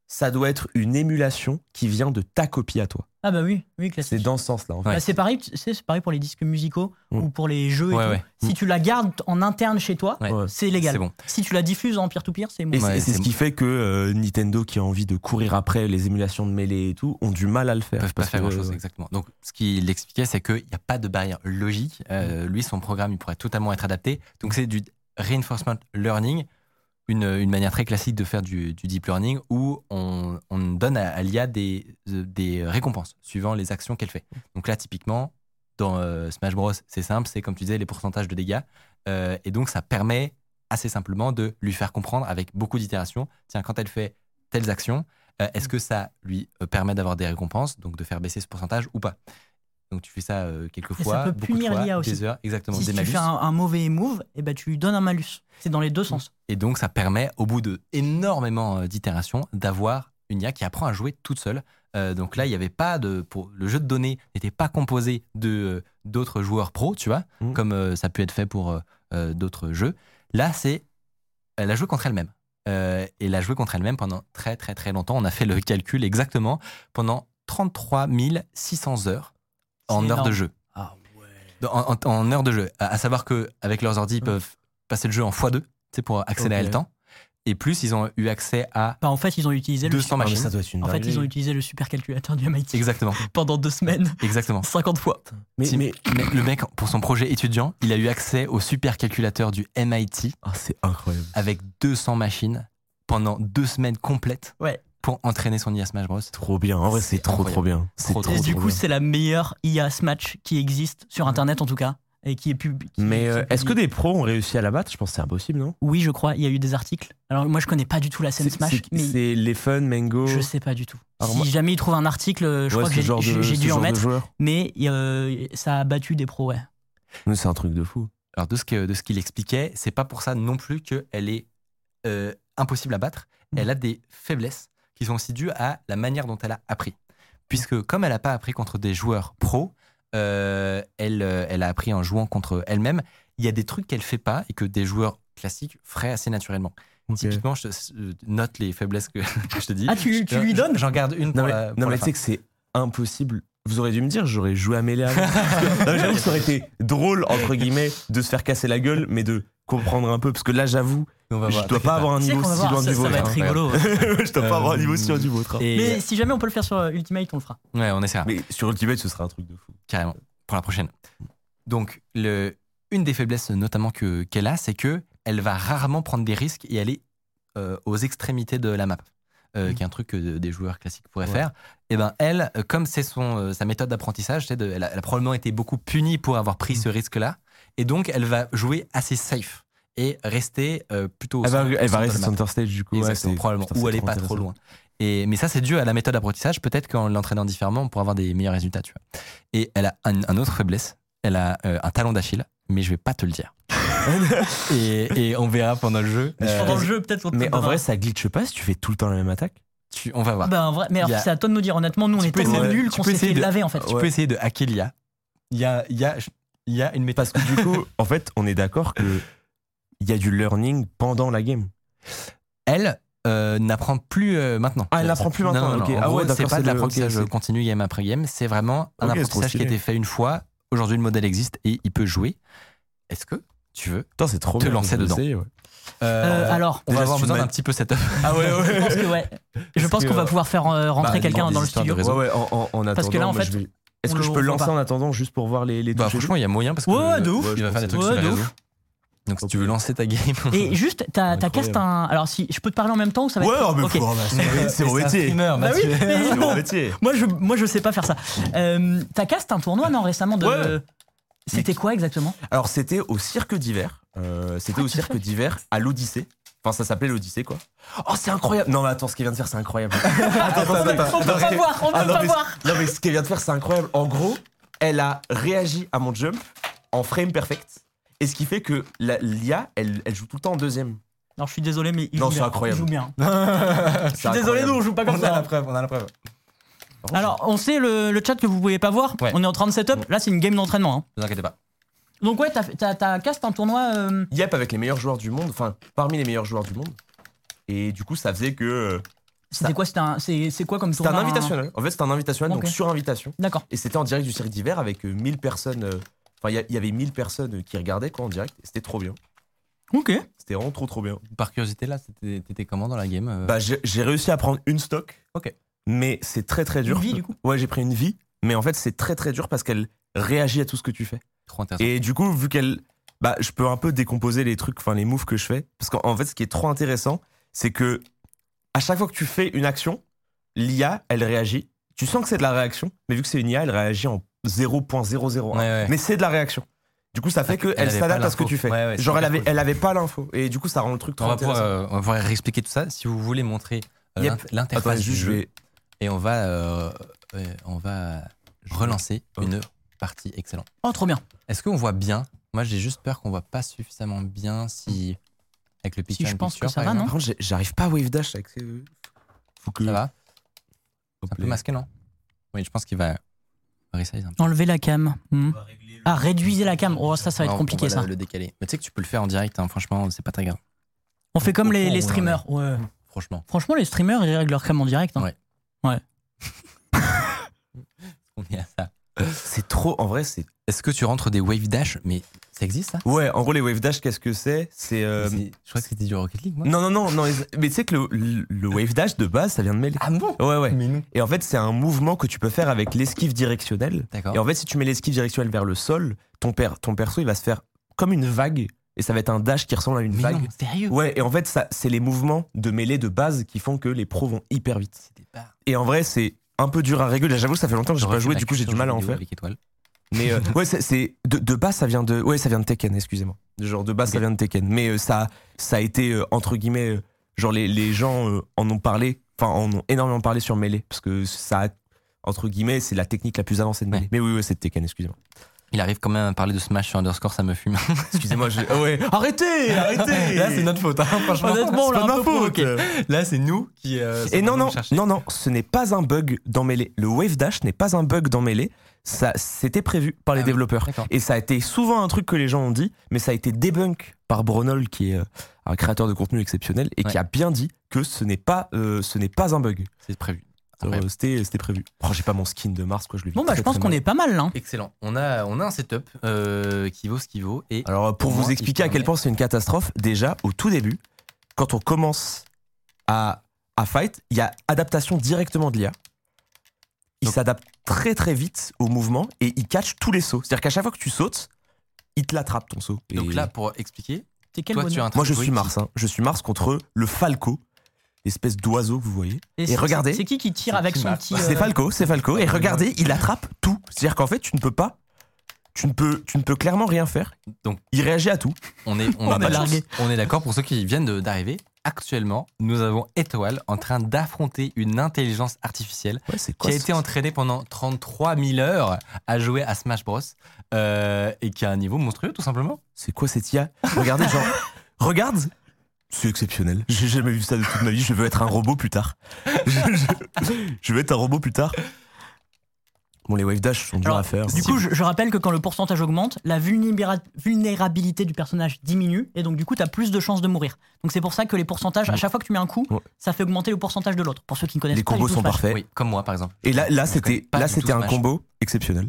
ça doit être une émulation qui vient de ta copie à toi. Ah bah oui, oui, classique. C'est dans ce sens-là. En fait. Ouais. Bah, c'est pareil, c'est pareil pour les disques musicaux Mm. ou pour les jeux. et Ouais, tout. ouais. Si tu la gardes en interne chez toi, Ouais. C'est légal. Bon. Si tu la diffuses en peer-to-peer, c'est Ouais, et c'est ce qui fait que euh, Nintendo, qui a envie de courir après les émulations de mêlée et tout, ont du mal à le faire. Ils peuvent pas faire que, grand chose, ouais. exactement. Donc, ce qu'il expliquait, c'est qu'il n'y a pas de barrière logique. Euh, lui, son programme, il pourrait totalement être adapté. Donc, c'est du reinforcement learning, une, une manière très classique de faire du, du deep learning où on, on donne à, à l'IA des, des récompenses suivant les actions qu'elle fait. Donc, là, typiquement, dans euh, Smash Bros, c'est simple, c'est comme tu disais, les pourcentages de dégâts. Euh, et donc, ça permet assez simplement de lui faire comprendre avec beaucoup d'itérations tiens, quand elle fait telles actions, euh, est-ce que ça lui euh, permet d'avoir des récompenses, donc de faire baisser ce pourcentage ou pas? Donc tu fais ça euh, quelques Et ça fois, peut beaucoup punir de fois, l'IA aussi. heures, exactement, Si des tu malus. fais un, un mauvais move, et ben tu lui donnes un malus. C'est dans les deux sens. Et donc ça permet, au bout de énormément euh, d'itérations, d'avoir une IA qui apprend à jouer toute seule. Euh, donc là, il n'y avait pas de, pour le jeu de données n'était pas composé de euh, d'autres joueurs pros, tu vois, Mhm. comme euh, ça peut être fait pour euh, d'autres jeux. Là, c'est elle a joué contre elle-même. Et elle a joué contre elle-même pendant très très très longtemps. On a fait le [LAUGHS] calcul exactement pendant 33 600 heures en heures de jeu. Ah ouais. En, en- en heures de jeu. À, à savoir que avec leurs ordi, ils peuvent passer le jeu en x2. sais, pour accélérer Ok. le temps. Et plus, ils ont eu accès à Bah, en fait, ils ont utilisé le 200 Ah, mais machines. ça doit être une En fait, ils ont utilisé le supercalculateur du MIT Exactement, [LAUGHS] pendant deux semaines, exactement. [LAUGHS] 50 fois. Mais, Si- mais- mais le mec, pour son projet étudiant, il a eu accès au supercalculateur du MIT Ah, c'est incroyable. avec 200 machines pendant deux semaines complètes Ouais. pour entraîner son IA Smash Bros. Trop bien. En vrai, c'est trop, incroyable. trop bien. C'est Trop, trop, du coup, bien. c'est la meilleure IA Smash qui existe sur Internet en tout cas. Et qui est pub. qui- Mais euh, est est-ce que des pros ont réussi à la battre Je pense que c'est impossible, non? Oui, je crois, il y a eu des articles. Alors moi, je connais pas du tout la scène Smash, c'est- les fun, Mango. je sais pas du tout. Alors si moi- jamais ils trouvent un article, je Ouais, crois que j'ai dû en genre de mettre, joueur. mais euh, ça a battu des pros, ouais. C'est un truc de fou. Alors de ce que de ce qu'il expliquait, c'est pas pour ça non plus qu'elle est euh, impossible à battre. Mm. Elle a des faiblesses qui sont aussi dues à la manière dont elle a appris. Puisque comme elle n'a pas appris contre des joueurs pros, euh, elle, euh, elle a appris en jouant contre elle-même. Il y a des trucs qu'elle fait pas et que des joueurs classiques feraient assez naturellement. Typiquement, je te- euh, note les faiblesses que, [LAUGHS] que je te dis. Ah, tu, tu lui donnes J'en garde une pour Non, mais, la, non, pour mais la tu sais que c'est impossible. Vous aurez dû me dire, j'aurais joué à [LAUGHS] mais J'avoue que ça aurait été drôle, entre guillemets, de se faire casser la gueule, mais de comprendre un peu. Parce que là, j'avoue, je voir, dois pas avoir un niveau si loin du ça vôtre. va être rigolo. [LAUGHS] je dois pas avoir un niveau si loin du vôtre. Mais si jamais on peut le faire sur euh, Ultimate, on le fera. ouais, on essaiera. Mais sur Ultimate, ce sera un truc de fou. carrément pour la prochaine. Donc le, une des faiblesses notamment que qu'elle a, c'est que elle va rarement prendre des risques et aller euh, aux extrémités de la map, euh, qui est un truc que des joueurs classiques pourraient Ouais. faire. Et ben elle, euh, comme c'est son euh, sa méthode d'apprentissage, elle, a, elle a probablement été beaucoup punie pour avoir pris ce risque-là, et donc elle va jouer assez safe et rester euh, plutôt. au Elle va, elle va rester center stage du coup. ouais, Exactement, probablement. Ou elle est pas trop loin. Et, mais ça, c'est dû à la méthode d'apprentissage. Peut-être qu'en l'entraînant différemment, on pourra avoir des meilleurs résultats. Tu vois. Et elle a un, un autre faiblesse. Elle a euh, un talon d'Achille, mais je vais pas te le dire. [LAUGHS] et, et on verra pendant le jeu. Euh, Pendant le jeu, peut-être. Mais en vrai, ça glitche pas si tu fais tout le temps la même attaque? tu- on va voir. Bah, en vrai, mais alors, a- c'est à toi de nous dire. Honnêtement, nous, on Tu est tellement nuls tu qu'on peux s'est fait essayer de- laver en fait. Tu peux essayer de hacker l'IA. Il y a, il y, a, il y a une méthode. Parce que du coup, [LAUGHS] en fait, on est d'accord que il y a du learning pendant la game. Elle euh, n'apprend plus euh, maintenant. Ah, elle n'apprend plus maintenant, non, non. ok. En Ah ouais, d'accord, c'est pas de l'apprentissage ok, c'est- continu game après game. C'est vraiment un apprentissage qui a été fait une fois. Aujourd'hui, le modèle existe et il peut jouer. Est-ce que tu veux Putain, c'est trop Te bien. lancer dedans. essayer, ouais. Euh, alors, on va avoir besoin d'un petit peu setup. [LAUGHS] Ah ouais, je pense que ouais. Je pense qu'on va pouvoir faire rentrer bah, quelqu'un dans le studio. réseau. Ouais, ouais, en, en, en attendant, Parce que là, en fait, je vais- Est-ce que je peux lancer pas. en attendant juste pour voir les, les Bah, franchement, il y a moyen parce que Ouais, ouais, de ouf. il va faire des trucs Ouais, sur de les réseaux. ouf. Donc si tu veux lancer ta game. Et juste, t'as cast un. Alors, si je peux te parler en même temps ou ça va Ouais, être. oh, mais Ok. faut- bah, c'est- [LAUGHS] c'est mon métier. streamer, Bah oui, mais C'est mon métier. Moi, je, moi, je sais pas faire ça. Euh, T'as cast un tournoi, non, récemment de. Ouais. C'était quoi exactement? Alors, c'était au cirque d'hiver. Euh, c'était Ah, au cirque d'hiver à l'Odyssée. Enfin, ça s'appelait l'Odyssée, quoi. Oh, c'est incroyable. Non, mais attends, ce qu'il vient de faire, c'est incroyable. [LAUGHS] attends, On peut pas voir, on peut Ah, non, pas mais- voir. Non, mais ce qu'elle vient de faire, c'est incroyable. En gros, elle a réagi à mon jump en frame perfect. Et ce qui fait que la- l'IA, elle, elle joue tout le temps en deuxième. Alors, je suis désolé, mais il Non, joue c'est bien. incroyable. Il joue bien. [LAUGHS] Je suis désolé, nous, on joue pas comme ça. preuve, on a la preuve. Alors, on sait le, le chat que vous pouvez pas voir. Ouais. On est en train de setup. Là, c'est une game d'entraînement. hein. Ne vous inquiétez pas. Donc, ouais, t'as fait- t'as t'as cast un tournoi. euh, Yep, avec les meilleurs joueurs du monde, enfin, parmi les meilleurs joueurs du monde. Et du coup, ça faisait que. euh, C'était quoi C'était un- C'est c'est quoi comme C'était un tournoi invitationnel. En fait, c'était un invitationnel, donc sur invitation. D'accord. Et c'était en direct du cirque d'hiver avec euh, 1000 personnes. euh, Enfin, il y avait 1000 personnes qui regardaient, quoi, en direct. Et c'était trop bien. Ok. C'était vraiment trop, trop bien. Par curiosité, là, c'était- t'étais comment dans la game euh Bah, j'ai j'ai réussi à prendre une stock. Ok. Mais c'est très, très dur. Une vie, du coup Ouais, j'ai pris une vie. Mais en fait, c'est très, très dur parce qu'elle réagit à tout ce que tu fais. Trop intéressant. Et du coup, vu qu'elle. Bah, je peux un peu décomposer les trucs, enfin, les moves que je fais. Parce qu'en en fait, ce qui est trop intéressant, c'est que à chaque fois que tu fais une action, l'IA, elle réagit. Tu sens que c'est de la réaction, mais vu que c'est une IA, elle réagit en 0.001. Ouais, ouais. Mais c'est de la réaction. Du coup, ça fait Elle qu'elle s'adapte à ce que tu fais. Ouais, Genre, elle avait, cool. elle avait pas l'info. Et du coup, ça rend le truc trop on, va pouvoir, intéressant. euh, on va pouvoir réexpliquer tout ça. Si vous voulez montrer euh, Yep. l'interface du jeu, vais. et on va, euh, on va relancer une partie excellente. Oh, trop bien. Est-ce qu'on voit bien? Moi, j'ai juste peur qu'on voit pas suffisamment bien si avec le Si, picture je in pense que ça va, non? Par contre, j'arrive pas à wave dash avec ces. Faut que. Ça va? C'est un peu masqué, non? Oui, je pense qu'il va resize un peu. Enlever la cam. Hmm. Ah, réduisez la cam. Oh, ça, ça va être compliqué, on va ça. le- le décaler. Mais tu sais que tu peux le faire en direct, hein, franchement, c'est pas très grave. On fait comme les, streamers. Ouais. Franchement. Franchement, les streamers, ils règlent leur cam en direct. hein. Ouais. [LAUGHS] On est à ça. C'est trop, en vrai, c'est. Est-ce que tu rentres des wave dash Mais ça existe ça? Ouais, en gros, les wave dash, qu'est-ce que c'est? C'est. euh, C'est- Je crois que c'était du Rocket League, moi. Non, non, non, non. Mais tu sais que le, le- le wave dash de base, ça vient de mêler. Ah bon? Ouais, ouais. Mais non. Et en fait, c'est un mouvement que tu peux faire avec l'esquive directionnelle. D'accord. Et en fait, si tu mets l'esquive directionnelle vers le sol, ton, per- ton perso, il va se faire comme une vague. Et ça va être un dash qui ressemble à une Mais vague. non, sérieux? Ouais, et en fait, ça, c'est les mouvements de mêlée de base qui font que les pros vont hyper vite. C'était pas. Et en vrai, c'est un peu dur à réguler. J'avoue, ça fait longtemps que j'ai pas joué, du coup, j'ai du mal à en faire. Avec étoile. Mais euh, [LAUGHS] ouais, c'est- de, de base, ça vient de ouais, ça vient de Tekken, excusez-moi. Genre de base, ça Ok. vient de Tekken. Mais euh, ça, ça a été euh, entre guillemets, euh, genre les, les gens en ont parlé, enfin en ont énormément parlé sur Melee parce que ça, a, entre guillemets, c'est la technique la plus avancée de Melee. Ouais. Mais oui, oui, c'est de Tekken, excusez-moi. Il arrive quand même à parler de Smash sur Underscore, ça me fume. [LAUGHS] Excusez-moi, je... ouais, arrêtez, arrêtez. Là, c'est notre faute, hein, franchement. Honnêtement, C'est peu faute. Là, c'est nous qui. euh, Et non, non, non, non, ce n'est pas un bug dans Melee. Le wave dash n'est pas un bug dans Melee. Ça, c'était prévu par les Ah développeurs. Et ça a été souvent un truc que les gens ont dit, mais ça a été débunk par Bronol, qui est euh, un créateur de contenu exceptionnel, et qui a bien dit que ce n'est pas, euh, ce n'est pas un bug. C'est prévu. Euh. C'était, prévu. Oh, j'ai pas mon skin de Mars, quoi, je le vis Bon, bah, très, je pense qu'on est pas mal là. hein. Excellent. On a, on a un setup euh, qui vaut ce qu'il vaut. Et Alors, pour vous moins, expliquer à quel point c'est une catastrophe, déjà, au tout début, quand on commence à, à fight, il y a adaptation directement de l'IA. Il s'adapte très très vite au mouvement et il catch tous les sauts. C'est-à-dire qu'à chaque fois que tu sautes, il te l'attrape ton saut. donc là, pour expliquer, T'es quel toi, tu as un moi je suis Mars. hein. Je suis Mars contre le Falco, l'espèce d'oiseau que vous voyez. Et regardez. C'est qui qui tire avec qui son petit. C'est euh, Falco, c'est Falco. Et regardez, il attrape tout. C'est-à-dire qu'en fait, tu ne peux pas. Tu ne peux, tu ne peux clairement rien faire. Donc- il réagit à tout. on est, on [LAUGHS] On a est pas de largué. chance. On est d'accord pour ceux qui viennent de- d'arriver. Actuellement, nous avons Étoile en train d'affronter une intelligence artificielle Ouais, qui a été entraînée pendant 33 000 heures à jouer à Smash Bros. euh, et qui a un niveau monstrueux, tout simplement. C'est quoi cette IA Regardez, genre, [LAUGHS] regarde C'est exceptionnel. J'ai jamais vu ça de toute ma vie. Je veux être un robot plus tard. je, je- je veux être un robot plus tard. Bon, les wave dash sont durs Alors, à faire. Du coup, je, je rappelle que quand le pourcentage augmente, la vulnéra- vulnérabilité du personnage diminue et donc du coup, t'as plus de chances de mourir. Donc c'est pour ça que les pourcentages, à chaque fois que tu mets un coup, Ouais. ça fait augmenter le pourcentage de l'autre. Pour ceux qui ne connaissent les pas du combos tout sont Smash. parfaits. Oui, comme moi, par exemple. Et là, là c'était, là, c'était un Smash. combo exceptionnel.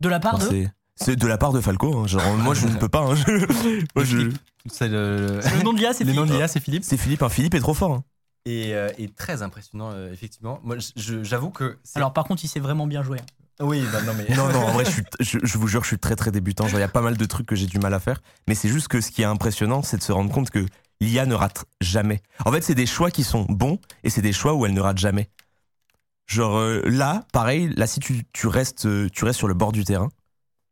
De la part Enfin, de. C'est, de la part de Falco. hein. Genre, moi, je ne peux pas. hein. Je- [LAUGHS] moi, je- C'est le, Le nom de l'IA, c'est le nom de Philippe. l'IA, c'est Philippe. c'est Philippe. hein. Philippe est trop fort. hein. Et, euh, et très impressionnant, euh, effectivement. Moi, j'avoue que. Alors par contre, il sait vraiment bien jouer. hein. oui, bah non, mais. Non, non, en vrai, je, [LAUGHS] suis- je, je vous jure, je suis très très débutant. Il y a pas mal de trucs que j'ai du mal à faire. Mais c'est juste que ce qui est impressionnant, c'est de se rendre compte que l'IA ne rate jamais. En fait, c'est des choix qui sont bons et c'est des choix où elle ne rate jamais. Genre euh, là, pareil, là, si tu, tu, restes, euh, tu restes sur le bord du terrain,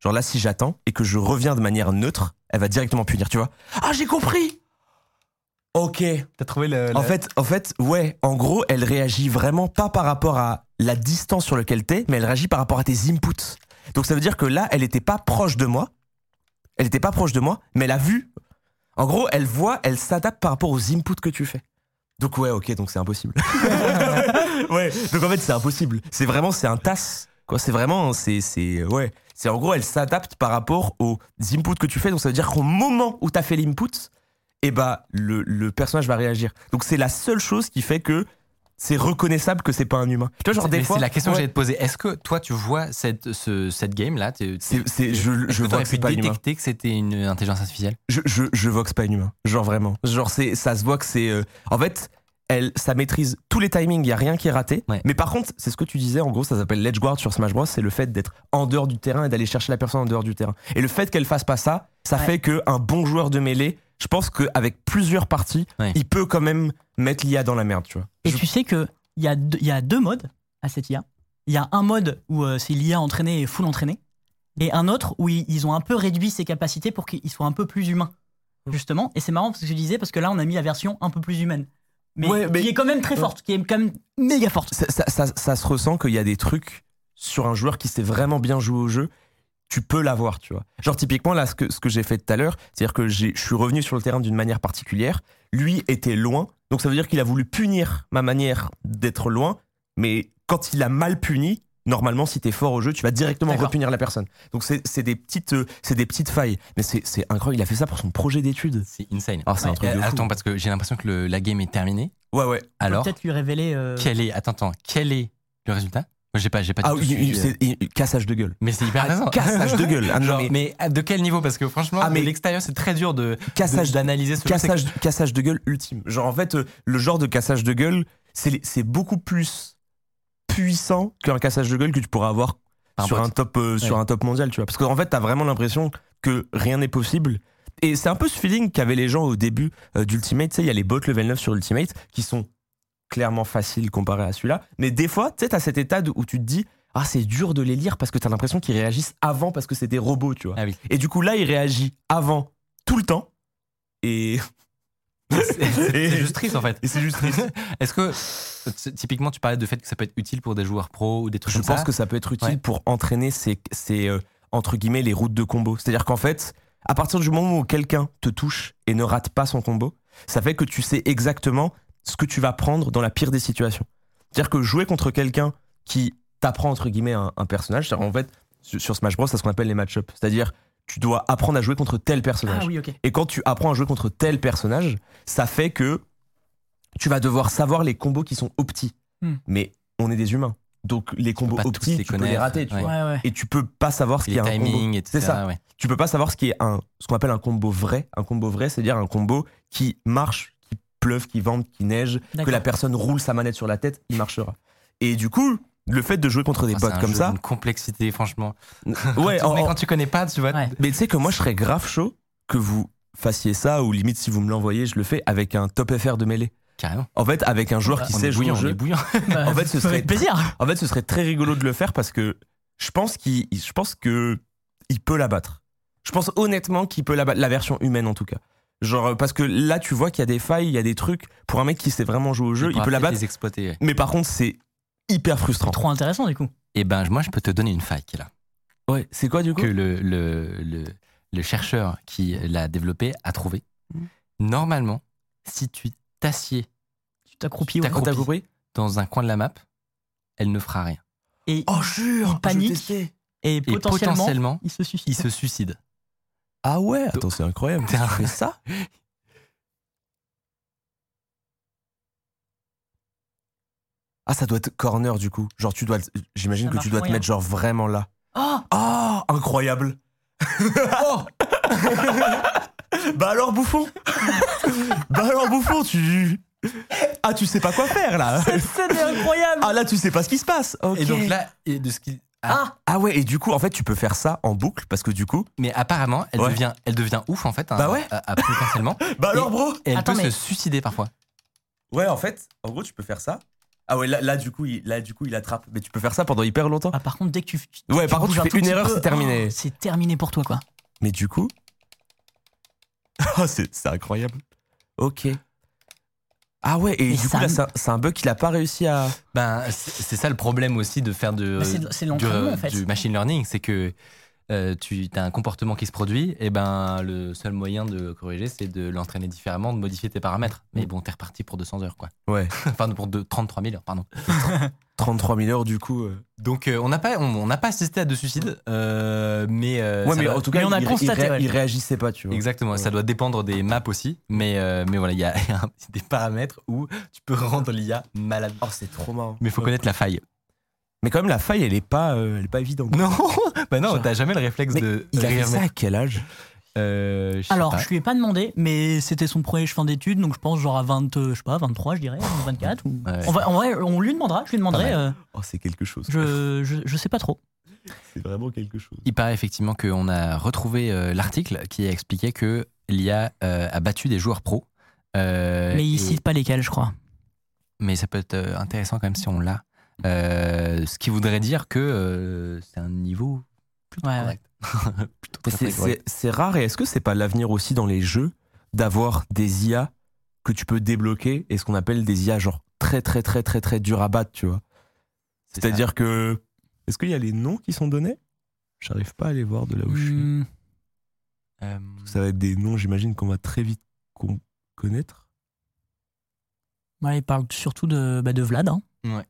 genre là, si j'attends et que je reviens de manière neutre, elle va directement punir, tu vois. Ah, j'ai compris Ok. T'as trouvé le. En le- fait, en fait, ouais, en gros, elle réagit vraiment pas par rapport à la distance sur laquelle t'es, mais elle réagit par rapport à tes inputs. Donc ça veut dire que là, elle était pas proche de moi. Elle était pas proche de moi, mais elle a vu. En gros, elle voit, elle s'adapte par rapport aux inputs que tu fais. Donc ouais, ok, donc c'est impossible. [LAUGHS] [LAUGHS] ouais, donc en fait, c'est impossible. C'est vraiment, c'est un tasse. Quoi, c'est vraiment, c'est, c'est, ouais. C'est en gros, elle s'adapte par rapport aux inputs que tu fais. Donc ça veut dire qu'au moment où t'as fait l'input, et bah le, le personnage va réagir. Donc c'est la seule chose qui fait que c'est reconnaissable que c'est pas un humain. Tu vois, genre C'est- des mais fois. c'est la question que j'allais te poser. Est-ce que toi, tu vois cette, ce- cette game-là? T'es- c'est, t'es- c'est- je, je que t'aurais vox pu pas détecter que c'était une intelligence artificielle? Je, je, je vox pas un humain. Genre vraiment. Genre c'est, ça se voit que c'est. euh, en fait, elle, ça maîtrise tous les timings. Il y a rien qui est raté. Ouais. Mais par contre, c'est ce que tu disais. En gros, ça s'appelle l'edge guard sur Smash Bros. C'est le fait d'être en dehors du terrain et d'aller chercher la personne en dehors du terrain. Et le fait qu'elle fasse pas ça, ça Ouais. fait que un bon joueur de mêlée, je pense qu'avec plusieurs parties, Ouais. il peut quand même mettre l'IA dans la merde, tu vois. Et Je- tu sais que il y, a deux- y a deux modes à cette IA. Il y a un mode où euh, c'est l'IA entraînée et full entraînée, et un autre où ils, ils ont un peu réduit ses capacités pour qu'il soit un peu plus humain, justement. Et c'est marrant parce que je disais parce que là on a mis la version un peu plus humaine, mais, Ouais, mais- qui est quand même très forte, qui est quand même méga forte. ça, ça- ça- ça se ressent qu'il y a des trucs sur un joueur qui sait vraiment bien jouer au jeu. Tu peux l'avoir, tu vois. Genre, typiquement, là, ce que, ce que j'ai fait tout à l'heure, c'est-à-dire que je suis revenu sur le terrain d'une manière particulière. Lui était loin. Donc, ça veut dire qu'il a voulu punir ma manière d'être loin. Mais quand il a mal puni, normalement, si t'es fort au jeu, tu vas directement repunir la personne. Donc, c'est c'est des, petites, euh, c'est des petites failles. Mais c'est c'est incroyable. Il a fait ça pour son projet d'études. C'est insane. Ah, c'est un truc de fou. Attends, parce que j'ai l'impression que le- la game est terminée. Ouais, ouais. Alors, peut-être lui révéler. euh, quel est. Attends, attends, quel est le résultat? Moi, j'ai pas, j'ai pas Ah oui, c'est cassage de gueule. Mais c'est hyper intéressant. Cassage de gueule. [LAUGHS] Ah, Genre, mais de quel niveau? Parce que franchement, Ah, mais- l'extérieur, c'est très dur de cassage de- d'analyser ce jeu. cassage, cassage de gueule ultime. Genre en fait, euh, le genre de cassage de gueule, c'est beaucoup plus puissant qu'un cassage de gueule que tu pourras avoir sur un top euh, sur un top mondial, tu vois. Parce qu'en fait, t'as vraiment l'impression que rien n'est possible. Et c'est un peu ce feeling qu'avaient les gens au début euh, d'Ultimate. Tu sais, il y a les bots level 9 sur Ultimate qui sont clairement faciles comparés à celui-là. Mais des fois, tu sais, t'as cet état où tu te dis, ah, c'est dur de les lire parce que t'as l'impression qu'ils réagissent avant parce que c'est des robots, tu vois. Ah oui. Et du coup, là, il réagit avant tout le temps. Et. C'est [LAUGHS] juste triste en fait. Et c'est juste triste. [LAUGHS] Est-ce que [LAUGHS] typiquement tu parlais de fait que ça peut être utile pour des joueurs pro ou des trucs Je comme pense ça que ça peut être utile Ouais. pour entraîner ces, ces, euh, entre guillemets, les routes de combo. C'est-à-dire qu'en fait, à partir du moment où quelqu'un te touche et ne rate pas son combo, ça fait que tu sais exactement ce que tu vas prendre dans la pire des situations. C'est-à-dire que jouer contre quelqu'un qui t'apprend, entre guillemets, un, un personnage, c'est-à-dire en fait, sur sur Smash Bros, c'est ce qu'on appelle les match-ups. C'est-à-dire, tu dois apprendre à jouer contre tel personnage. Ah oui. Et quand tu apprends à jouer contre tel personnage, ça fait que tu vas devoir savoir les combos qui sont optis. Hmm. Mais on est des humains. Donc les combos les tu peux les connaître, rater, tu ouais. vois. Ouais, ouais. Et tu peux pas savoir ce qui est un combo. C'est ça. ouais. Tu peux pas savoir ce qui est un ce qu'on appelle un combo vrai. Un combo vrai, c'est-à-dire un combo qui marche, qui pleuve, qui vente, qui neige, que la personne roule sa manette sur la tête, il marchera. Et du coup, le fait de jouer contre des Oh, bots comme jeu ça, d'une complexité, franchement. ouais, [LAUGHS] en- quand tu connais pas, tu vois. Ouais. mais tu sais que moi je serais grave chaud que vous fassiez ça ou limite si vous me l'envoyez, je le fais avec un top FR de mêlée. Carrément. En fait, avec un joueur qui on sait jouer on jeu. est bouillant. Bah, [LAUGHS] En fait, ce serait- plaisir. En fait, ce serait très rigolo de le faire parce que je pense qu'il, je pense que il peut la battre. Je pense honnêtement qu'il peut la battre, la version humaine en tout cas. Genre parce que là, tu vois qu'il y a des failles, il y a des trucs pour un mec qui sait vraiment jouer au jeu, il peut la battre. les exploiter. ouais. Mais par contre, c'est hyper frustrant. Trop intéressant du coup. Et ben, moi, je peux te donner une faille qui est là. Ouais, c'est quoi du coup? Que le, le, le, le chercheur qui l'a développé a trouvé. Normalement, si tu t'assieds Tu t'accroupis. t'as compris dans un coin de la map, elle ne fera rien. Et, Oh jure, Il panique. et Et potentiellement, potentiellement, il se suicide. il se suicide. Ah ouais, attends, c'est incroyable. Tu fais ça [LAUGHS] Ah, ça doit être corner du coup. Genre, tu dois, j'imagine que tu dois te mettre genre vraiment là. Oh Oh, incroyable. oh [LAUGHS] [LAUGHS] Bah alors bouffon [LAUGHS] Bah alors bouffon, tu Ah, tu sais pas quoi faire là. [LAUGHS] Cette scène est incroyable Ah là, tu sais pas ce qui se passe. Ok. Et donc là, et de ce qui. Ah, Ah Ah ouais, et du coup, en fait, tu peux faire ça en boucle parce que du coup, mais apparemment, elle, Ouais. devient, elle devient ouf en fait. hein, Bah ouais. à- à- potentiellement. bah alors Et- bro. Et elle Attends, peut mais- se suicider parfois. Ouais, en fait, en gros, tu peux faire ça. Ah ouais, là, là du coup, il, là du coup, il attrape. Mais tu peux faire ça pendant hyper longtemps. Ah, par contre, dès que tu. tu- Ouais, par contre, bouges tu un fais tout une petit erreur, peu, c'est terminé. oh, c'est terminé pour toi, quoi. Mais du coup, [LAUGHS] c'est c'est incroyable. Ok. Ah ouais, et Mais du ça- coup là, c'est un- bug qu'il a pas réussi à. Ben, c'est ça le problème aussi de faire de, Bah, c'est- c'est du, l'entraînement, en fait. du machine learning, c'est que euh, tu as un comportement qui se produit, et ben le seul moyen de le corriger, c'est de l'entraîner différemment, de modifier tes paramètres. Mais bon, t'es reparti pour 200 heures, quoi. Ouais. [LAUGHS] enfin, pour deux- 33 000 heures, pardon. [LAUGHS] 33 000 heures du coup. euh. Donc, euh, on n'a pas, on, on n'a pas assisté à de suicides, euh, mais euh, ouais, mais doit- en tout cas, mais on a il, il constaté, ré- ouais. il réagissait pas, tu vois. Exactement, Ouais. ça doit dépendre des maps aussi, mais, euh, mais voilà, il y a [LAUGHS] des paramètres où tu peux rendre l'IA malade. Oh, c'est trop marrant. Mais il faut connaître la faille. Mais quand même, la faille, elle est pas, euh, elle est pas évidente. Non, [LAUGHS] bah non, Genre- t'as jamais le réflexe Mais de il a fait rire, ça à quel âge? Euh, je Alors, pas. je lui ai pas demandé, mais c'était son premier chemin d'études, donc je pense genre à 20, euh, je sais pas, 23, je dirais, ou 24. Ou... Ouais. On lui demandera, je lui demanderai. Euh, Oh, c'est quelque chose. je, je, je sais pas trop. C'est vraiment quelque chose. Il paraît effectivement qu'on a retrouvé euh, l'article qui expliquait que l'IA euh, a battu des joueurs pros. Euh, mais il et- cite pas lesquels, je crois. mais ça peut être intéressant quand même si on l'a. Euh, ce qui voudrait dire que euh, c'est un niveau plutôt Ouais, correct. [LAUGHS] C'est rare et est-ce que c'est pas l'avenir aussi dans les jeux d'avoir des IA que tu peux débloquer et ce qu'on appelle des IA genre très très très très très dur à battre, tu vois? C'est C'est-à-dire que est-ce qu'il y a les noms qui sont donnés? J'arrive pas à les voir de là où je suis. Hmm, ça. Euh, Ça va être des noms, j'imagine qu'on va très vite con- connaître. ouais, il parle surtout de, bah, de Vlad. hein. Ouais.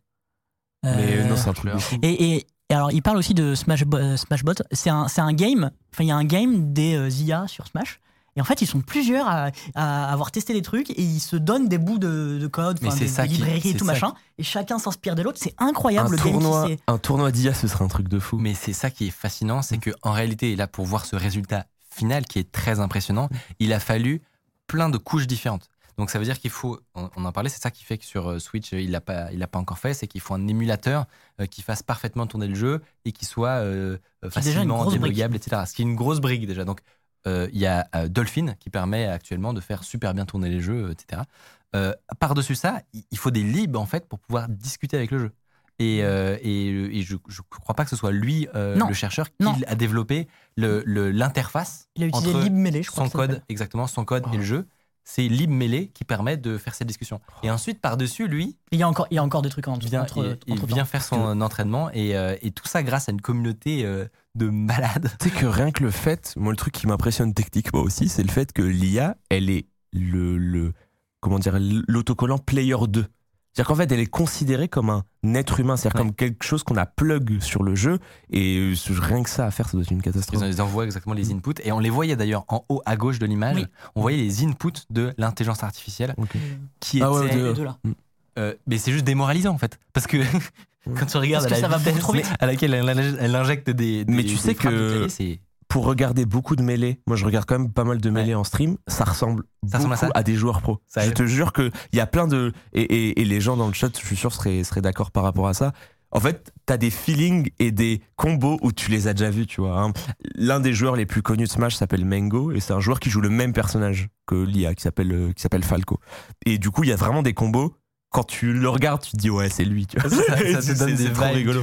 Mais Euh, non, c'est un truc de fou. Et, et- et alors, il parle aussi de Smash, euh, Smashbot. C'est un, c'est un game. Enfin, il y a un game des euh, IA sur Smash. Et en fait, ils sont plusieurs à, à avoir testé des trucs et ils se donnent des bouts de, de code, des, qui- librairies et tout machin. Et chacun s'inspire de l'autre. C'est incroyable Un le tournoi, un tournoi d'IA, ce serait un truc de fou. Mais c'est ça qui est fascinant, c'est que en réalité, là pour voir ce résultat final qui est très impressionnant, il a fallu plein de couches différentes. Donc ça veut dire qu'il faut, on on en parlait, c'est ça qui fait que sur euh, Switch euh, il l'a pas, il l'a pas encore fait, c'est qu'il faut un émulateur euh, qui fasse parfaitement tourner le jeu et qui soit facilement débugable, etc. Ce qui est une grosse brique déjà. Donc euh, il y a euh, Dolphin qui permet actuellement de faire super bien tourner les jeux, etc. Euh, Par-dessus ça, il faut des libs en fait pour pouvoir discuter avec le jeu. Et, et, et je ne crois pas que ce soit lui, le chercheur, qui Non. a développé le- le- l'interface Il a utilisé entre je crois. son code, exactement, son code Oh. et le jeu. C'est LibMelee qui permet de faire cette discussion. Et ensuite, par-dessus, lui, Il y a encore, il y a encore des trucs en vient, entre, il, il entre vient faire son entraînement et, euh, et tout ça grâce à une communauté euh, de malades. Tu sais que rien que le fait, moi le truc qui m'impressionne techniquement aussi, c'est le fait que l'IA, elle est le, le comment dire, l'autocollant player 2. C'est-à-dire qu'en fait, elle est considérée comme un être humain, c'est-à-dire Ouais. comme quelque chose qu'on a plug sur le jeu, et euh, rien que ça à faire, ça doit être une catastrophe. Ils, envoient exactement les inputs et on les voyait d'ailleurs en haut à gauche de l'image. Oui. On voyait les inputs de l'intelligence artificielle qui Ah ouais, de- Les deux là. Euh, mais c'est juste démoralisant en fait. Parce que [LAUGHS] quand tu regardes à la ça va vitesse beaucoup trop vite. à laquelle elle, injecte- elle injecte des, des- Mais tu des sais de que- Pour regarder beaucoup de mêlées, moi je regarde quand même pas mal de mêlées en stream, ça ressemble Ça ressemble à beaucoup des joueurs pro. Ça je aide. te jure qu'il y a plein de. Et, et- et les gens dans le chat, je suis sûr, seraient, seraient d'accord par rapport à ça. En fait, t'as des feelings et des combos où tu les as déjà vus, tu vois. hein. L'un des joueurs les plus connus de Smash s'appelle Mango et c'est un joueur qui joue le même personnage que l'IA qui s'appelle euh, qui s'appelle Falco. Et du coup, il y a vraiment des combos. Quand tu le regardes, tu te dis ouais, c'est lui. Tu vois. [LAUGHS] ça, ça te donne des trop rigolo.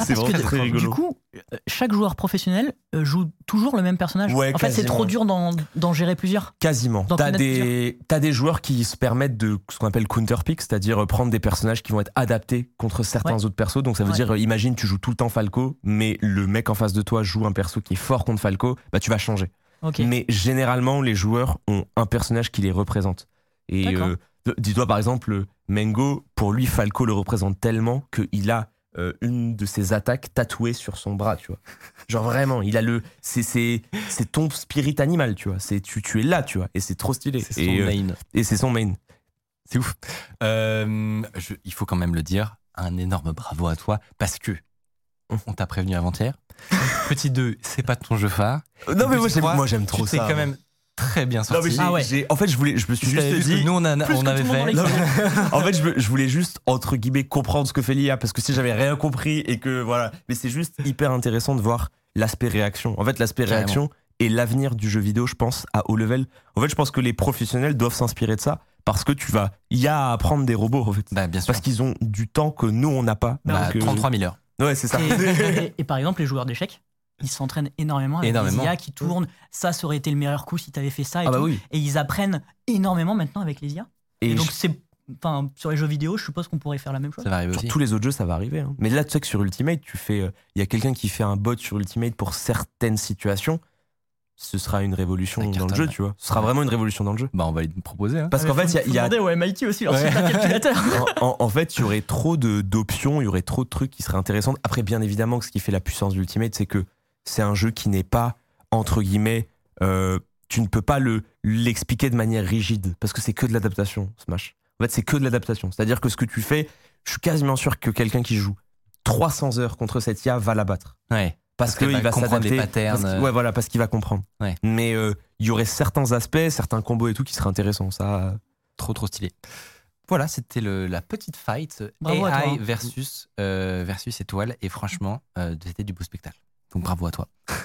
C'est vraiment très rigolo. Du coup, euh, chaque joueur professionnel euh, joue toujours le même personnage. Ouais, en fait, c'est trop dur d'en gérer plusieurs. Quasiment. T'as des, t'as des joueurs qui se permettent de ce qu'on appelle counterpick, c'est-à-dire prendre des personnages qui vont être adaptés contre certains Ouais. autres persos. Donc ça veut Ouais. dire, euh, imagine, tu joues tout le temps Falco, mais le mec en face de toi joue un perso qui est fort contre Falco, bah tu vas changer. Mais généralement, les joueurs ont un personnage qui les représente. Et euh, dis-toi par exemple, Mengo, pour lui, Falco le représente tellement qu'il a euh, une de ses attaques tatouée sur son bras, tu vois. Genre vraiment, il a le, c'est ton spirit animal, tu vois. C'est tu tu es là, tu vois, et c'est trop stylé. C'est son euh, main. et c'est son main. C'est ouf. Euh, je- il faut quand même le dire, un énorme bravo à toi parce que on t'a prévenu avant-hier. Petit 2, c'est pas ton jeu phare. Non mais moi j'aime, trop tu ça. quand même très bien Non, mais Ah ouais. en fait, je voulais, je me suis Je juste dit. nous on, a- Plus on que avait tout le monde fait. dans Non, en fait, je, voulais juste, entre guillemets, comprendre ce que fait l'IA, parce que si j'avais rien compris et que voilà. Mais c'est juste hyper intéressant de voir l'aspect réaction. En fait, l'aspect réaction est l'avenir du jeu vidéo, je pense, à haut level. En fait, je pense que les professionnels doivent s'inspirer de ça, parce que tu vas. Il y a à apprendre des robots, en fait. Bah, bien sûr. Parce qu'ils ont du temps que nous, on n'a pas. Bah, Donc, euh, 33 000 heures. Ouais, c'est ça. Et, et- et [LAUGHS] par exemple, les joueurs d'échecs, ils s'entraînent énormément avec Énormément. des IA qui tournent. Ça, ça aurait été le meilleur coup si tu avais fait ça. Et, Ah bah tout. oui. et ils apprennent énormément maintenant avec les IA. Et, Et donc, je- c'est. Enfin, sur les jeux vidéo, je suppose qu'on pourrait faire la même chose. Ça va arriver Sur aussi. tous les autres jeux, ça va arriver. hein. Mais là, tu sais que sur Ultimate, tu fais, euh, il y a quelqu'un qui fait un bot sur Ultimate pour certaines situations. Ce sera une révolution dans le jeu, tu vois. Ce sera vraiment une révolution dans le jeu. Bah, on va lui proposer. hein. Parce qu'en fait, il y a- il y a, au MIT aussi leur Ouais. supercalculateur. [LAUGHS] en, en- en fait, il y aurait trop de d'options, il y aurait trop de trucs qui seraient intéressants. Après, bien évidemment, que ce qui fait la puissance d'Ultimate, c'est que c'est un jeu qui n'est pas entre guillemets, euh, tu ne peux pas le l'expliquer de manière rigide parce que c'est que de l'adaptation. Smash. En fait, c'est que de l'adaptation. C'est-à-dire que ce que tu fais, je suis quasiment sûr que quelqu'un qui joue 300 heures contre cette IA va la battre. Ouais. Parce, qu'il va va comprendre s'adapter. les patterns, parce euh. ouais, voilà, parce qu'il va comprendre. Ouais. Mais euh, il y aurait certains aspects, certains combos et tout qui seraient intéressants. Ça, Trop, trop stylé. Voilà, c'était le- la petite fight Bravo AI versus, euh, versus étoile. Et franchement, euh, c'était du beau spectacle. Donc bravo à toi. [LAUGHS]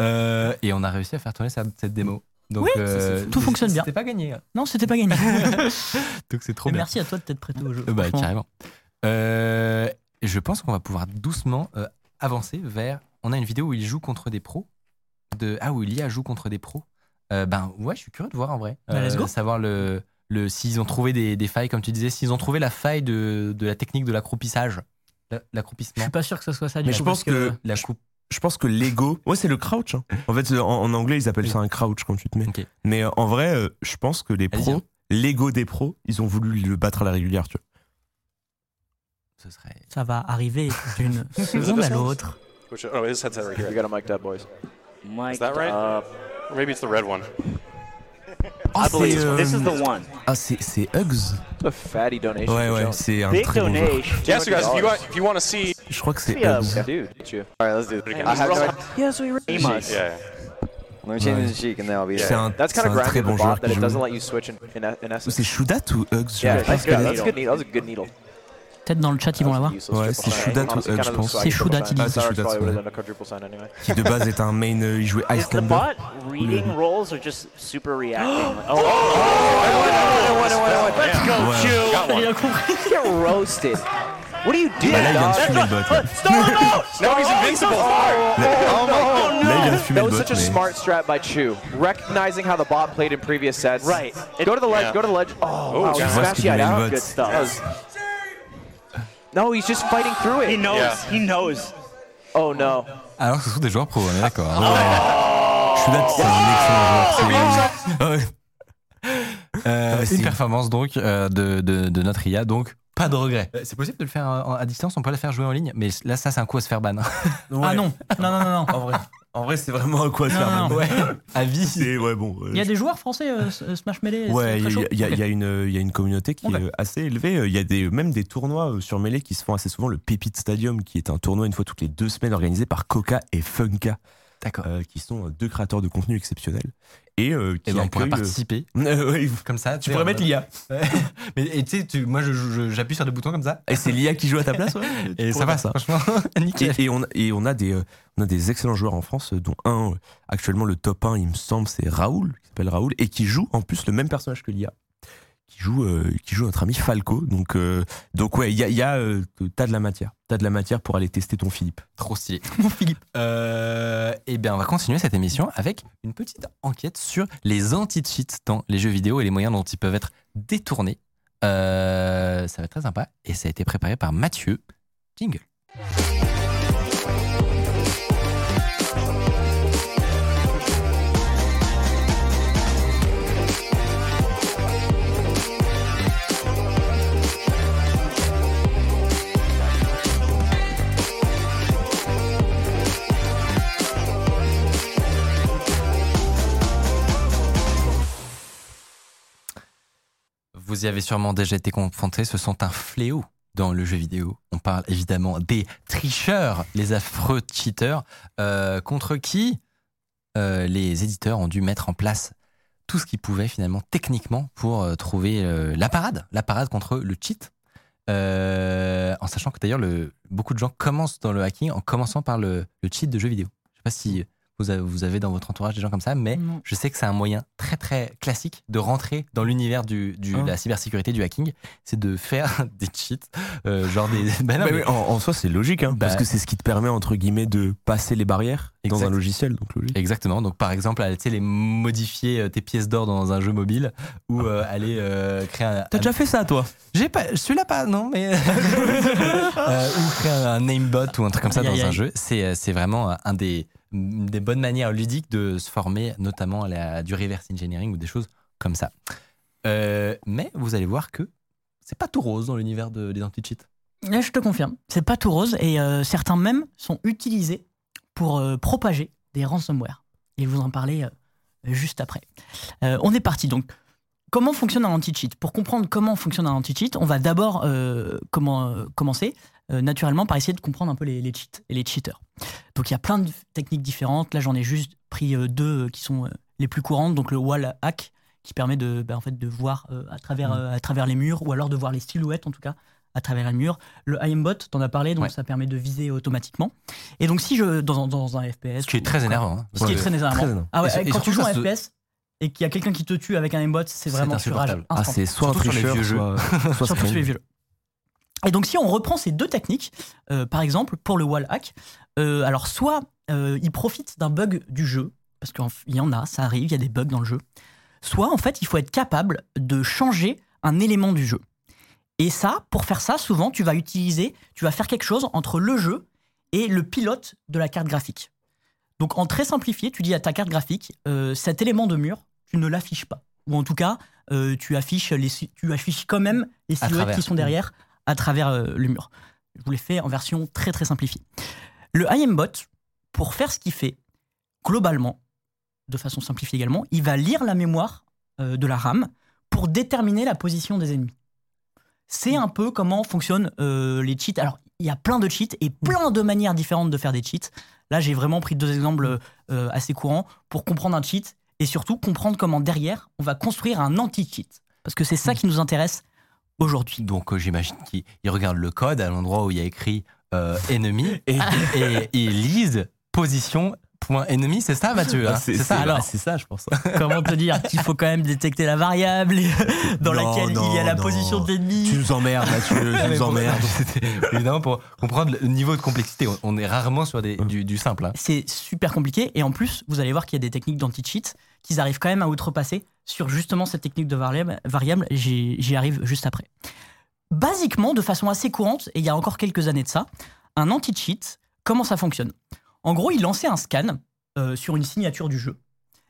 Euh, et on a réussi à faire tourner cette démo. Donc, Oui, euh, tout fonctionne bien. C'était pas gagné. Non, c'était pas gagné. [LAUGHS] Donc c'est trop Et bien. merci à toi de t'être prêté au jeu. Euh, Bah, carrément. Euh, je pense qu'on va pouvoir doucement euh, avancer vers. On a une vidéo où il joue contre des pros. De... Ah, où Lia joue contre des pros. Euh, ben ouais, je suis curieux de voir en vrai. Euh, Bah, let's go. Savoir le, le, s'ils ont trouvé des, des failles, comme tu disais, s'ils ont trouvé la faille de, de la technique de l'accroupissage. La- Je L'accroupissement. suis pas sûr que ce soit ça. du Mais coup, je pense parce que La coupe. je pense que l'ego, ouais, c'est le crouch. hein. En fait, en, en anglais, ils appellent ça un crouch quand tu te mets. Ok. Mais euh, en vrai, euh, je pense que les pros, hein. l'ego des pros, ils ont voulu le battre à la régulière. Tu vois. Ce serait. ça va arriver d'une [LAUGHS] seconde à l'autre. Oh, his headset right here. You got a mic'd up, boys. Is that right? Up. Or maybe it's the red one. I believe c'est, euh, this is the one. Ah, c'est, c'est Hugs A fatty donation. Ouais, for ouais, c'est un Big très bon joueur. donation. Yeah, so guys, if you want, if you want to see, Je crois que c'est Yeah, Hugs. Dude, you. All right, let's do it. Again. I have no Russell- idea. Yeah, so you're He must. yeah. Let me change the cheek and then I'll be C'est there. un- That's kind c'est of un grand très with the bon joueur bot that qui it joue. doesn't let you switch in, in, in essence. C'est Shudat ou Hugs Je Yeah, pas that's good. That's a good needle. That was a good needle. Peut-être dans le chat, ils vont l'avoir. Ouais, c'est. Shudat kind je pense. C'est Shudat, il dit. Ah, c'est Shudat, ouais. Qui de base est un main, euh, il jouait Is Ice the Climber. bot reading rolls or just super reacting? oh, let's go. Chew. Rien compris. Roasted. What are you doing, Bah là, il vient de fumer le bot. Now he's invincible. Là, il vient de fumer That le was bot. such a mais- smart strat by Chu. Recognizing how the bot played in previous sets. Right. Go to the ledge, Yeah. go to the ledge. Oh, wow, Tu he vois ce smashed qu'il the le out. bot. Good stuff. Was- No, he's just fighting through He it. knows. Yeah. He knows. Oh no. Alors que ce sont des joueurs pro, on est d'accord. hein. Shudat, c'est un excellent joueur. c'est- Ah [LAUGHS] ouais. Euh, une c'est- performance donc euh, de, de, de notre IA, donc pas de regret. Euh, C'est possible de le faire à distance, on peut la faire jouer en ligne, mais là ça c'est un coup à se faire ban. Ah Ouais. non, non, non, non. non. En vrai, en vrai c'est vraiment un quoi se faire. Ouais, à vie. C'est- ouais, bon. euh, Il y a des joueurs français euh, S- Smash Melee Ouais, il y, a- il y a- Ok. il y a une, euh, il y a une communauté qui Ok. est assez élevée. Il y a des, même des tournois euh, sur Melee qui se font assez souvent. Le Pépite Stadium, qui est un tournoi une fois toutes les deux semaines organisé par Coca et Funka, D'accord. euh, qui sont euh, deux créateurs de contenu exceptionnels. Et euh, qui Et ben on pourrait euh, participer [LAUGHS] comme ça. tu pourrais mettre l'IA. [LAUGHS] Mais et tu moi j'appuie sur des boutons comme ça Et c'est l'IA qui joue à ta place, ouais. [LAUGHS] Et ça va, faire franchement, nickel. Et, et on, a- et on a des, euh, on a des excellents joueurs en France, dont un, actuellement le top 1, il me semble, c'est Raoul, qui s'appelle Raoul, et qui joue en plus le même personnage que l'IA. Qui joue, euh, qui joue notre ami Falco. Donc, euh, donc ouais, il y a, il y a, euh, t'as de la matière. T'as de la matière pour aller tester ton Philippe. Trop stylé. Mon Philippe. Eh bien, on va continuer cette émission avec une petite enquête sur les anti-cheats dans les jeux vidéo et les moyens dont ils peuvent être détournés. Euh, ça va être très sympa et ça a été préparé par Mathieu. Jingle. Vous y avez sûrement déjà été confronté, ce sont un fléau dans le jeu vidéo. On parle évidemment des tricheurs, les affreux cheaters, euh, contre qui euh, les éditeurs ont dû mettre en place tout ce qu'ils pouvaient finalement techniquement pour euh, trouver la parade, la parade contre le cheat. En sachant que d'ailleurs, le- beaucoup de gens commencent dans le hacking en commençant par le, cheat de jeux vidéo. Je sais pas si vous avez, vous avez dans votre entourage des gens comme ça, mais Non. je sais que c'est un moyen très très classique de rentrer dans l'univers du, du- Ah. de la cybersécurité, du hacking, c'est de faire [LAUGHS] des cheats, euh, genre des... [LAUGHS] Bah non, Bah mais- oui, en, en soi, c'est logique, hein, Bah- parce que c'est ce qui te permet, entre guillemets, de passer les barrières dans un logiciel. Donc logique. Exactement. Donc, par exemple, aller tu sais, les modifier euh, tes pièces d'or dans un jeu mobile ou euh, aller euh, créer un. T'as un- déjà fait ça, toi? J'ai pas, celui-là pas, non, mais [LAUGHS] Euh, ou créer un, un namebot ou un truc comme ça Aïe, dans aïe, un jeu. C'est c'est vraiment un des des bonnes manières ludiques de se former, notamment à la, du reverse engineering ou des choses comme ça. Euh, mais vous allez voir que c'est pas tout rose dans l'univers de, des anti-cheats. Là, je te confirme, c'est pas tout rose et euh, certains même sont utilisés pour euh, propager des ransomware. Et je vous en parler juste après. On est parti donc. Comment fonctionne un anti-cheat? Pour comprendre comment fonctionne un anti-cheat, on va d'abord comment, commencer naturellement par essayer de comprendre un peu les, les cheats et les cheaters. Donc il y a plein de techniques différentes. Là, j'en ai juste pris euh, deux euh, qui sont euh, les plus courantes. Donc le wall hack qui permet de, bah, en fait, de voir euh, à, travers, euh, à travers les murs ou alors de voir les silhouettes en tout cas à travers les murs. Le IMBot, t'en as parlé, donc Ouais. ça permet de viser automatiquement. Et donc si je dans, dans un FPS, Ce qui est très énervant. hein. ce qui est très énervant. Très énervant. Ah ouais, Et- et quand tu joues un FPS et qu'il y a quelqu'un qui te tue avec un aimbot, c'est vraiment sur rage insupportable. Ah, c'est soit un Surtout tricheur, soit, soit Surtout sur les vieux jeux. Et donc si on reprend ces deux techniques, euh, par exemple pour le wall hack, euh, alors soit euh, il profite d'un bug du jeu, parce qu'il y en a, ça arrive, il y a des bugs dans le jeu, soit en fait il faut être capable de changer un élément du jeu. Et ça, pour faire ça, souvent tu vas utiliser, tu vas faire quelque chose entre le jeu et le pilote de la carte graphique. Donc en très simplifié, tu dis à ta carte graphique, cet élément de mur, tu ne l'affiches pas. Ou en tout cas, tu, affiches les, tu affiches quand même les silhouettes qui sont derrière à travers euh, le mur. Je vous l'ai fait en version très très simplifiée. Le IMBot, pour faire ce qu'il fait, globalement, de façon simplifiée également, il va lire la mémoire euh, de la RAM pour déterminer la position des ennemis. C'est un peu comment fonctionnent euh, les cheats. Alors, il y a plein de cheats et plein de manières différentes de faire des cheats. Là, j'ai vraiment pris deux exemples euh, assez courants pour comprendre un cheat et surtout comprendre comment derrière, on va construire un anti-cheat. Parce que c'est ça qui nous intéresse aujourd'hui. Donc euh, j'imagine qu'il il regarde le code à l'endroit où il y a écrit euh, ennemi et, et il lise position point ennemi, c'est ça Mathieu hein [LAUGHS] c'est C'est ça c'est- alors c'est ça, je pense. [LAUGHS] Comment te dire qu'il faut quand même détecter la variable [LAUGHS] dans Non, laquelle il y a la non, position de l'ennemi. Tu nous emmerdes, Mathieu, tu Mais nous pour- emmerdes. c'était Évidemment, pour comprendre le niveau de complexité, on- est rarement sur des, du, du simple. hein. C'est super compliqué et en plus, vous allez voir qu'il y a des techniques d'anti-cheat qu'ils arrivent quand même à outrepasser sur justement cette technique de variable. variable J'y j'y arrive juste après. Basiquement, de façon assez courante, et il y a encore quelques années de ça, un anti-cheat, comment ça fonctionne? En gros, il lançait un scan euh, sur une signature du jeu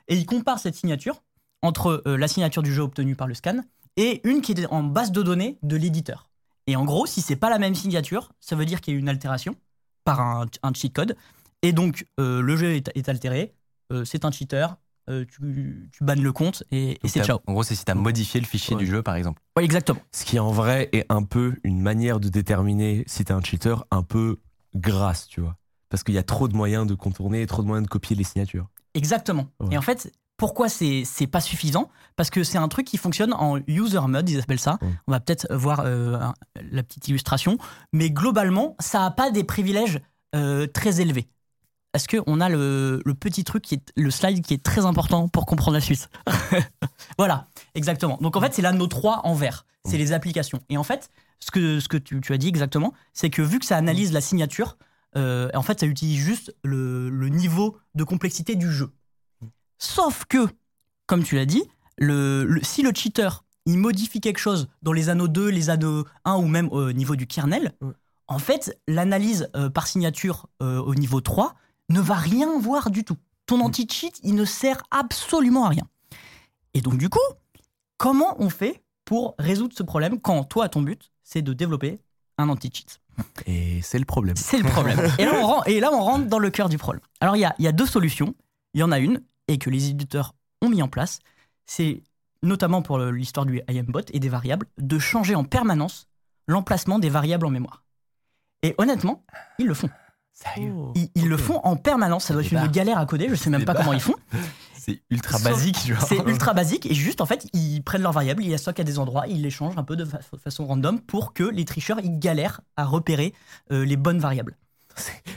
et il compare cette signature entre euh, la signature du jeu obtenue par le scan et une qui est en base de données de l'éditeur. Et en gros, si c'est pas la même signature, ça veut dire qu'il y a eu une altération par un, un cheat code. Et donc, euh, le jeu est, est altéré, euh, c'est un cheater, euh, tu, tu bannes le compte et, c'est ciao. En gros, c'est si tu as modifié le fichier Ouais. du jeu, par exemple. Ouais, exactement. Ce qui en vrai est un peu une manière de déterminer si t'es un cheater un peu grasse, tu vois. Parce qu'il y a trop de moyens de contourner trop de moyens de copier les signatures. Exactement. Ouais. Et en fait, pourquoi c'est pas suffisant? Parce que c'est un truc qui fonctionne en user mode, ils appellent ça. On va peut-être voir euh, la petite illustration. Mais globalement, ça n'a pas des privilèges euh, très élevés. Est-ce qu'on a le, le petit truc, qui est, le slide qui est très important pour comprendre la suite [LAUGHS] Voilà, exactement. Donc en fait, c'est là nos trois en vert. C'est les applications. Et en fait, ce que, ce que tu, tu as dit exactement, c'est que vu que ça analyse la signature, euh, en fait, ça utilise juste le, le niveau de complexité du jeu. Sauf que, comme tu l'as dit, le, le- si le cheater il modifie quelque chose dans les anneaux 2, les anneaux 1 ou même au niveau du kernel, Ouais. en fait, l'analyse euh, par signature euh, au niveau 3 ne va rien voir du tout. Ton anti-cheat, il ne sert absolument à rien. Et donc, du coup, comment on fait pour résoudre ce problème quand toi, ton but, c'est de développer un anti-cheat? Et c'est le problème. c'est le problème. [LAUGHS] et, là, on rentre, et là, on rentre dans le cœur du problème. Alors, il y a, il y a deux solutions. Il y en a une, et que les éditeurs ont mis en place. C'est notamment pour l'histoire du IMBot et des variables, de changer en permanence l'emplacement des variables en mémoire. Et honnêtement, ils le font. Sérieux Ils, ils le font en permanence. Ça doit être une galère à coder. Je sais même pas comment ils font. [LAUGHS] C'est ultra Sauf- basique. C'est [LAUGHS] ultra basique. Et juste, en fait, ils prennent leurs variables, ils les stockent à des endroits, ils les changent un peu de fa- façon random pour que les tricheurs, ils galèrent à repérer euh, les bonnes variables.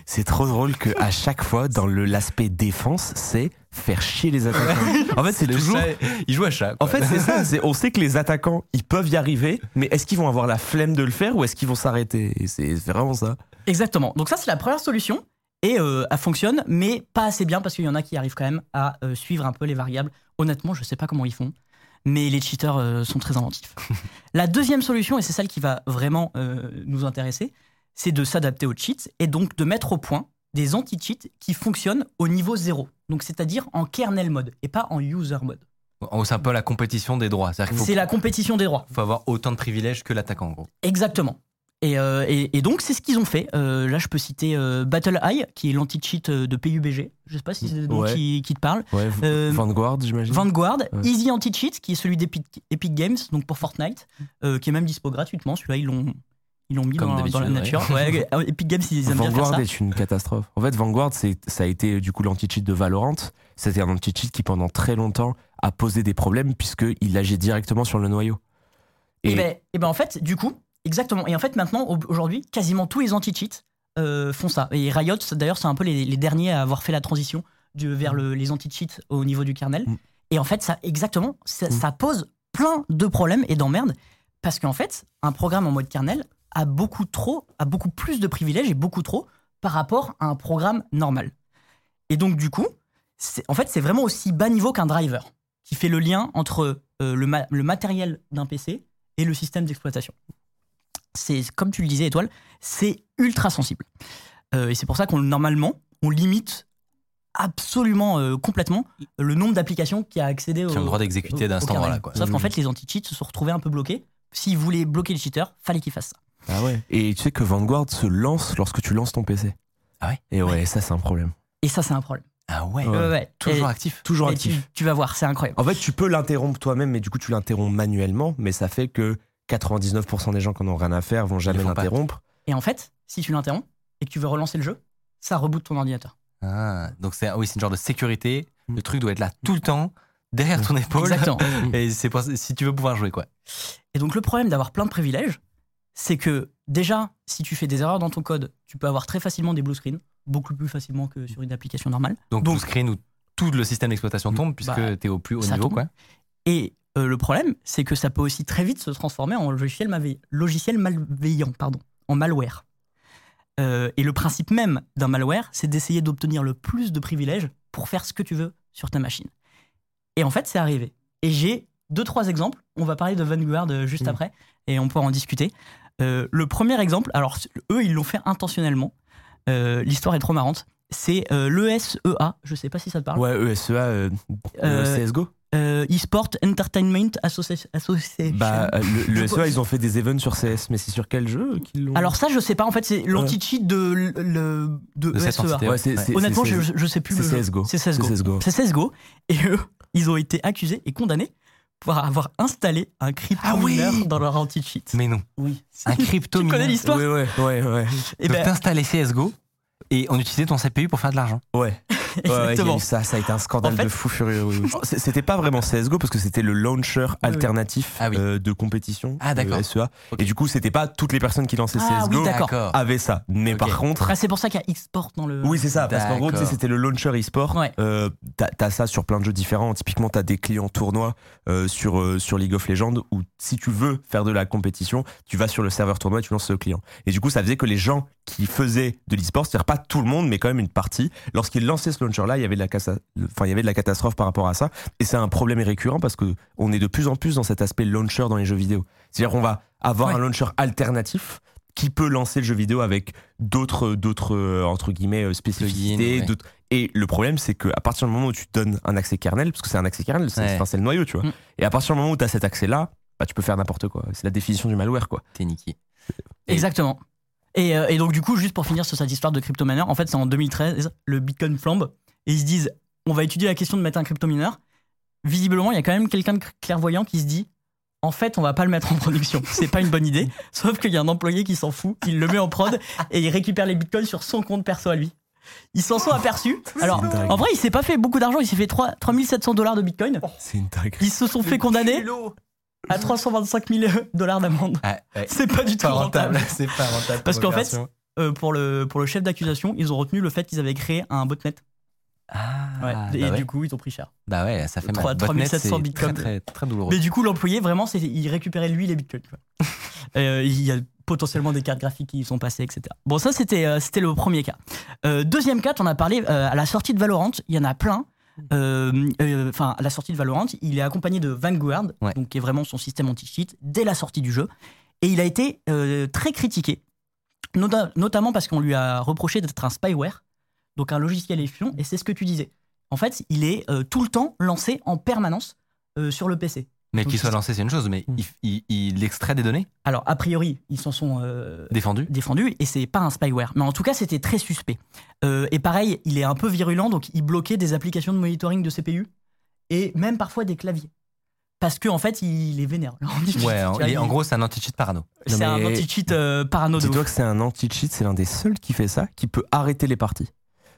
C'est trop drôle que à chaque fois, dans le l'aspect défense, c'est faire chier les attaquants. en fait, c'est Le toujours. chat, il joue à chat. En quoi. fait, c'est ça. On sait que les attaquants, ils peuvent y arriver, mais est-ce qu'ils vont avoir la flemme de le faire ou est-ce qu'ils vont s'arrêter? C'est c'est vraiment ça. Exactement. Donc ça, c'est la première solution. Et euh, elle fonctionne, mais pas assez bien parce qu'il y en a qui arrivent quand même à euh, suivre un peu les variables. Honnêtement, je sais pas comment ils font, mais les cheaters euh, sont très inventifs. [LAUGHS] la deuxième solution, et c'est celle qui va vraiment euh, nous intéresser, c'est de s'adapter aux cheats et donc de mettre au point des anti-cheats qui fonctionnent au niveau zéro. Donc c'est-à-dire en kernel mode et pas en user mode. C'est un peu la compétition des droits. C'est la compétition des droits. faut avoir autant de privilèges que l'attaquant, en gros. Exactement. Et, euh, et- et donc, c'est ce qu'ils ont fait. Euh, là, je peux citer euh, Battle Eye, qui est l'anti-cheat de PUBG. Je sais pas si c'est Ouais. qui, qui te. Ouais, Euh, Vanguard, j'imagine. Vanguard, Ouais. Easy Anti-Cheat, qui est celui d'Epic Epic Games, donc pour Fortnite, euh, qui est même dispo gratuitement. Celui-là, ils l'ont. Ils l'ont mis Comme dans, dans la nature. [LAUGHS] Ouais, euh, Epic Games, ils aiment bien faire Vanguard ça. est une catastrophe. En fait, Vanguard, c'est- ça a été du coup l'anti-cheat de Valorant. C'était un anti-cheat qui, pendant très longtemps, a posé des problèmes puisqu'il agit directement sur le noyau. Et, ben, et ben, en fait, du coup, exactement. Et en fait, maintenant, au- aujourd'hui, quasiment tous les anti-cheats euh, font ça. Et Riot, d'ailleurs, c'est un peu les, les derniers à avoir fait la transition du- vers le- les anti-cheats au niveau du kernel. Mm. Et en fait, ça, exactement, ça, Mm. ça pose plein de problèmes et d'emmerdes parce qu'en fait, un programme en mode kernel a beaucoup trop, a beaucoup plus de privilèges et beaucoup trop par rapport à un programme normal. Et donc, du coup, en fait, c'est vraiment aussi bas niveau qu'un driver qui fait le lien entre euh, le, ma- le matériel d'un PC et le système d'exploitation. C'est comme tu le disais, Étoile, c'est ultra sensible. Euh, et c'est pour ça qu'on normalement on limite absolument euh, complètement le nombre d'applications qui a accédé au, Qui ont le droit d'exécuter kernel. endroit-là, quoi. Sauf qu'en Mhm. fait, les anti-cheats se sont retrouvés un peu bloqués. S'ils voulaient bloquer les cheaters, fallait qu'ils fassent ça. Ah ouais. Et tu sais que Vanguard se lance lorsque tu lances ton PC. Ah ouais Et ouais, ça c'est un problème. Et ça, c'est un problème. Ah ouais, Ouais, ouais. toujours Et- actif. Toujours et actif. tu, tu vas voir, c'est incroyable. En fait, tu peux l'interrompre toi-même, mais du coup, tu l'interromps manuellement. Mais ça fait que 99% des gens qui n'ont rien à faire vont jamais l'interrompre. Et en fait, si tu l'interromps et que tu veux relancer le jeu, ça reboot ton ordinateur. Ah, donc c'est oui, c'est une genre de sécurité. Le truc doit être là tout le temps, derrière ton épaule. Exactement. [LAUGHS] Et c'est pour- si tu veux pouvoir jouer quoi. Et donc le problème d'avoir plein de privilèges, c'est que déjà, si tu fais des erreurs dans ton code, tu peux avoir très facilement des blue screens, beaucoup plus facilement que sur une application normale. Donc, Donc- blue screen où tout le système d'exploitation tombe puisque Bah, tu es au plus haut niveau tombe. quoi. Et euh, le problème, c'est que ça peut aussi très vite se transformer en logiciel, malveillant, logiciel malveillant, pardon, en malware. Euh, et le principe même d'un malware, c'est d'essayer d'obtenir le plus de privilèges pour faire ce que tu veux sur ta machine. Et en fait, c'est arrivé. Et j'ai deux, trois exemples. On va parler de Vanguard euh, juste Mhm. après, et on pourra en discuter. Euh, le premier exemple, alors eux, ils l'ont fait intentionnellement. Euh, L'histoire est trop marrante. C'est euh, l'ESEA, je sais pas si ça te parle. Ouais, ESEA, euh, Euh, CSGO. Euh, eSport Entertainment Associ- Association. Bah, le, le SEA, [LAUGHS] ils ont fait des events sur CS, mais c'est sur quel jeu qu'ils l'ont Alors ça, je sais pas. En fait, c'est l'anti-cheat de, le, de, De Ouais, c'est- c'est- Honnêtement, je, je sais plus. C'est CSGO. C'est CSGO. C'est CSGO. Et eux, ils ont été accusés et condamnés pour avoir installé un crypto Ah oui dans leur anti-cheat. Mais non. Oui. Un crypto Tu connais mineur. l'histoire Ouais, ouais, ouais, ouais. Et Donc ben, t'installais CSGO et on utilisait ton CPU pour faire de l'argent. Ouais. Ouais, exactement. ça, ça a été un scandale En fait- de fou furieux. oui, C'était pas vraiment CSGO parce que c'était le launcher alternatif Ah oui. euh, de compétition Ah, de SEA. Ok. Et du coup, c'était pas toutes les personnes qui lançaient Ah, CSGO oui, avaient ça. Mais par contre, Ah, c'est pour ça qu'il y a eSport dans le. oui, c'est ça. Parce qu'en gros, c'était le launcher e-sport. Ouais. Euh, t'as ça sur plein de jeux différents. Typiquement, t'as des clients tournois euh, sur, euh, sur League of Legends où si tu veux faire de la compétition, tu vas sur le serveur tournoi et tu lances le client. Et du coup, ça faisait que les gens qui faisaient de l'e-sport, c'est-à-dire pas tout le monde, mais quand même une partie, lorsqu'ils lançaient ce launcher-là, il y avait de la cassa- enfin, il y avait de la catastrophe par rapport à ça. Et c'est un problème récurrent parce que on est de plus en plus dans cet aspect launcher dans les jeux vidéo. C'est-à-dire qu'on va avoir Ouais. un launcher alternatif qui peut lancer le jeu vidéo avec d'autres d'autres euh, entre guillemets euh, spécificités ouais. et le problème c'est que à partir du moment où tu donnes un accès kernel parce que c'est un accès kernel c'est Ouais. enfin, c'est le noyau tu vois Mm. et à partir du moment où tu as cet accès là bah, tu peux faire n'importe quoi c'est la définition du malware quoi T'es niqué. Exactement. Et, euh, et donc, du coup, juste pour finir sur cette histoire de crypto-mineur, en fait, c'est en 2013, le Bitcoin flambe et ils se disent on va étudier la question de mettre un crypto-mineur. Visiblement, il y a quand même quelqu'un de clairvoyant qui se dit en fait, on va pas le mettre en production. [LAUGHS] C'est pas une bonne idée. Sauf qu'il y a un employé qui s'en fout, il le met en prod et il récupère les bitcoins sur son compte perso à lui. Ils s'en sont aperçus. [LAUGHS] Alors, en vrai, il s'est pas fait beaucoup d'argent. Il s'est fait 3 3700 dollars de bitcoin. c'est une dinguerie Ils se sont fait condamner à 325 000 dollars d'amende. Ah, ouais. C'est pas du tout Pas rentable. rentable. C'est pas rentable. Parce qu'en fait. Euh, pour, le, pour le chef d'accusation, ils ont retenu le fait qu'ils avaient créé un botnet. Ah, Ouais. bah et ouais. du coup, ils ont pris cher. Bah ouais, ça fait mal. Trois- Botnet, 3700 c'est bitcoins. Très, très, très douloureux. Mais du coup, l'employé, vraiment, il récupérait lui les bitcoins. [LAUGHS] Euh, il y a potentiellement des cartes graphiques qui y sont passées, etc. Bon, ça, c'était, euh, c'était le premier cas. Deuxième cas, on a parlé à la sortie de Valorant, il y en a plein. Euh, euh, Enfin, à la sortie de Valorant, il est accompagné de Vanguard, Ouais. donc qui est vraiment son système anti-cheat, dès la sortie du jeu. Et il a été euh, très critiqué, nota- notamment parce qu'on lui a reproché d'être un spyware, donc un logiciel espion, et c'est ce que tu disais. En fait, il est euh, tout le temps lancé en permanence euh, sur le PC. Mais qu'il soit lancé, c'est une chose, mais Mm. il, il, il extrait des données Alors, a priori, ils s'en sont euh, défendues défendus et c'est pas un spyware. Mais en tout cas, c'était très suspect. Euh, et pareil, il est un peu virulent, donc il bloquait des applications de monitoring de CPU et même parfois des claviers. Parce qu'en en fait, il est vénère. [LAUGHS] Ouais, en, en gros, c'est un anti-cheat parano. c'est un anti-cheat euh, parano de dis-toi que c'est un anti-cheat c'est l'un des seuls qui fait ça qui peut arrêter les parties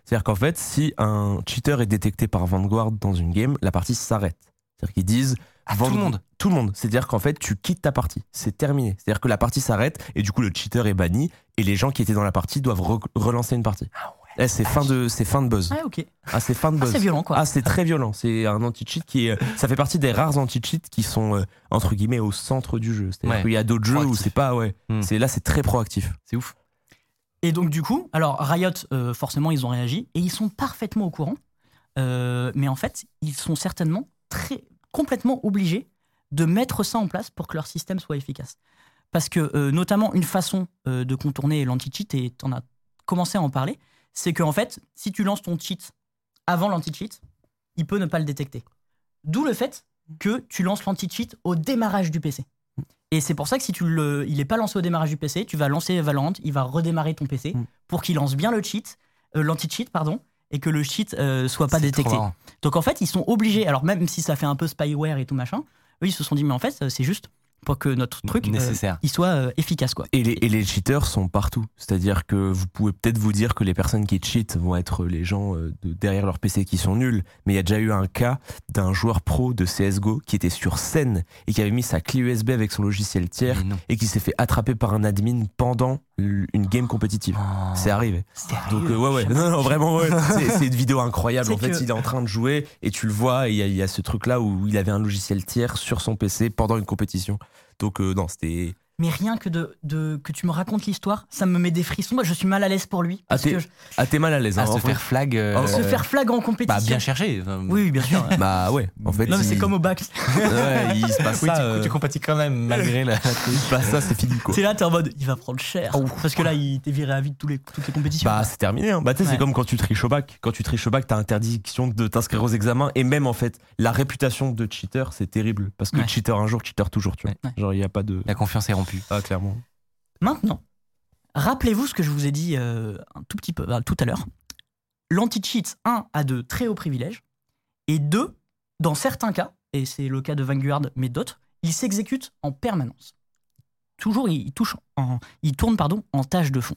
c'est à dire qu'en fait si un cheater est détecté par Vanguard dans une game la partie s'arrête c'est à dire qu'ils disent À tout le monde. Tout le monde. C'est-à-dire qu'en fait, tu quittes ta partie. C'est terminé. C'est-à-dire que la partie s'arrête et du coup, le cheater est banni et les gens qui étaient dans la partie doivent re- relancer une partie. Eh, c'est fin de, c'est fin de buzz. Ah, ok. Ah, c'est fin de Ah, buzz. c'est violent, quoi. Ah, c'est très violent. C'est un anti-cheat qui est, ça fait partie des rares anti-cheats qui sont, euh, entre guillemets, au centre du jeu. C'est-à-dire Ouais. qu'il y a d'autres jeux où c'est pas, ouais. Hmm. C'est, là, c'est très proactif. C'est ouf. Et donc, du coup, alors Riot, euh, forcément, ils ont réagi et ils sont parfaitement au courant. Euh, mais en fait, ils sont certainement très, complètement obligés de mettre ça en place pour que leur système soit efficace. Parce que, euh, notamment, une façon euh, de contourner l'anti-cheat, et tu en as commencé à en parler, c'est qu'en fait, si tu lances ton cheat avant l'anti-cheat, il peut ne pas le détecter. D'où le fait que tu lances l'anti-cheat au démarrage du PC. Et c'est pour ça que si tu le, il n'est pas lancé au démarrage du PC, tu vas lancer Valorant, il va redémarrer ton PC Mm. pour qu'il lance bien le cheat, euh, l'anti-cheat, pardon, et que le cheat euh, soit pas détecté. Donc en fait, ils sont obligés, alors même si ça fait un peu spyware et tout machin, eux ils se sont dit mais en fait c'est juste pour que notre truc euh, Nécessaire. il soit euh, efficace quoi. Et les, et les cheaters sont partout. C'est-à-dire que vous pouvez peut-être vous dire que les personnes qui cheatent vont être les gens euh, de- derrière leur PC qui sont nuls. Mais il y a déjà eu un cas d'un joueur pro de CSGO qui était sur scène et qui avait mis sa clé USB avec son logiciel tiers et qui s'est fait attraper par un admin pendant une game compétitive. Oh. C'est arrivé. Sérieux Donc euh, ouais ouais non non vraiment ouais. c'est, une vidéo incroyable [LAUGHS] en fait que- il est en train de jouer et tu le vois et il y, a- il y a ce truc là où il avait un logiciel tiers sur son PC pendant une compétition donc euh, non c'était Mais rien que de, de que tu me racontes l'histoire, ça me met des frissons. Moi je suis mal à l'aise pour lui Ah, t'es- je- ah t'es mal à l'aise À hein, se fait. faire flag. euh, Oh, se faire flag en compétition. Bah, bien cherché. Enfin, Oui, oui, bien sûr. [LAUGHS] bah ouais en fait non mais c'est comme au bac. [LAUGHS] ouais, il se passe Oui, ça tu, euh, tu compatis quand même malgré la. [LAUGHS] il se passe ça c'est fini quoi C'est là t'es en mode il va prendre cher parce que là il t'est viré à vie de tous les, toutes les compétitions. Bah c'est terminé. Hein. Bah tu sais Ouais. c'est comme quand tu triches au bac. Quand tu triches au bac, t'as interdiction de t'inscrire aux examens et même en fait la réputation de cheater c'est terrible parce que Ouais. cheater un jour, cheater toujours. Tu vois. Genre il y a pas de La confiance est rompue. Ah clairement. Maintenant, rappelez-vous ce que je vous ai dit euh, un tout petit peu euh, tout à l'heure. L'anti-cheat, 1, a de très hauts privilèges, et 2, dans certains cas, et c'est le cas de Vanguard, mais d'autres, il s'exécute en permanence. Toujours, il, il touche en, il tourne pardon, en tâche de fond.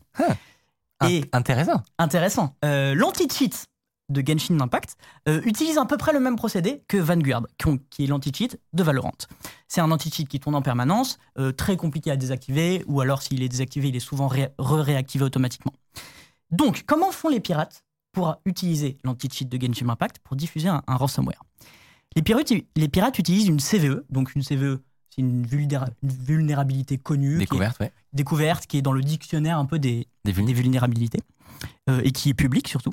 Ah, Et intéressant. intéressant, euh, l'anti-cheat de Genshin Impact euh, utilise à peu près le même procédé que Vanguard, qui, est l'anti-cheat de Valorant. C'est un anti-cheat qui tourne en permanence, euh, très compliqué à désactiver, ou alors s'il est désactivé, il est souvent ré- re-réactivé automatiquement. Donc, comment font les pirates pour utiliser l'anti-cheat de Genshin Impact pour diffuser un, un ransomware? Les pirates, les pirates utilisent une CVE, donc une CVE, c'est une, vulnéra- une vulnérabilité connue, qui est Découverte, ouais. découverte, qui est dans le dictionnaire un peu des vulnérabilités, euh, et qui est publique surtout.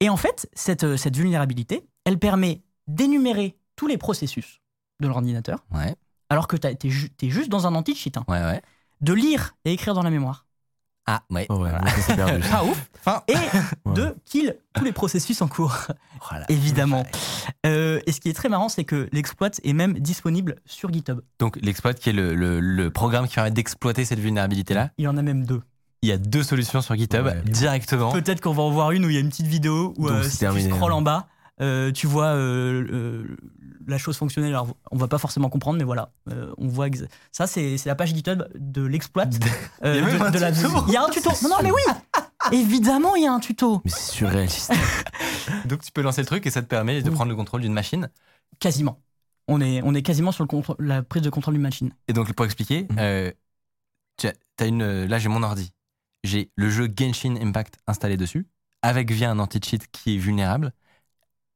Et en fait, cette, euh, cette vulnérabilité, elle permet d'énumérer tous les processus de l'ordinateur, Ouais, alors que tu es, juste dans un anti-cheat, hein, ouais, ouais. de lire et écrire dans la mémoire. Ah, ouais. Oh ouais, Voilà. Pas [LAUGHS] ouf Enfin, Et [LAUGHS] Ouais. de kill tous les processus en cours, voilà. évidemment. Euh, et ce qui est très marrant, c'est que l'exploit est même disponible sur GitHub. Donc, l'exploit qui est le, le- le programme qui permet d'exploiter cette vulnérabilité-là, Il y en a même deux. Il y a deux solutions sur GitHub Ouais. directement. Peut-être qu'on va en voir une où il y a une petite vidéo où Donc, euh, si tu scrolles hein. en bas, euh, tu vois euh, euh, la chose fonctionnelle. Alors, on va pas forcément comprendre, mais voilà, euh, on voit ça. C'est c'est la page GitHub de l'exploit. [LAUGHS] euh, Il y a de- un de la tuto. Il y a un tuto. Non, non, mais oui. [LAUGHS] Évidemment, il y a un tuto. Mais c'est surréaliste. [LAUGHS] Donc, tu peux lancer le truc et ça te permet de Oui. prendre le contrôle d'une machine. Quasiment. On est, on est quasiment sur le la prise de contrôle d'une machine. Et donc, pour expliquer, euh, tu as, une, là, j'ai mon ordi. J'ai le jeu Genshin Impact installé dessus, avec via un anti-cheat qui est vulnérable.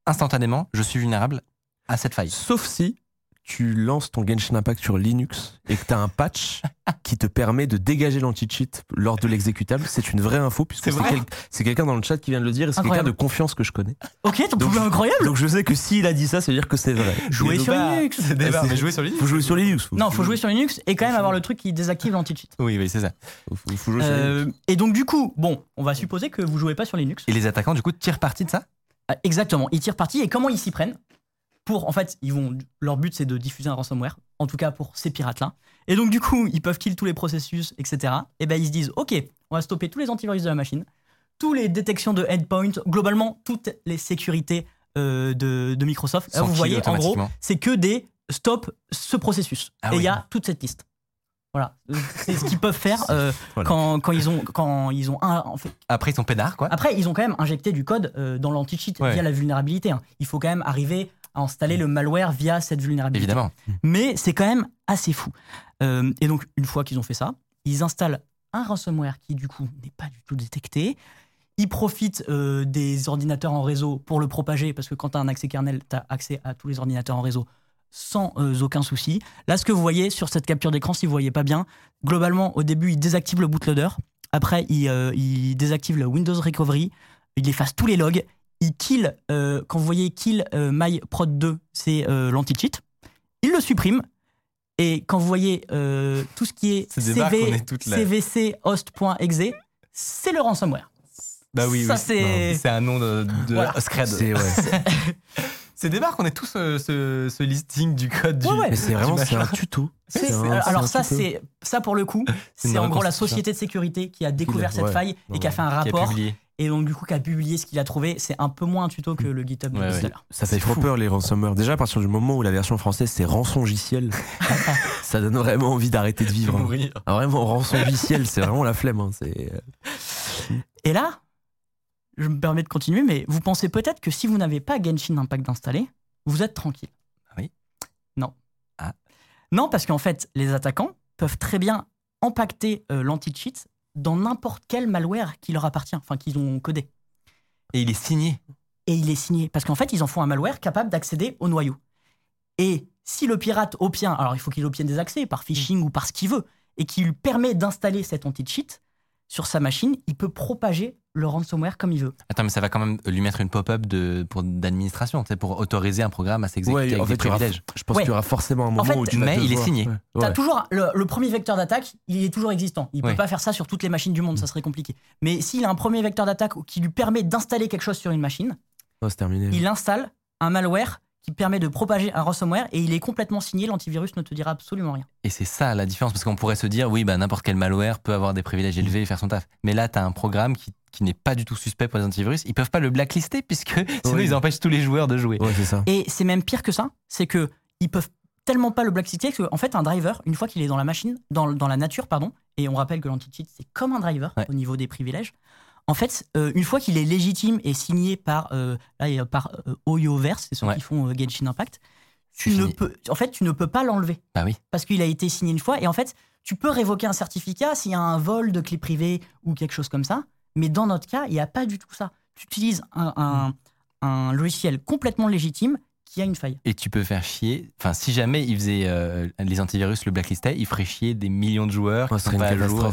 Instantanément, je suis vulnérable à cette faille. Sauf si tu lances ton Genshin Impact sur Linux et que tu as un patch [LAUGHS] qui te permet de dégager l'anti-cheat lors de l'exécutable. C'est une vraie info puisque C'est quel- quelqu'un dans le chat qui vient de le dire et c'est quelqu'un de confiance que je connais. Ok, ton pouvoir incroyable. Donc je sais que s'il a dit ça, ça veut dire que c'est vrai. Jouer sur Linux. C'est débat, c'est- mais jouer sur Linux. Faut jouer sur Linux. Non, faut jouer sur Linux et quand même avoir le truc qui désactive l'anti-cheat. Oui, oui, c'est ça. Faut, jouer sur Linux. Euh, et donc, du coup, bon, on va supposer que vous jouez pas sur Linux. Et les attaquants, du coup, tirent parti de ça? Ah, Exactement, ils tirent parti et comment ils s'y prennent? Pour en fait, ils vont leur but c'est de diffuser un ransomware, en tout cas pour ces pirates là. Et donc du coup, ils peuvent kill tous les processus, etc. Et ben ils se disent OK, on va stopper tous les antivirus de la machine, tous les détections de endpoint, globalement toutes les sécurités euh, de, de Microsoft. Là, vous voyez, en gros, c'est que des stop ce processus. Ah et il oui. y a toute cette liste. Voilà, c'est ce qu'ils peuvent [LAUGHS] faire euh, Voilà. quand, quand ils ont quand ils ont un, en fait, Après, ils sont peinards, quoi. après, ils ont quand même injecté du code euh, dans l'anti-cheat Ouais. via la vulnérabilité. hein. Il faut quand même arriver à installer le malware via cette vulnérabilité. Évidemment. Mais c'est quand même assez fou. Euh, et donc, une fois qu'ils ont fait ça, ils installent un ransomware qui, du coup, n'est pas du tout détecté. Ils profitent euh, des ordinateurs en réseau pour le propager, parce que quand tu as un accès kernel, tu as accès à tous les ordinateurs en réseau sans euh, aucun souci. Là, ce que vous voyez sur cette capture d'écran, si vous voyez pas bien, globalement, au début, ils désactivent le bootloader. Après, ils, euh, ils désactivent le Windows Recovery. Ils effacent tous les logs. Ils kill, euh, quand vous voyez kill euh, my prod 2, c'est euh, l'anti-cheat. Ils le suppriment. Et quand vous voyez euh, tout ce qui est CV, est. CVC host.exe, c'est le ransomware. Bah oui, Ça, oui. c'est- un nom de, de Voilà. Scred. C'est ouais. C'est [LAUGHS] des barres qu'on ait tous ce, ce- ce listing du code du. Ouais, c'est vraiment c'est un tuto. Alors ça, c'est ça pour le coup, C'est en gros la société de sécurité qui a découvert cette ouais. faille et qui a fait un Qui a rapport publié. Et donc du coup qui a publié ce qu'il a trouvé. C'est un peu moins un tuto que le GitHub de Ouais, ouais. Ça fait trop fou. peur les ransomware. Déjà à partir du moment où la version française c'est rançongiciel, [LAUGHS] ça donne vraiment envie d'arrêter de vivre. hein. Ah, vraiment rançongiciel, c'est vraiment la flemme. hein. C'est Et là, je me permets de continuer, mais vous pensez peut-être que si vous n'avez pas Genshin Impact d'installer, vous êtes tranquille. Oui. Non. Ah. Non, parce qu'en fait, les attaquants peuvent très bien impacter euh, l'anti-cheat dans n'importe quel malware qui leur appartient, enfin qu'ils ont codé. Et il est signé. Et il est signé. Parce qu'en fait, ils en font un malware capable d'accéder au noyau. Et si le pirate obtient, alors il faut qu'il obtienne des accès par phishing ou par ce qu'il veut, et qu'il lui permet d'installer cet anti-cheat sur sa machine, il peut propager le ransomware comme il veut. Attends, mais ça va quand même lui mettre une pop-up de, pour, d'administration, tu sais, pour autoriser un programme à s'exécuter Ouais, avec en des fait, privilèges. je pense Ouais. qu'il y aura forcément un moment fait, où tu mais il est signé. Ouais. Toujours le, le premier vecteur d'attaque, il est toujours existant. Il peut Ouais. pas faire ça sur toutes les machines du monde, ça serait compliqué. Mais s'il a un premier vecteur d'attaque qui lui permet d'installer quelque chose sur une machine, terminé. il installe un malware qui permet de propager un ransomware et il est complètement signé, l'antivirus ne te dira absolument rien. Et c'est ça la différence, parce qu'on pourrait se dire, oui, bah, n'importe quel malware peut avoir des privilèges élevés et faire son taf. Mais là, tu as un programme qui, qui n'est pas du tout suspect pour les antivirus. Ils peuvent pas le blacklister, puisque [LAUGHS] sinon Oui. ils empêchent tous les joueurs de jouer. Ouais, c'est ça. Et c'est même pire que ça, c'est que ils peuvent tellement pas le blacklister que en fait un driver, une fois qu'il est dans la machine, dans, dans la nature pardon, et on rappelle que l'anti-cheat c'est comme un driver Ouais. au niveau des privilèges. En fait, euh, une fois qu'il est légitime et signé par euh, là, par euh, Oyoverse, c'est ceux Ouais. qui font euh, Genshin Impact, tu ne fini. peux, en fait, tu ne peux pas l'enlever Bah oui. parce qu'il a été signé une fois et en fait, tu peux révoquer un certificat s'il y a un vol de clé privée ou quelque chose comme ça, mais dans notre cas, il n'y a pas du tout ça. Tu utilises un, un- un logiciel complètement légitime qui a une faille. Et tu peux faire chier. Enfin, si jamais ils faisaient euh, les antivirus le blacklistaient, ils feraient chier des millions de joueurs qui ce sont pas à jour.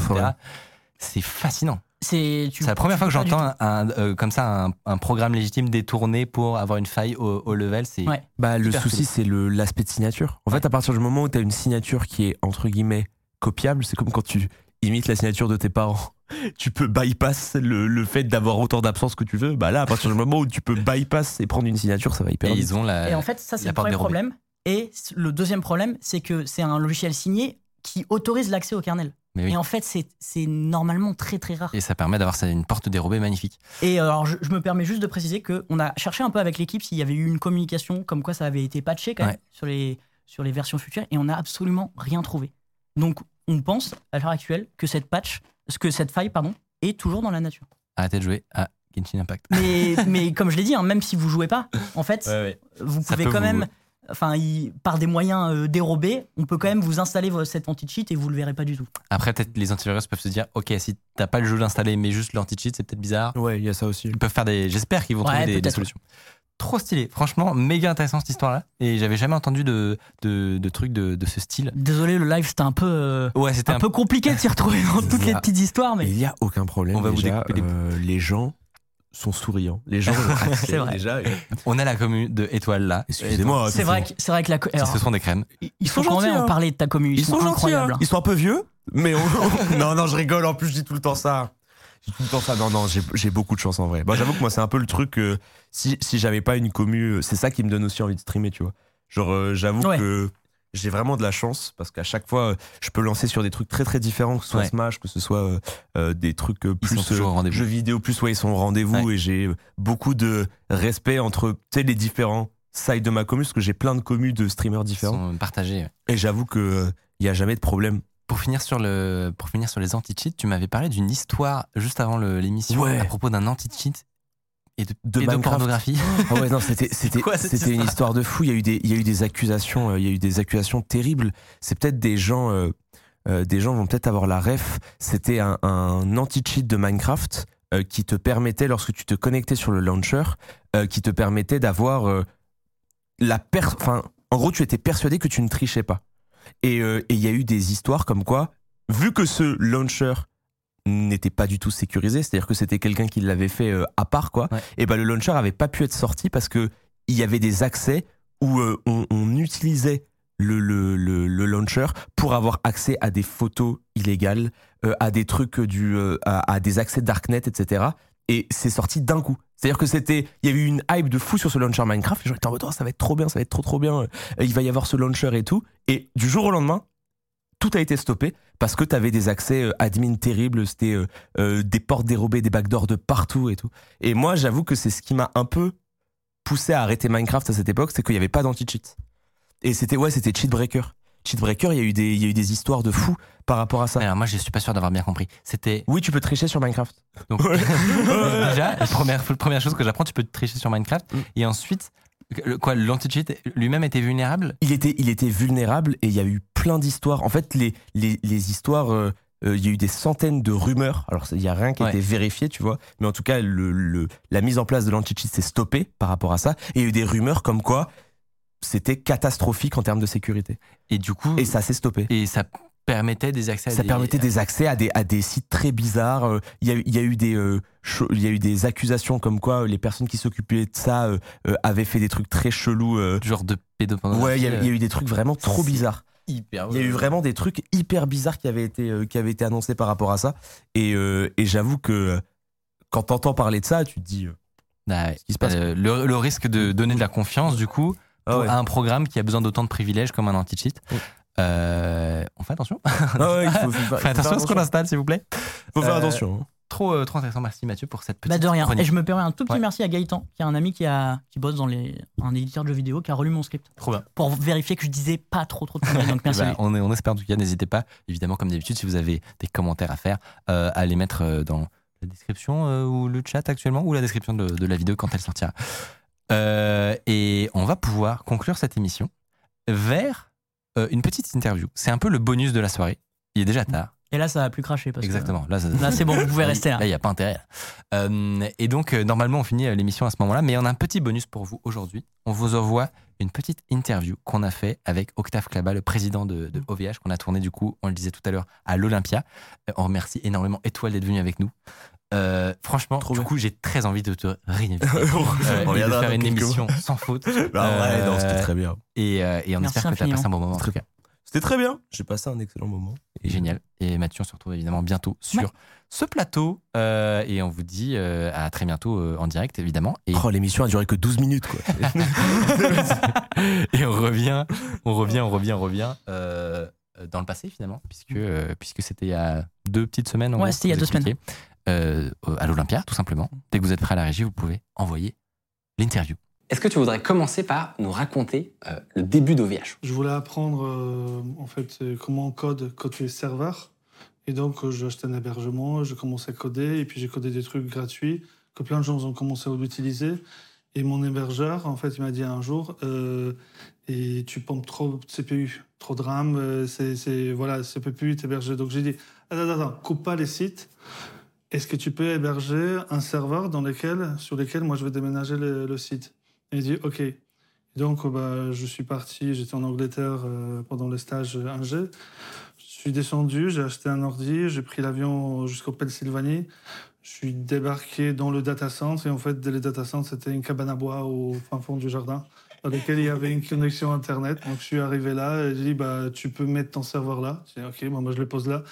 C'est fascinant. C'est la première fois que j'entends un, euh, comme ça un, un programme légitime détourné pour avoir une faille au, au level. C'est Ouais. Bah, le souci, c'est le- l'aspect de signature. En fait, à partir du moment où tu as une signature qui est, entre guillemets, copiable, c'est comme quand tu imites la signature de tes parents. [LAUGHS] Tu peux bypass le, le fait d'avoir autant d'absence que tu veux. Bah là, à partir du moment où tu peux bypass et prendre une signature, ça va hyper Et vite. ils ont la. Et en fait, ça, c'est le premier problème. Et le deuxième problème, c'est que c'est un logiciel signé qui autorise l'accès au kernel. Mais oui. Et en fait, c'est normalement très très rare. Et ça permet d'avoir une porte dérobée magnifique. Et alors, je, je me permets juste de préciser qu'on a cherché un peu avec l'équipe s'il y avait eu une communication comme quoi ça avait été patché quand même sur, les, sur les versions futures et on n'a absolument rien trouvé. Donc, on pense à l'heure actuelle que cette patch, que cette faille, pardon, est toujours dans la nature. Arrêtez de jouer à Genshin Impact. Mais, mais comme je l'ai dit, hein, même si vous jouez pas, en fait, vous Ça pouvez quand vous- même, enfin, il- par des moyens euh, dérobés, on peut quand même vous installer cet anti-cheat et vous le verrez pas du tout. Après, peut-être les antivirus peuvent se dire, ok, si t'as pas le jeu installé mais juste l'anti-cheat, c'est peut-être bizarre. Ouais, il y a ça aussi. Ils peuvent faire des. J'espère qu'ils vont Ouais, trouver des, solutions. Trop stylé. Franchement, méga intéressant cette histoire-là. Et j'avais jamais entendu de, de, de trucs de, de ce style. Désolé, le live c'était un peu, euh, Ouais, c'était un un, peu compliqué de s'y retrouver dans toutes les petites histoires, Mais il n'y a aucun problème. On va vous découper les- euh, les gens sont souriants. Les gens [LAUGHS] C'est vrai. déjà. On a la commune de Étoile là. Excusez-moi. c'est vrai, que- c'est vrai que la. co- alors, Ce sont des crèmes. ils ils sont sont gentils, même hein. parler de ta commune, ils, Ils sont gentils, incroyables. hein. hein. Ils sont un peu vieux, mais on- non, non, je rigole. En plus, je dis tout le temps ça. Je dis tout le temps ça. Non, non, j'ai j'ai beaucoup de chance en vrai. Bah, j'avoue que moi, c'est un peu le truc. euh, si si j'avais pas une commu, c'est ça qui me donne aussi envie de streamer, tu vois. Genre, euh, j'avoue Ouais. que j'ai vraiment de la chance parce qu'à chaque fois, euh, je peux lancer sur des trucs très très différents, que ce soit Ouais. Smash, que ce soit euh, euh, des trucs Ils plus jeux vidéo, plus ouais, ils sont au rendez-vous et j'ai beaucoup de respect entre les différents sides de ma commu parce que j'ai plein de commus de streamers Ils différents sont partagés. et j'avoue que il y a jamais de problème. Pour finir sur, le, pour finir sur les anti-cheats, tu m'avais parlé d'une histoire juste avant l'émission Ouais. à propos d'un anti-cheat et de, De et Minecraft. pornographie. Ah ouais, non, c'était [LAUGHS] c'était quoi, cette c'était une histoire de fou. Il y a eu des il y a eu des accusations, euh, il y a eu des accusations terribles. C'est peut-être des gens euh, euh, des gens vont peut-être avoir la ref. C'était un, un anti-cheat de Minecraft euh, qui te permettait lorsque tu te connectais sur le launcher, qui te permettait d'avoir la enfin en gros, tu étais persuadé que tu ne trichais pas. Et et il y a eu des histoires comme quoi vu que ce launcher n'était pas du tout sécurisé, c'est-à-dire que c'était quelqu'un qui l'avait fait euh, à part quoi. Ouais. Et ben le launcher avait pas pu être sorti parce que il y avait des accès où euh, on, on utilisait le, le, le, le launcher pour avoir accès à des photos illégales, euh, à des trucs du, euh, à, à des accès darknet, etc. Et c'est sorti d'un coup. C'est-à-dire que c'était, il y avait eu une hype de fou sur ce launcher Minecraft. Les gens étaient en mode, Oh, ça va être trop bien, ça va être trop trop bien. Il va y avoir ce launcher et tout. Et du jour au lendemain, tout a été stoppé parce que tu avais des accès euh, admin terribles, c'était euh, euh, des portes dérobées, des backdoors de partout et tout. Et moi, j'avoue que c'est ce qui m'a un peu poussé à arrêter Minecraft à cette époque, c'est qu'il n'y avait pas d'anti-cheat. Et c'était ouais, c'était cheat breaker. Cheat breaker, il y a eu des il y a eu des histoires de fous par rapport à ça. Alors moi, je suis pas sûr d'avoir bien compris. C'était Oui, tu peux tricher sur Minecraft. donc [LAUGHS] déjà la première première chose que j'apprends, tu peux tricher sur Minecraft Mm. et ensuite le- quoi l'anti-cheat lui-même était vulnérable? Il était, il était vulnérable et il y a eu plein d'histoires. En fait, les, les, les histoires, euh, euh, il y a eu des centaines de rumeurs. Alors, il n'y a rien qui a Ouais. été vérifié, tu vois. Mais en tout cas, le, le- la mise en place de l'anti-cheat s'est stoppée par rapport à ça. Et il y a eu des rumeurs comme quoi c'était catastrophique en termes de sécurité. Et du coup Et ça s'est stoppé. et ça permettait des accès à Ça des- permettait des accès à des, à des sites très bizarres. Il y a, eu- il y a eu des, euh, cho- il y a eu des accusations comme quoi euh, les personnes qui s'occupaient de ça euh, euh, avaient fait des trucs très chelous. genre de pédopornographie. Ouais, il y, a, il y a eu des trucs vraiment trop bizarres. hyper Il y a eu vraiment des trucs hyper bizarres qui avaient été, qui avaient été annoncés par rapport à ça. Et, et j'avoue que quand t'entends parler de ça, tu te dis. Ah ouais. qui se passe. Le, le risque de donner de la confiance du coup ah ouais. à un programme qui a besoin d'autant de privilèges comme un anti-cheat. Oui. Euh, on fait attention. Ah ouais, il faut, faut- faut Faites faire attention à ce qu'on installe, s'il vous plaît. Faut faire Euh, attention. hein. Trop, euh, trop intéressant. Merci Mathieu pour cette petite Bah de rien. chronique. Et je me permets un tout petit Ouais. merci à Gaëtan, qui est un ami qui, a, qui bosse dans les, un éditeur de jeux vidéo, qui a relu mon script. Trop bien. Pour vérifier que je disais pas trop trop de conneries. Donc [LAUGHS] merci à lui. on, est- on espère en tout cas, n'hésitez pas, évidemment, comme d'habitude, si vous avez des commentaires à faire, euh, à les mettre euh, dans la description euh, ou le chat actuellement, ou la description de, de la vidéo quand elle sortira. Euh, et on va pouvoir conclure cette émission vers euh, une petite interview. C'est un peu le bonus de la soirée. Il est déjà tard. Et là, ça a plus craché. Parce que- Exactement. Là, ça- Là, c'est bon, vous pouvez [LAUGHS] rester là. Là, il n'y a pas intérêt. Euh, et donc, euh, normalement, on finit l'émission à ce moment-là, mais on a un petit bonus pour vous aujourd'hui. On vous envoie une petite interview qu'on a fait avec Octave Klaba, le président de, de OVH, qu'on a tourné, du coup, on le disait tout à l'heure, à l'Olympia. On remercie énormément Étoile d'être venu avec nous. Euh, franchement, Trop du bien. coup, j'ai très envie de te réinviter. [LAUGHS] euh, et de faire une émission sans faute. [LAUGHS] Bah ouais, non, Euh, c'était très bien. Et, euh, et on Merci espère que tu as passé un bon moment. en Très tout cas. C'était très bien. J'ai passé un excellent moment. Et génial. Et Mathieu, on se retrouve évidemment bientôt sur Ouais. ce plateau. Euh, et on vous dit euh, à très bientôt euh, en direct, évidemment. Et, Oh, l'émission a duré que 12 minutes, quoi. [LAUGHS] et on revient, on revient, on revient, on revient euh, dans le passé, finalement, puisque, euh, puisque c'était il y a deux petites semaines. en Ouais, c'était il y a deux semaines. Euh, à l'Olympia, tout simplement. Dès que vous êtes prêt à la régie, vous pouvez envoyer l'interview. Est-ce que tu voudrais commencer par nous raconter euh, le début d'OVH Je voulais apprendre euh, en fait comment on code côté serveur. Et donc j'ai acheté un hébergement, j'ai commencé à coder et puis j'ai codé des trucs gratuits que plein de gens ont commencé à l'utiliser. Et mon hébergeur, en fait, il m'a dit un jour, euh, et tu pompes trop de CPU, trop de RAM, euh, c'est, c'est- voilà, ça peut plus t'héberger. Donc j'ai dit, attends, attends, attends, coupe pas les sites. Est-ce que tu peux héberger un serveur dans lequel, sur lequel moi je vais déménager le, site? Il dit, ok. Donc, bah, je suis parti, j'étais en Angleterre euh, pendant le stage 1G. Je suis descendu, j'ai acheté un ordi, j'ai pris l'avion jusqu'au Pennsylvanie. Je suis débarqué dans le data center et en fait, le data center, c'était une cabane à bois au fin fond du jardin dans lequel il y avait une connexion Internet. Donc, je suis arrivé là et j'ai dit, bah, tu peux mettre ton serveur là. J'ai dit, ok, bon, moi, je le pose là.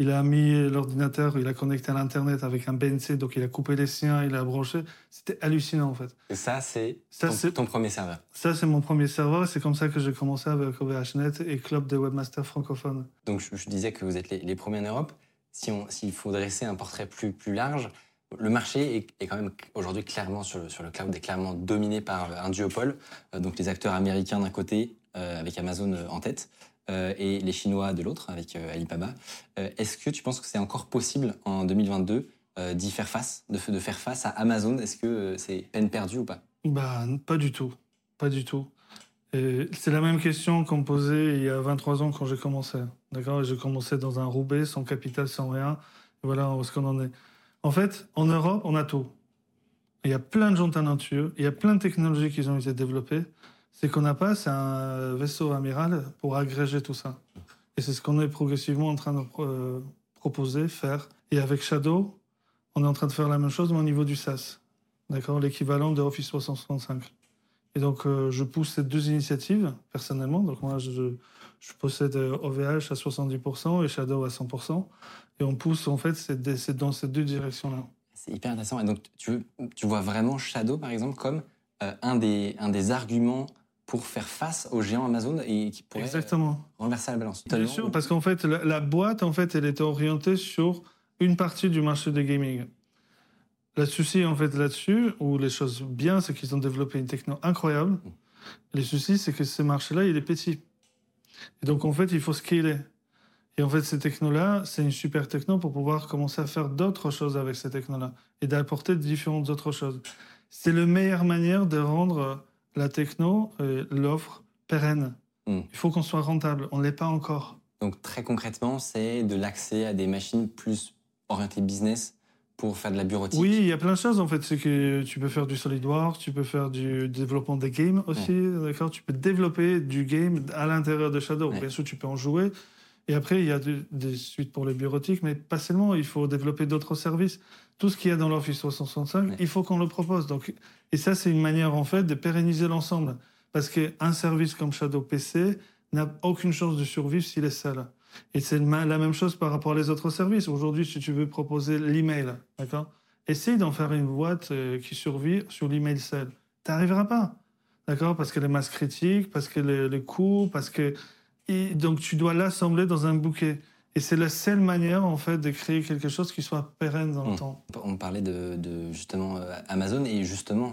Il a mis l'ordinateur, il a connecté à l'Internet avec un BNC, donc il a coupé les siens, il a branché. C'était hallucinant, en fait. Et ça, c'est Ça, c'est- premier serveur. Ça, c'est mon premier serveur et c'est comme ça que j'ai commencé avec OVHNet et Club des webmasters francophones. Donc je, je disais que vous êtes les, les premiers en Europe. Si S'il faut dresser un portrait plus, plus large, le marché est, est quand même aujourd'hui clairement sur le, sur le cloud est clairement dominé par un duopole. Euh, donc les acteurs américains d'un côté, euh, avec Amazon euh, en tête, euh, et les Chinois de l'autre, avec euh, Alibaba. Euh, Est-ce que tu penses que c'est encore possible en 2022 euh, d'y faire face, de, faire face à Amazon? Est-ce que c'est peine perdue ou pas? Bah, pas du tout. Pas du tout. C'est la même question qu'on me posait il y a 23 ans quand j'ai commencé. D'accord? J'ai commencé dans un Roubaix, sans capital, sans rien. Voilà où est-ce qu'on en est. En fait, en Europe, on a tout. Il y a plein de gens talentueux, il y a plein de technologies qui ont été développées. C'est qu'on n'a pas, c'est un vaisseau amiral pour agréger tout ça. Et c'est ce qu'on est progressivement en train de euh, proposer, faire. Et avec Shadow, on est en train de faire la même chose, mais au niveau du SaaS. D'accord L'équivalent de Office 365. Et donc, euh, je pousse ces deux initiatives, personnellement. Donc, moi, je, possède euh, OVH à 70% et Shadow à 100%. Et on pousse, en fait, c'est dans ces deux directions-là. C'est hyper intéressant. Et donc, tu vois vraiment Shadow, par exemple, comme euh, un, des, un des arguments pour faire face aux géants Amazon et qui Exactement. euh, renverser la balance. Bien sûr, parce qu'en fait, la, la boîte, en fait, elle était orientée sur une partie du marché de gaming. Le souci, en fait, là-dessus, où les choses bien, c'est qu'ils ont développé une techno incroyable. Le souci, c'est que ce marché-là, il est petit. Et donc, en fait, il faut scaler. Et en fait, ces technos-là, c'est une super techno pour pouvoir commencer à faire d'autres choses avec ces technos-là et d'apporter différentes autres choses. C'est la meilleure manière de rendre la techno, euh, l'offre, pérenne. Mm. Il faut qu'on soit rentable. On ne l'est pas encore. Donc très concrètement, c'est de l'accès à des machines plus orientées business pour faire de la bureautique. Oui, il y a plein de choses en fait. C'est que tu peux faire du SolidWorks, tu peux faire du développement des games aussi, d'accord? Tu peux développer du game à l'intérieur de Shadow. Ouais. Bien sûr, tu peux en jouer. Et après, il y a de- des suites pour les bureautiques, mais pas seulement. Il faut développer d'autres services. Tout ce qu'il y a dans l'Office 365, Ouais. il faut qu'on le propose. Donc, et ça, c'est une manière en fait de pérenniser l'ensemble. Parce qu'un service comme Shadow PC n'a aucune chance de survivre s'il est seul. Et c'est la même chose par rapport aux autres services. Aujourd'hui, si tu veux proposer l'email, d'accord? Essaye d'en faire une boîte euh, qui survit sur l'email seul. Tu n'arriveras pas, d'accord? Parce que les masses critiques, parce que les, les coûts, parce que... Et donc, tu dois l'assembler dans un bouquet. Et c'est la seule manière, en fait, de créer quelque chose qui soit pérenne dans le Mm. temps. On parlait de, de, justement euh, Amazon et justement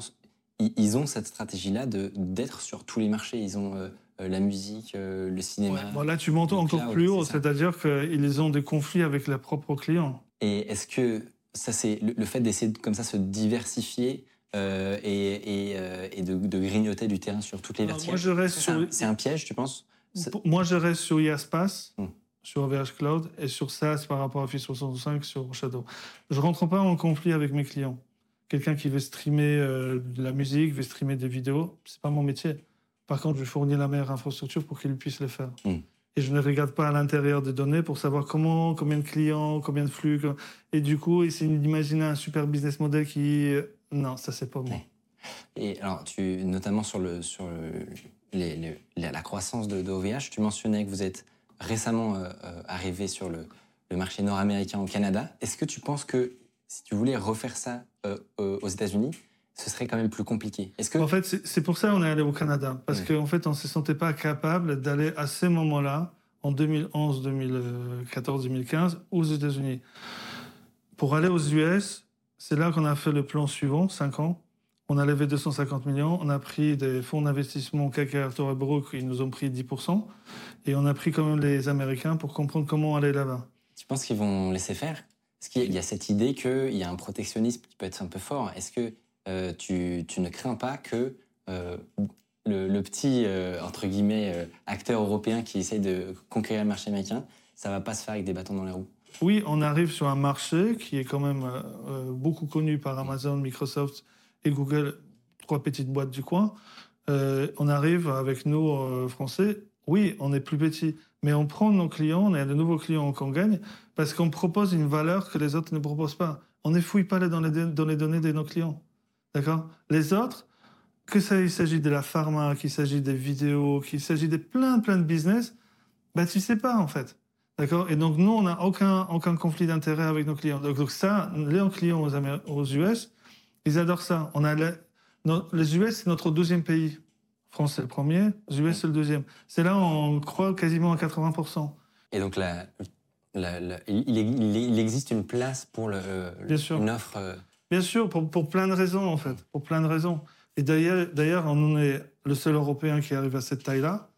ils, ils ont cette stratégie-là d'être sur tous les marchés. Ils ont euh, euh, la musique, euh, le cinéma. Bon, là, tu montes encore cloud, plus haut, c'est-à-dire qu'ils ont des conflits avec leurs propres clients. Et est-ce que ça, c'est le, le fait d'essayer de comme ça se diversifier euh, et, et, euh, et de, de grignoter du terrain sur toutes les Alors, verticales c'est un, sur- c'est un piège, tu penses Moi, je reste sur IASPAS, Mm. Sur OVH Cloud, et sur SaaS par rapport à Office 365 sur Shadow. Je rentre pas en conflit avec mes clients. Quelqu'un qui veut streamer euh, de la musique, veut streamer des vidéos, c'est pas mon métier. Par contre, je fournis la meilleure infrastructure pour qu'il puisse le faire. Mm. Et je ne regarde pas à l'intérieur des données pour savoir comment, combien de clients, combien de flux. Et du coup, essayer d'imaginer un super business model qui... euh, Non, ça, c'est pas moi. Ouais. Et alors, tu, notamment sur, le, sur le- les- les- la, la croissance de, de OVH, tu mentionnais que vous êtes récemment euh, euh, arrivé sur le, le marché nord-américain au Canada. Est-ce que tu penses que si tu voulais refaire ça euh, aux États-Unis, ce serait quand même plus compliqué? Est-ce que En fait, c'est pour ça qu'on est allé au Canada. Parce Ouais. qu'en fait, on ne se sentait pas capable d'aller à ces moments-là, en 2011, 2014, 2015, aux États-Unis. Pour aller aux US, c'est là qu'on a fait le plan suivant, 5 ans. On a levé 250 millions, on a pris des fonds d'investissement KKR Torrebrook, ils nous ont pris 10%, et on a pris quand même les Américains pour comprendre comment aller là-bas. tu penses qu'ils vont laisser faire? Est-ce qu'il y, a- il y a cette idée qu'il y a un protectionnisme qui peut être un peu fort. Est-ce que euh, tu, tu ne crains pas que euh, le, le petit, euh, entre guillemets, acteur européen qui essaie de conquérir le marché américain, ça va pas se faire avec des bâtons dans les roues? Oui, on arrive sur un marché qui est quand même beaucoup connu par Amazon, Microsoft et Google, trois petites boîtes du coin. Euh, on arrive avec nous, euh, Français, oui, on est plus petit, mais on prend nos clients, on a de nouveaux clients qu'on gagne, parce qu'on propose une valeur que les autres ne proposent pas. On ne fouille pas dans les, dans les données de nos clients. D'accord? Les autres, que ça il s'agit de la pharma, qu'il s'agit des vidéos, qu'il s'agit de plein, plein de business, bah tu sais pas en fait. D'accord? Et donc, nous, on n'a aucun, aucun conflit d'intérêt avec nos clients. Donc, ça, les clients aux, aux US, ils adorent ça. On a les, no- les US, c'est notre deuxième pays. France, c'est le premier. Les US, c'est le deuxième. C'est là où on croit quasiment à 80%. Et donc, la, la- la- il, existe une place pour le, Bien sûr. une offre. euh, Bien sûr, pour, pour plein de raisons, en fait. Pour plein de raisons. Et d'ailleurs, d'ailleurs, on est le seul Européen qui arrive à cette taille-là.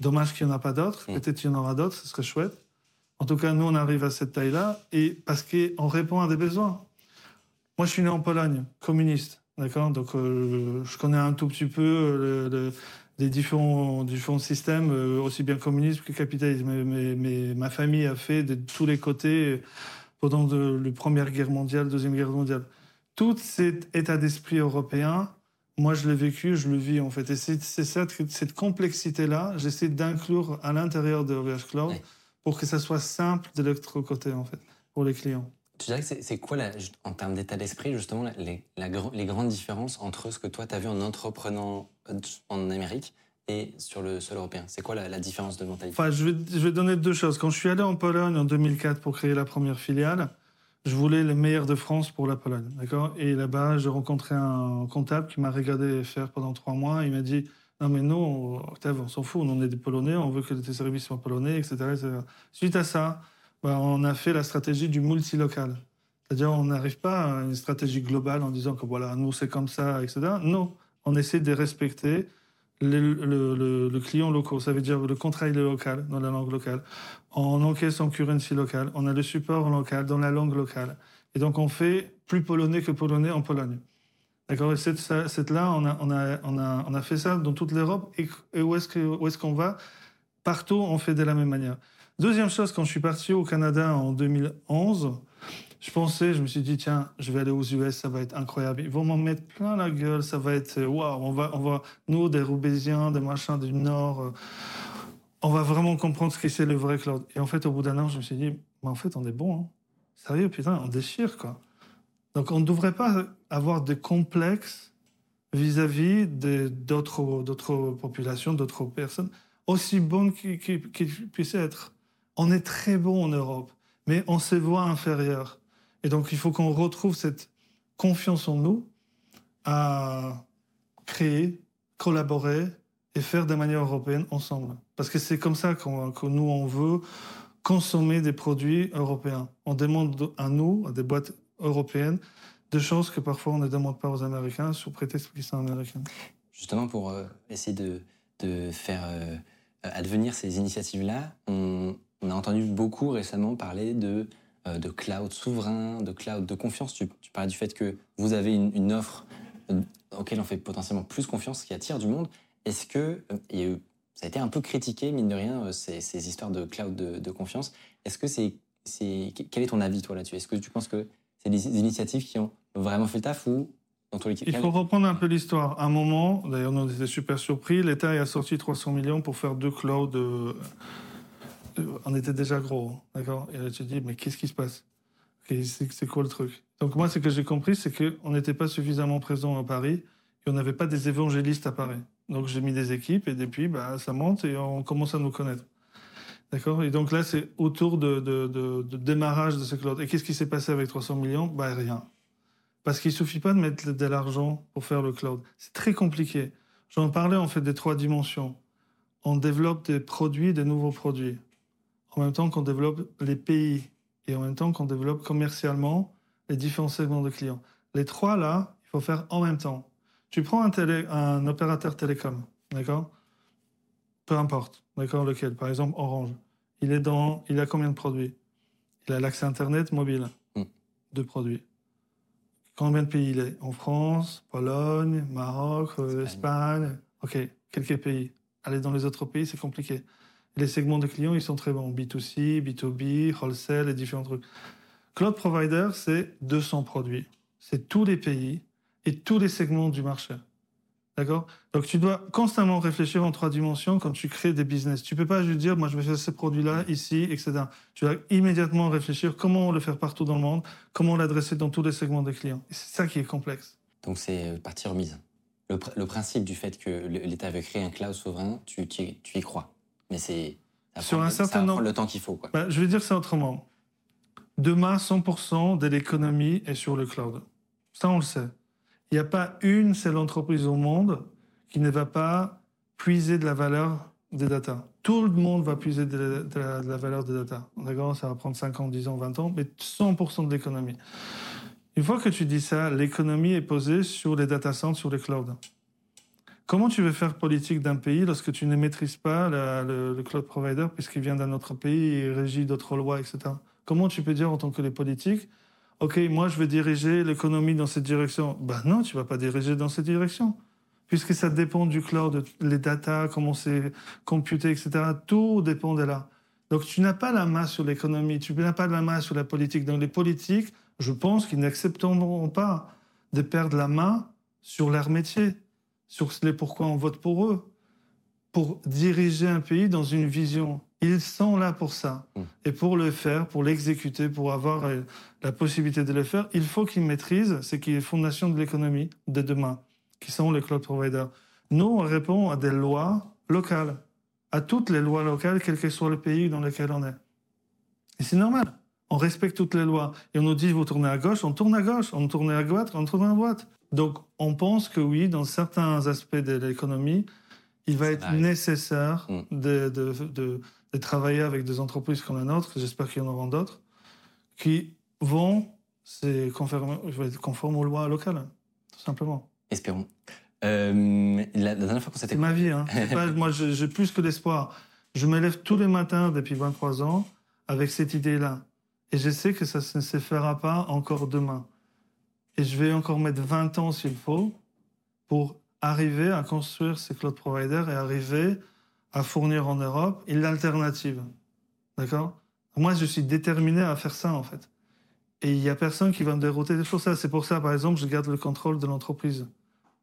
Dommage qu'il n'y en a pas d'autres. Mm. Peut-être qu'il y en aura d'autres, ce serait chouette. En tout cas, nous, on arrive à cette taille-là et parce qu'on répond à des besoins. Moi, je suis né en Pologne, communiste. D'accord? Donc, euh, je connais un tout petit peu euh, le- le- les différents, différents systèmes, euh, aussi bien communisme que capitalisme. Mais, mais- mais ma famille a fait de tous les côtés euh, pendant de, la Première Guerre mondiale, Deuxième Guerre mondiale. Tout cet état d'esprit européen, moi, je l'ai vécu, je le vis en fait. Et c'est c'est cette, cette complexité-là, j'essaie d'inclure à l'intérieur de OVH Cloud Ouais. pour que ça soit simple de l'autre côté, en fait, pour les clients. Tu dirais que c'est quoi, en termes d'état d'esprit, justement, les, grandes différences entre ce que toi, tu as vu en entreprenant euh, en Amérique et sur le sol européen? C'est quoi la, différence de mentalité? Enfin, je vais, donner deux choses. Quand je suis allé en Pologne en 2004 pour créer la première filiale, je voulais les meilleurs de France pour la Pologne, Et là-bas, j'ai rencontré un comptable qui m'a regardé faire pendant trois mois. Il m'a dit Non, mais nous, on- Octave, on s'en fout. On est des Polonais, on veut que tes services soient polonais, etc. Suite à ça, bah, on a fait la stratégie du multilocal. C'est-à-dire, on n'arrive pas à une stratégie globale en disant que voilà, nous, c'est comme ça, etc. Non, on essaie de respecter le, client local. Ça veut dire le contrat local, dans la langue locale. On encaisse en currency local. On a le support local, dans la langue locale. Et donc, on fait plus polonais que polonais en Pologne. D'accord? Et cette, là, on a, fait ça dans toute l'Europe. Et, où est-ce qu'on va? Partout, on fait de la même manière. Deuxième chose, quand je suis parti au Canada en 2011, je pensais, je me suis dit, tiens, je vais aller aux US, ça va être incroyable. Ils vont m'en mettre plein la gueule, ça va être, euh, waouh, on va, on va, nous, des Roubaisiens, des machins du Nord, euh, on va vraiment comprendre ce que c'est le vrai cloud. Et en fait, au bout d'un an, je me suis dit, mais en fait, on est bon. hein. Sérieux, putain, on déchire, quoi. Donc, on ne devrait pas avoir de complexes vis-à-vis d'autres populations, d'autres personnes, aussi bonnes qu'ils puissent être. On est très bon en Europe, mais on se voit inférieur. Et donc, il faut qu'on retrouve cette confiance en nous à créer, collaborer et faire de manière européenne ensemble. Parce que c'est comme ça que nous, on veut consommer des produits européens. On demande à nous, à des boîtes européennes, des choses que parfois on ne demande pas aux Américains sous prétexte qu'ils sont américains. Justement, pour euh, essayer de, de faire euh, advenir ces initiatives-là, on, on a entendu beaucoup récemment parler de, euh, de cloud souverain, de cloud de confiance. Tu, parlais du fait que vous avez une, offre euh, auquel on fait potentiellement plus confiance, qui attire du monde. Est-ce que, euh, euh, ça a été un peu critiqué, mine de rien, ces, histoires de cloud de, confiance. Est-ce que c'est, quel est ton avis, toi, là-dessus? Est-ce que tu penses que c'est des initiatives qui ont vraiment fait le taf ou Il faut reprendre un peu l'histoire. Un moment, d'ailleurs, on était super surpris, l'État a sorti 300 millions pour faire deux clouds. Euh, on était déjà gros, d'accord? Et là, tu te dis, mais qu'est-ce qui se passe? C'est quoi le truc? Donc moi, ce que j'ai compris, c'est qu'on n'était pas suffisamment présent à Paris et on n'avait pas des évangélistes à Paris. Donc j'ai mis des équipes et depuis, bah, ça monte et on commence à nous connaître. D'accord? Et donc là, c'est autour de, démarrage de ce cloud. Et qu'est-ce qui s'est passé avec 300 millions? Bah rien. Parce qu'il suffit pas de mettre de l'argent pour faire le cloud. C'est très compliqué. J'en parlais en fait des trois dimensions. On développe des produits, des nouveaux produits. En même temps qu'on développe les pays. Et en même temps qu'on développe commercialement les différents segments de clients. Les trois là, il faut faire en même temps. Tu prends un, télé, un opérateur télécom, d'accord? Peu importe, d'accord? Lequel? Par exemple, Orange. Il est dans, il a combien de produits? Il a l'accès Internet mobile. Deux produits. Combien de pays il est? En France, Pologne, Maroc, euh, Espagne. Ok, quelques pays. Aller dans les autres pays, c'est compliqué. Les segments de clients, ils sont très bons. B2C, B2B, wholesale et différents trucs. Cloud Provider, c'est 200 produits. C'est tous les pays et tous les segments du marché. D'accord? Donc tu dois constamment réfléchir en trois dimensions quand tu crées des business. Tu peux pas juste dire, moi je vais faire ce produit-là, ici, etc. Tu dois immédiatement réfléchir comment le faire partout dans le monde, comment l'adresser dans tous les segments des clients. C'est ça qui est complexe. Donc c'est euh, partie remise. Le, pr- le principe du fait que l'État veut créer un cloud souverain, tu, tu y- tu y crois. Mais c'est Sur un certain nombre- le temps qu'il faut. Quoi. Bah, je vais dire ça autrement. Demain, 100% de l'économie est sur le cloud. Ça, on le sait. Il n'y a pas une seule entreprise au monde qui ne va pas puiser de la valeur des data. Tout le monde va puiser de la, de la- de la valeur des data. D'accord Ça va prendre 5 ans, 10 ans, 20 ans, mais 100% de l'économie. Une fois que tu dis ça, l'économie est posée sur les data centers, sur les clouds. Comment tu veux faire politique d'un pays lorsque tu ne maîtrises pas le, cloud provider puisqu'il vient d'un autre pays et régit d'autres lois, etc. Comment tu peux dire en tant que les politiques, OK, moi je vais diriger l'économie dans cette direction Ben non, tu vas pas diriger dans cette direction. Puisque ça dépend du cloud, les data, comment c'est computé, etc. Tout dépend de là. Donc tu n'as pas la main sur l'économie, tu n'as pas la main sur la politique. Donc les politiques, je pense qu'ils n'accepteront pas de perdre la main sur leur métier, sur les pourquoi on vote pour eux, pour diriger un pays dans une vision. Ils sont là pour ça. Et pour le faire, pour l'exécuter, pour avoir euh, la possibilité de le faire, il faut qu'ils maîtrisent ce qui est fondation de l'économie de demain, qui sont les cloud providers. Nous, on répond à des lois locales, à toutes les lois locales, quel que soit le pays dans lequel on est. Et c'est normal. On respecte toutes les lois. Et on nous dit, vous tournez à gauche, on tourne à gauche. On tourne à droite, on tourne à droite. Donc, on pense que oui, dans certains aspects de l'économie, il va être nécessaire Mm. de, de, de- de travailler avec des entreprises comme la nôtre, j'espère qu'il y en aura d'autres, qui vont se conformer, je vais être conforme aux lois locales, tout simplement. Espérons. Euh, la, la dernière fois qu'on C'est ma vie. Hein. Pas- moi, j'ai j'ai plus que l'espoir. Je me lève tous les matins depuis 23 ans avec cette idée-là. Et je sais que ça ne se fera pas encore demain. Et je vais encore mettre 20 ans s'il faut pour arriver à construire ces cloud providers et arriver à fournir en Europe une alternative. D'accord? Moi, je suis déterminé à faire ça, en fait. Et il n'y a personne qui va me dérouter des choses. C'est pour ça, par exemple, je garde le contrôle de l'entreprise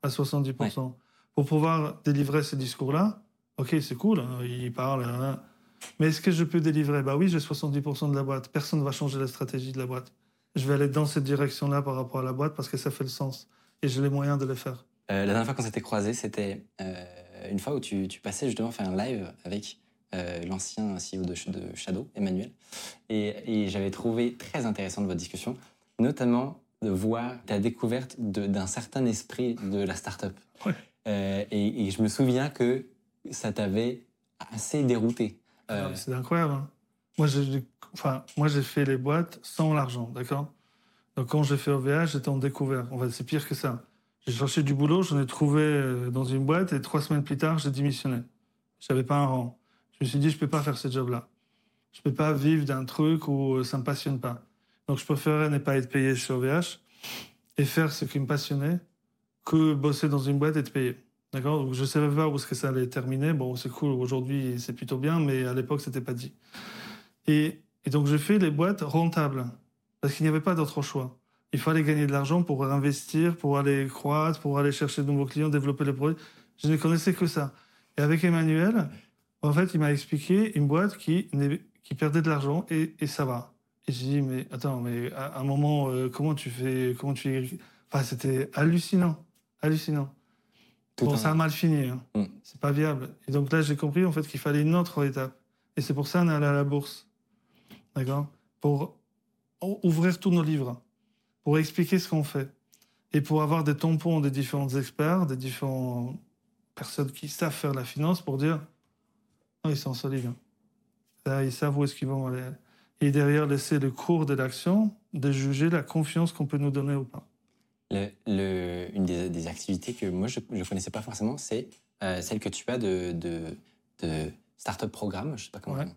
à 70%. Pour pouvoir délivrer ce discours-là, ok, c'est cool, hein, il parle, hein, mais est-ce que je peux délivrer? Bah oui, j'ai 70% de la boîte. Personne ne va changer la stratégie de la boîte. Je vais aller dans cette direction-là par rapport à la boîte parce que ça fait le sens. Et j'ai les moyens de le faire. Euh, la dernière fois qu'on s'était croisés, c'était euh, une fois où tu, tu passais justement faire un live avec euh, l'ancien CEO de, Sh- de Shadow, Emmanuel. Et, et j'avais trouvé très intéressante votre discussion, notamment de voir ta découverte d'un certain esprit de la start-up. Ouais. Et, et je me souviens que ça t'avait assez dérouté. Euh, C'est incroyable. hein. Moi, j'ai enfin, fait les boîtes sans l'argent, d'accord? Donc, quand j'ai fait OVH, j'étais en découvert. En c'est pire que ça. J'ai cherché du boulot, j'en ai trouvé euh, dans une boîte et trois semaines plus tard, j'ai démissionné. J'avais pas un rang. Je me suis dit, je peux pas faire ce job-là. Je peux pas vivre d'un truc où euh, ça me passionne pas. Donc, je préférais ne pas être payé chez OVH et faire ce qui me passionnait que bosser dans une boîte et être payé. D'accord? Donc, je savais pas où est-ce que ça allait terminer. Bon, c'est cool, aujourd'hui, c'est plutôt bien, mais à l'époque, c'était pas dit. Et, et donc, j'ai fait les boîtes rentables parce qu'il n'y avait pas d'autre choix. Il fallait gagner de l'argent pour investir, pour aller croître, pour aller chercher de nouveaux clients, développer les produits. Je ne connaissais que ça. Et avec Emmanuel, en fait, il m'a expliqué une boîte qui, perdait de l'argent et, et ça va. Et j'ai dit, mais attends, mais à un moment, euh, comment tu fais, comment tu... Enfin, c'était hallucinant, hallucinant. Tout bon, un- ça a mal fini. hein. Mm. C'est pas viable. Et donc là, j'ai compris en fait qu'il fallait une autre étape. Et c'est pour ça qu'on est allé à la bourse. D'accord Pour ouvrir tous nos livres, pour expliquer ce qu'on fait. Et pour avoir des tampons des différents experts, des différentes personnes qui savent faire la finance pour dire non, ils sont solides. hein. Là, ils savent où est-ce qu'ils vont aller. Et derrière, laisser le cours de l'action de juger la confiance qu'on peut nous donner ou pas. Le- le- une des, des activités que moi je ne connaissais pas forcément, c'est euh, celle que tu as de, de, de Startup Programme, je sais pas comment Ouais.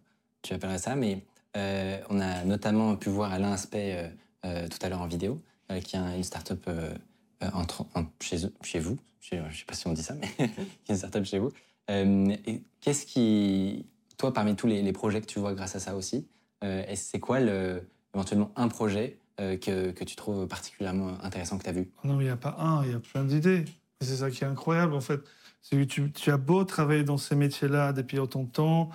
tu appellerais ça, mais on a notamment pu voir Alain Aspect euh, euh, tout à l'heure en vidéo, euh, qui a une startup euh, euh, chez, vous, je ne sais pas si on dit ça, mais qui [LAUGHS] est une startup chez vous. Euh, Qu'est-ce qui, toi, parmi tous les, projets que tu vois grâce à ça aussi, euh, est- c'est quoi le, éventuellement un projet euh, que, tu trouves particulièrement intéressant que tu as vu Non, mais il n'y a pas un, il y a plein d'idées. C'est ça qui est incroyable, en fait. Que tu as beau travailler dans ces métiers-là depuis autant de temps,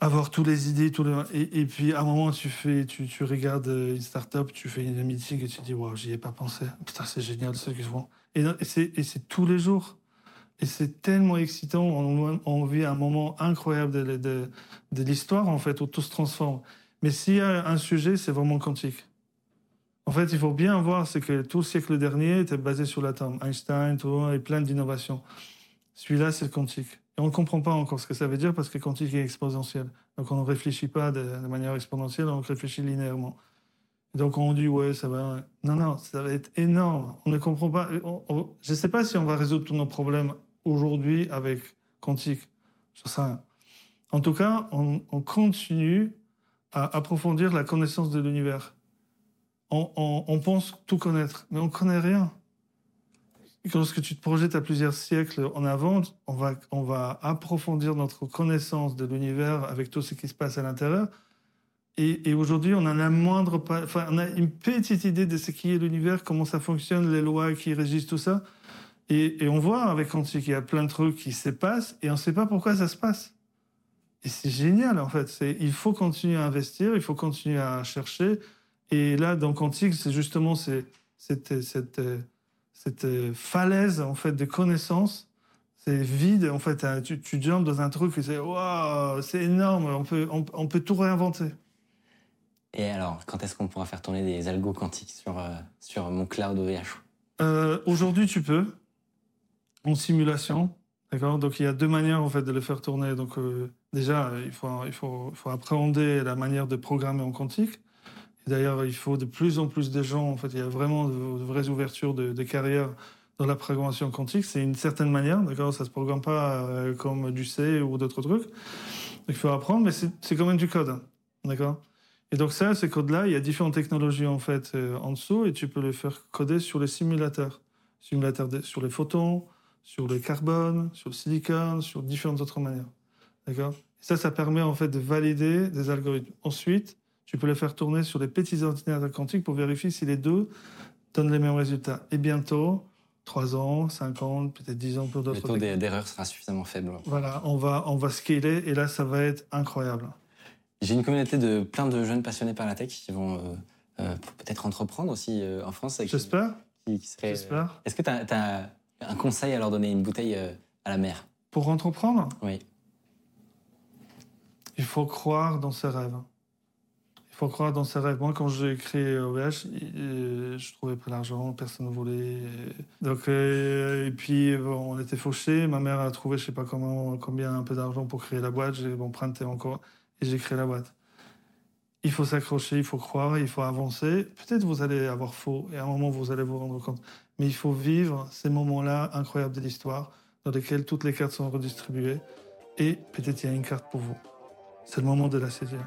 avoir toutes les idées, tous les... Et, puis, à un moment, tu, fais, tu, tu regardes euh, une start-up, tu fais une meeting et tu dis, wow, j'y ai pas pensé. Putain, c'est génial ce qu'ils font. Et, et c'est tous les jours. Et c'est tellement excitant. On, vit un moment incroyable de, de, de l'histoire, en fait, où tout se transforme. Mais s'il y a un sujet, c'est vraiment quantique. En fait, il faut bien voir c'est que tout le siècle dernier était basé sur l'atome. Einstein, tout, et plein d'innovations. Celui-là, c'est le quantique. Et on ne comprend pas encore ce que ça veut dire parce que quantique est exponentiel. Donc on ne réfléchit pas de, manière exponentielle, on réfléchit linéairement. Donc on dit, ouais, ça va. Non, non, ça va être énorme. On ne comprend pas. Je ne sais pas si on va résoudre tous nos problèmes aujourd'hui avec quantique. Sais rien. En tout cas, on, on continue à approfondir la connaissance de l'univers. On, pense tout connaître, mais on connaît rien. Et Lorsque tu te projettes à plusieurs siècles en avant, on va, on va approfondir notre connaissance de l'univers avec tout ce qui se passe à l'intérieur. Et, aujourd'hui, on a moindre, enfin, on a une petite idée de ce qui est l'univers, comment ça fonctionne, les lois qui régissent tout ça. Et, on voit avec Quantique qu'il y a plein de trucs qui se passent et on ne sait pas pourquoi ça se passe. Et c'est génial, en fait. Il faut continuer à investir, il faut continuer à chercher. Et là, dans Quantique, c'est justement cette, euh, cette euh, falaise, en fait, de connaissances. C'est vide, en fait. hein. Tu, tu jumpes dans un truc et c'est, waouh, c'est énorme, on peut, on, on peut tout réinventer. Et alors, quand est-ce qu'on pourra faire tourner des algos quantiques sur, euh, sur mon cloud OVH Euh, Aujourd'hui, tu peux, en simulation. D'accord? Donc il y a deux manières en fait de le faire tourner. Donc euh, déjà, il faut, il, faut, il faut appréhender la manière de programmer en quantique. D'ailleurs, il faut de plus en plus de gens. En fait, il y a vraiment de, vraies ouvertures de, de carrière dans la programmation quantique. C'est une certaine manière, d'accord? Ça se programme pas euh, comme du C ou d'autres trucs. Il faut apprendre, mais c'est quand même du code, d'accord? Et donc ça, ces codes-là, il y a différentes technologies en fait euh, en dessous, et tu peux les faire coder sur les simulateurs, simulateurs sur les photons, sur le carbone, sur le silicone, sur différentes autres manières. D'accord? Ça, ça permet en fait de valider des algorithmes. Ensuite, tu peux les faire tourner sur les petits ordinateurs quantiques pour vérifier si les deux donnent les mêmes résultats. Et bientôt, 3 ans, 5 ans, peut-être 10 ans pour Le d'autres taux d'e- d'erreur sera suffisamment faible. Voilà, on va, on va scaler et là, ça va être incroyable. J'ai une communauté de plein de jeunes passionnés par la tech qui vont euh, euh, peut-être entreprendre aussi euh, en France. J'espère. qui- qui seraient- J'espère. Est-ce que tu as, un conseil à leur donner, une bouteille à la mer? Pour entreprendre, Oui. il faut croire dans ses rêves. Faut croire dans ses rêves. Moi, quand j'ai créé OVH, je trouvais pas l'argent, personne ne voulait. Donc, euh, et puis, bon, on était fauchés. Ma mère a trouvé, je sais pas comment, combien, un peu d'argent pour créer la boîte. J'ai emprunté encore et j'ai créé la boîte. Il faut s'accrocher, il faut croire, il faut avancer. Peut-être vous allez avoir faux et à un moment, vous allez vous rendre compte. Mais il faut vivre ces moments-là incroyables de l'histoire dans lesquels toutes les cartes sont redistribuées et peut-être il y a une carte pour vous. C'est le moment de la saisir.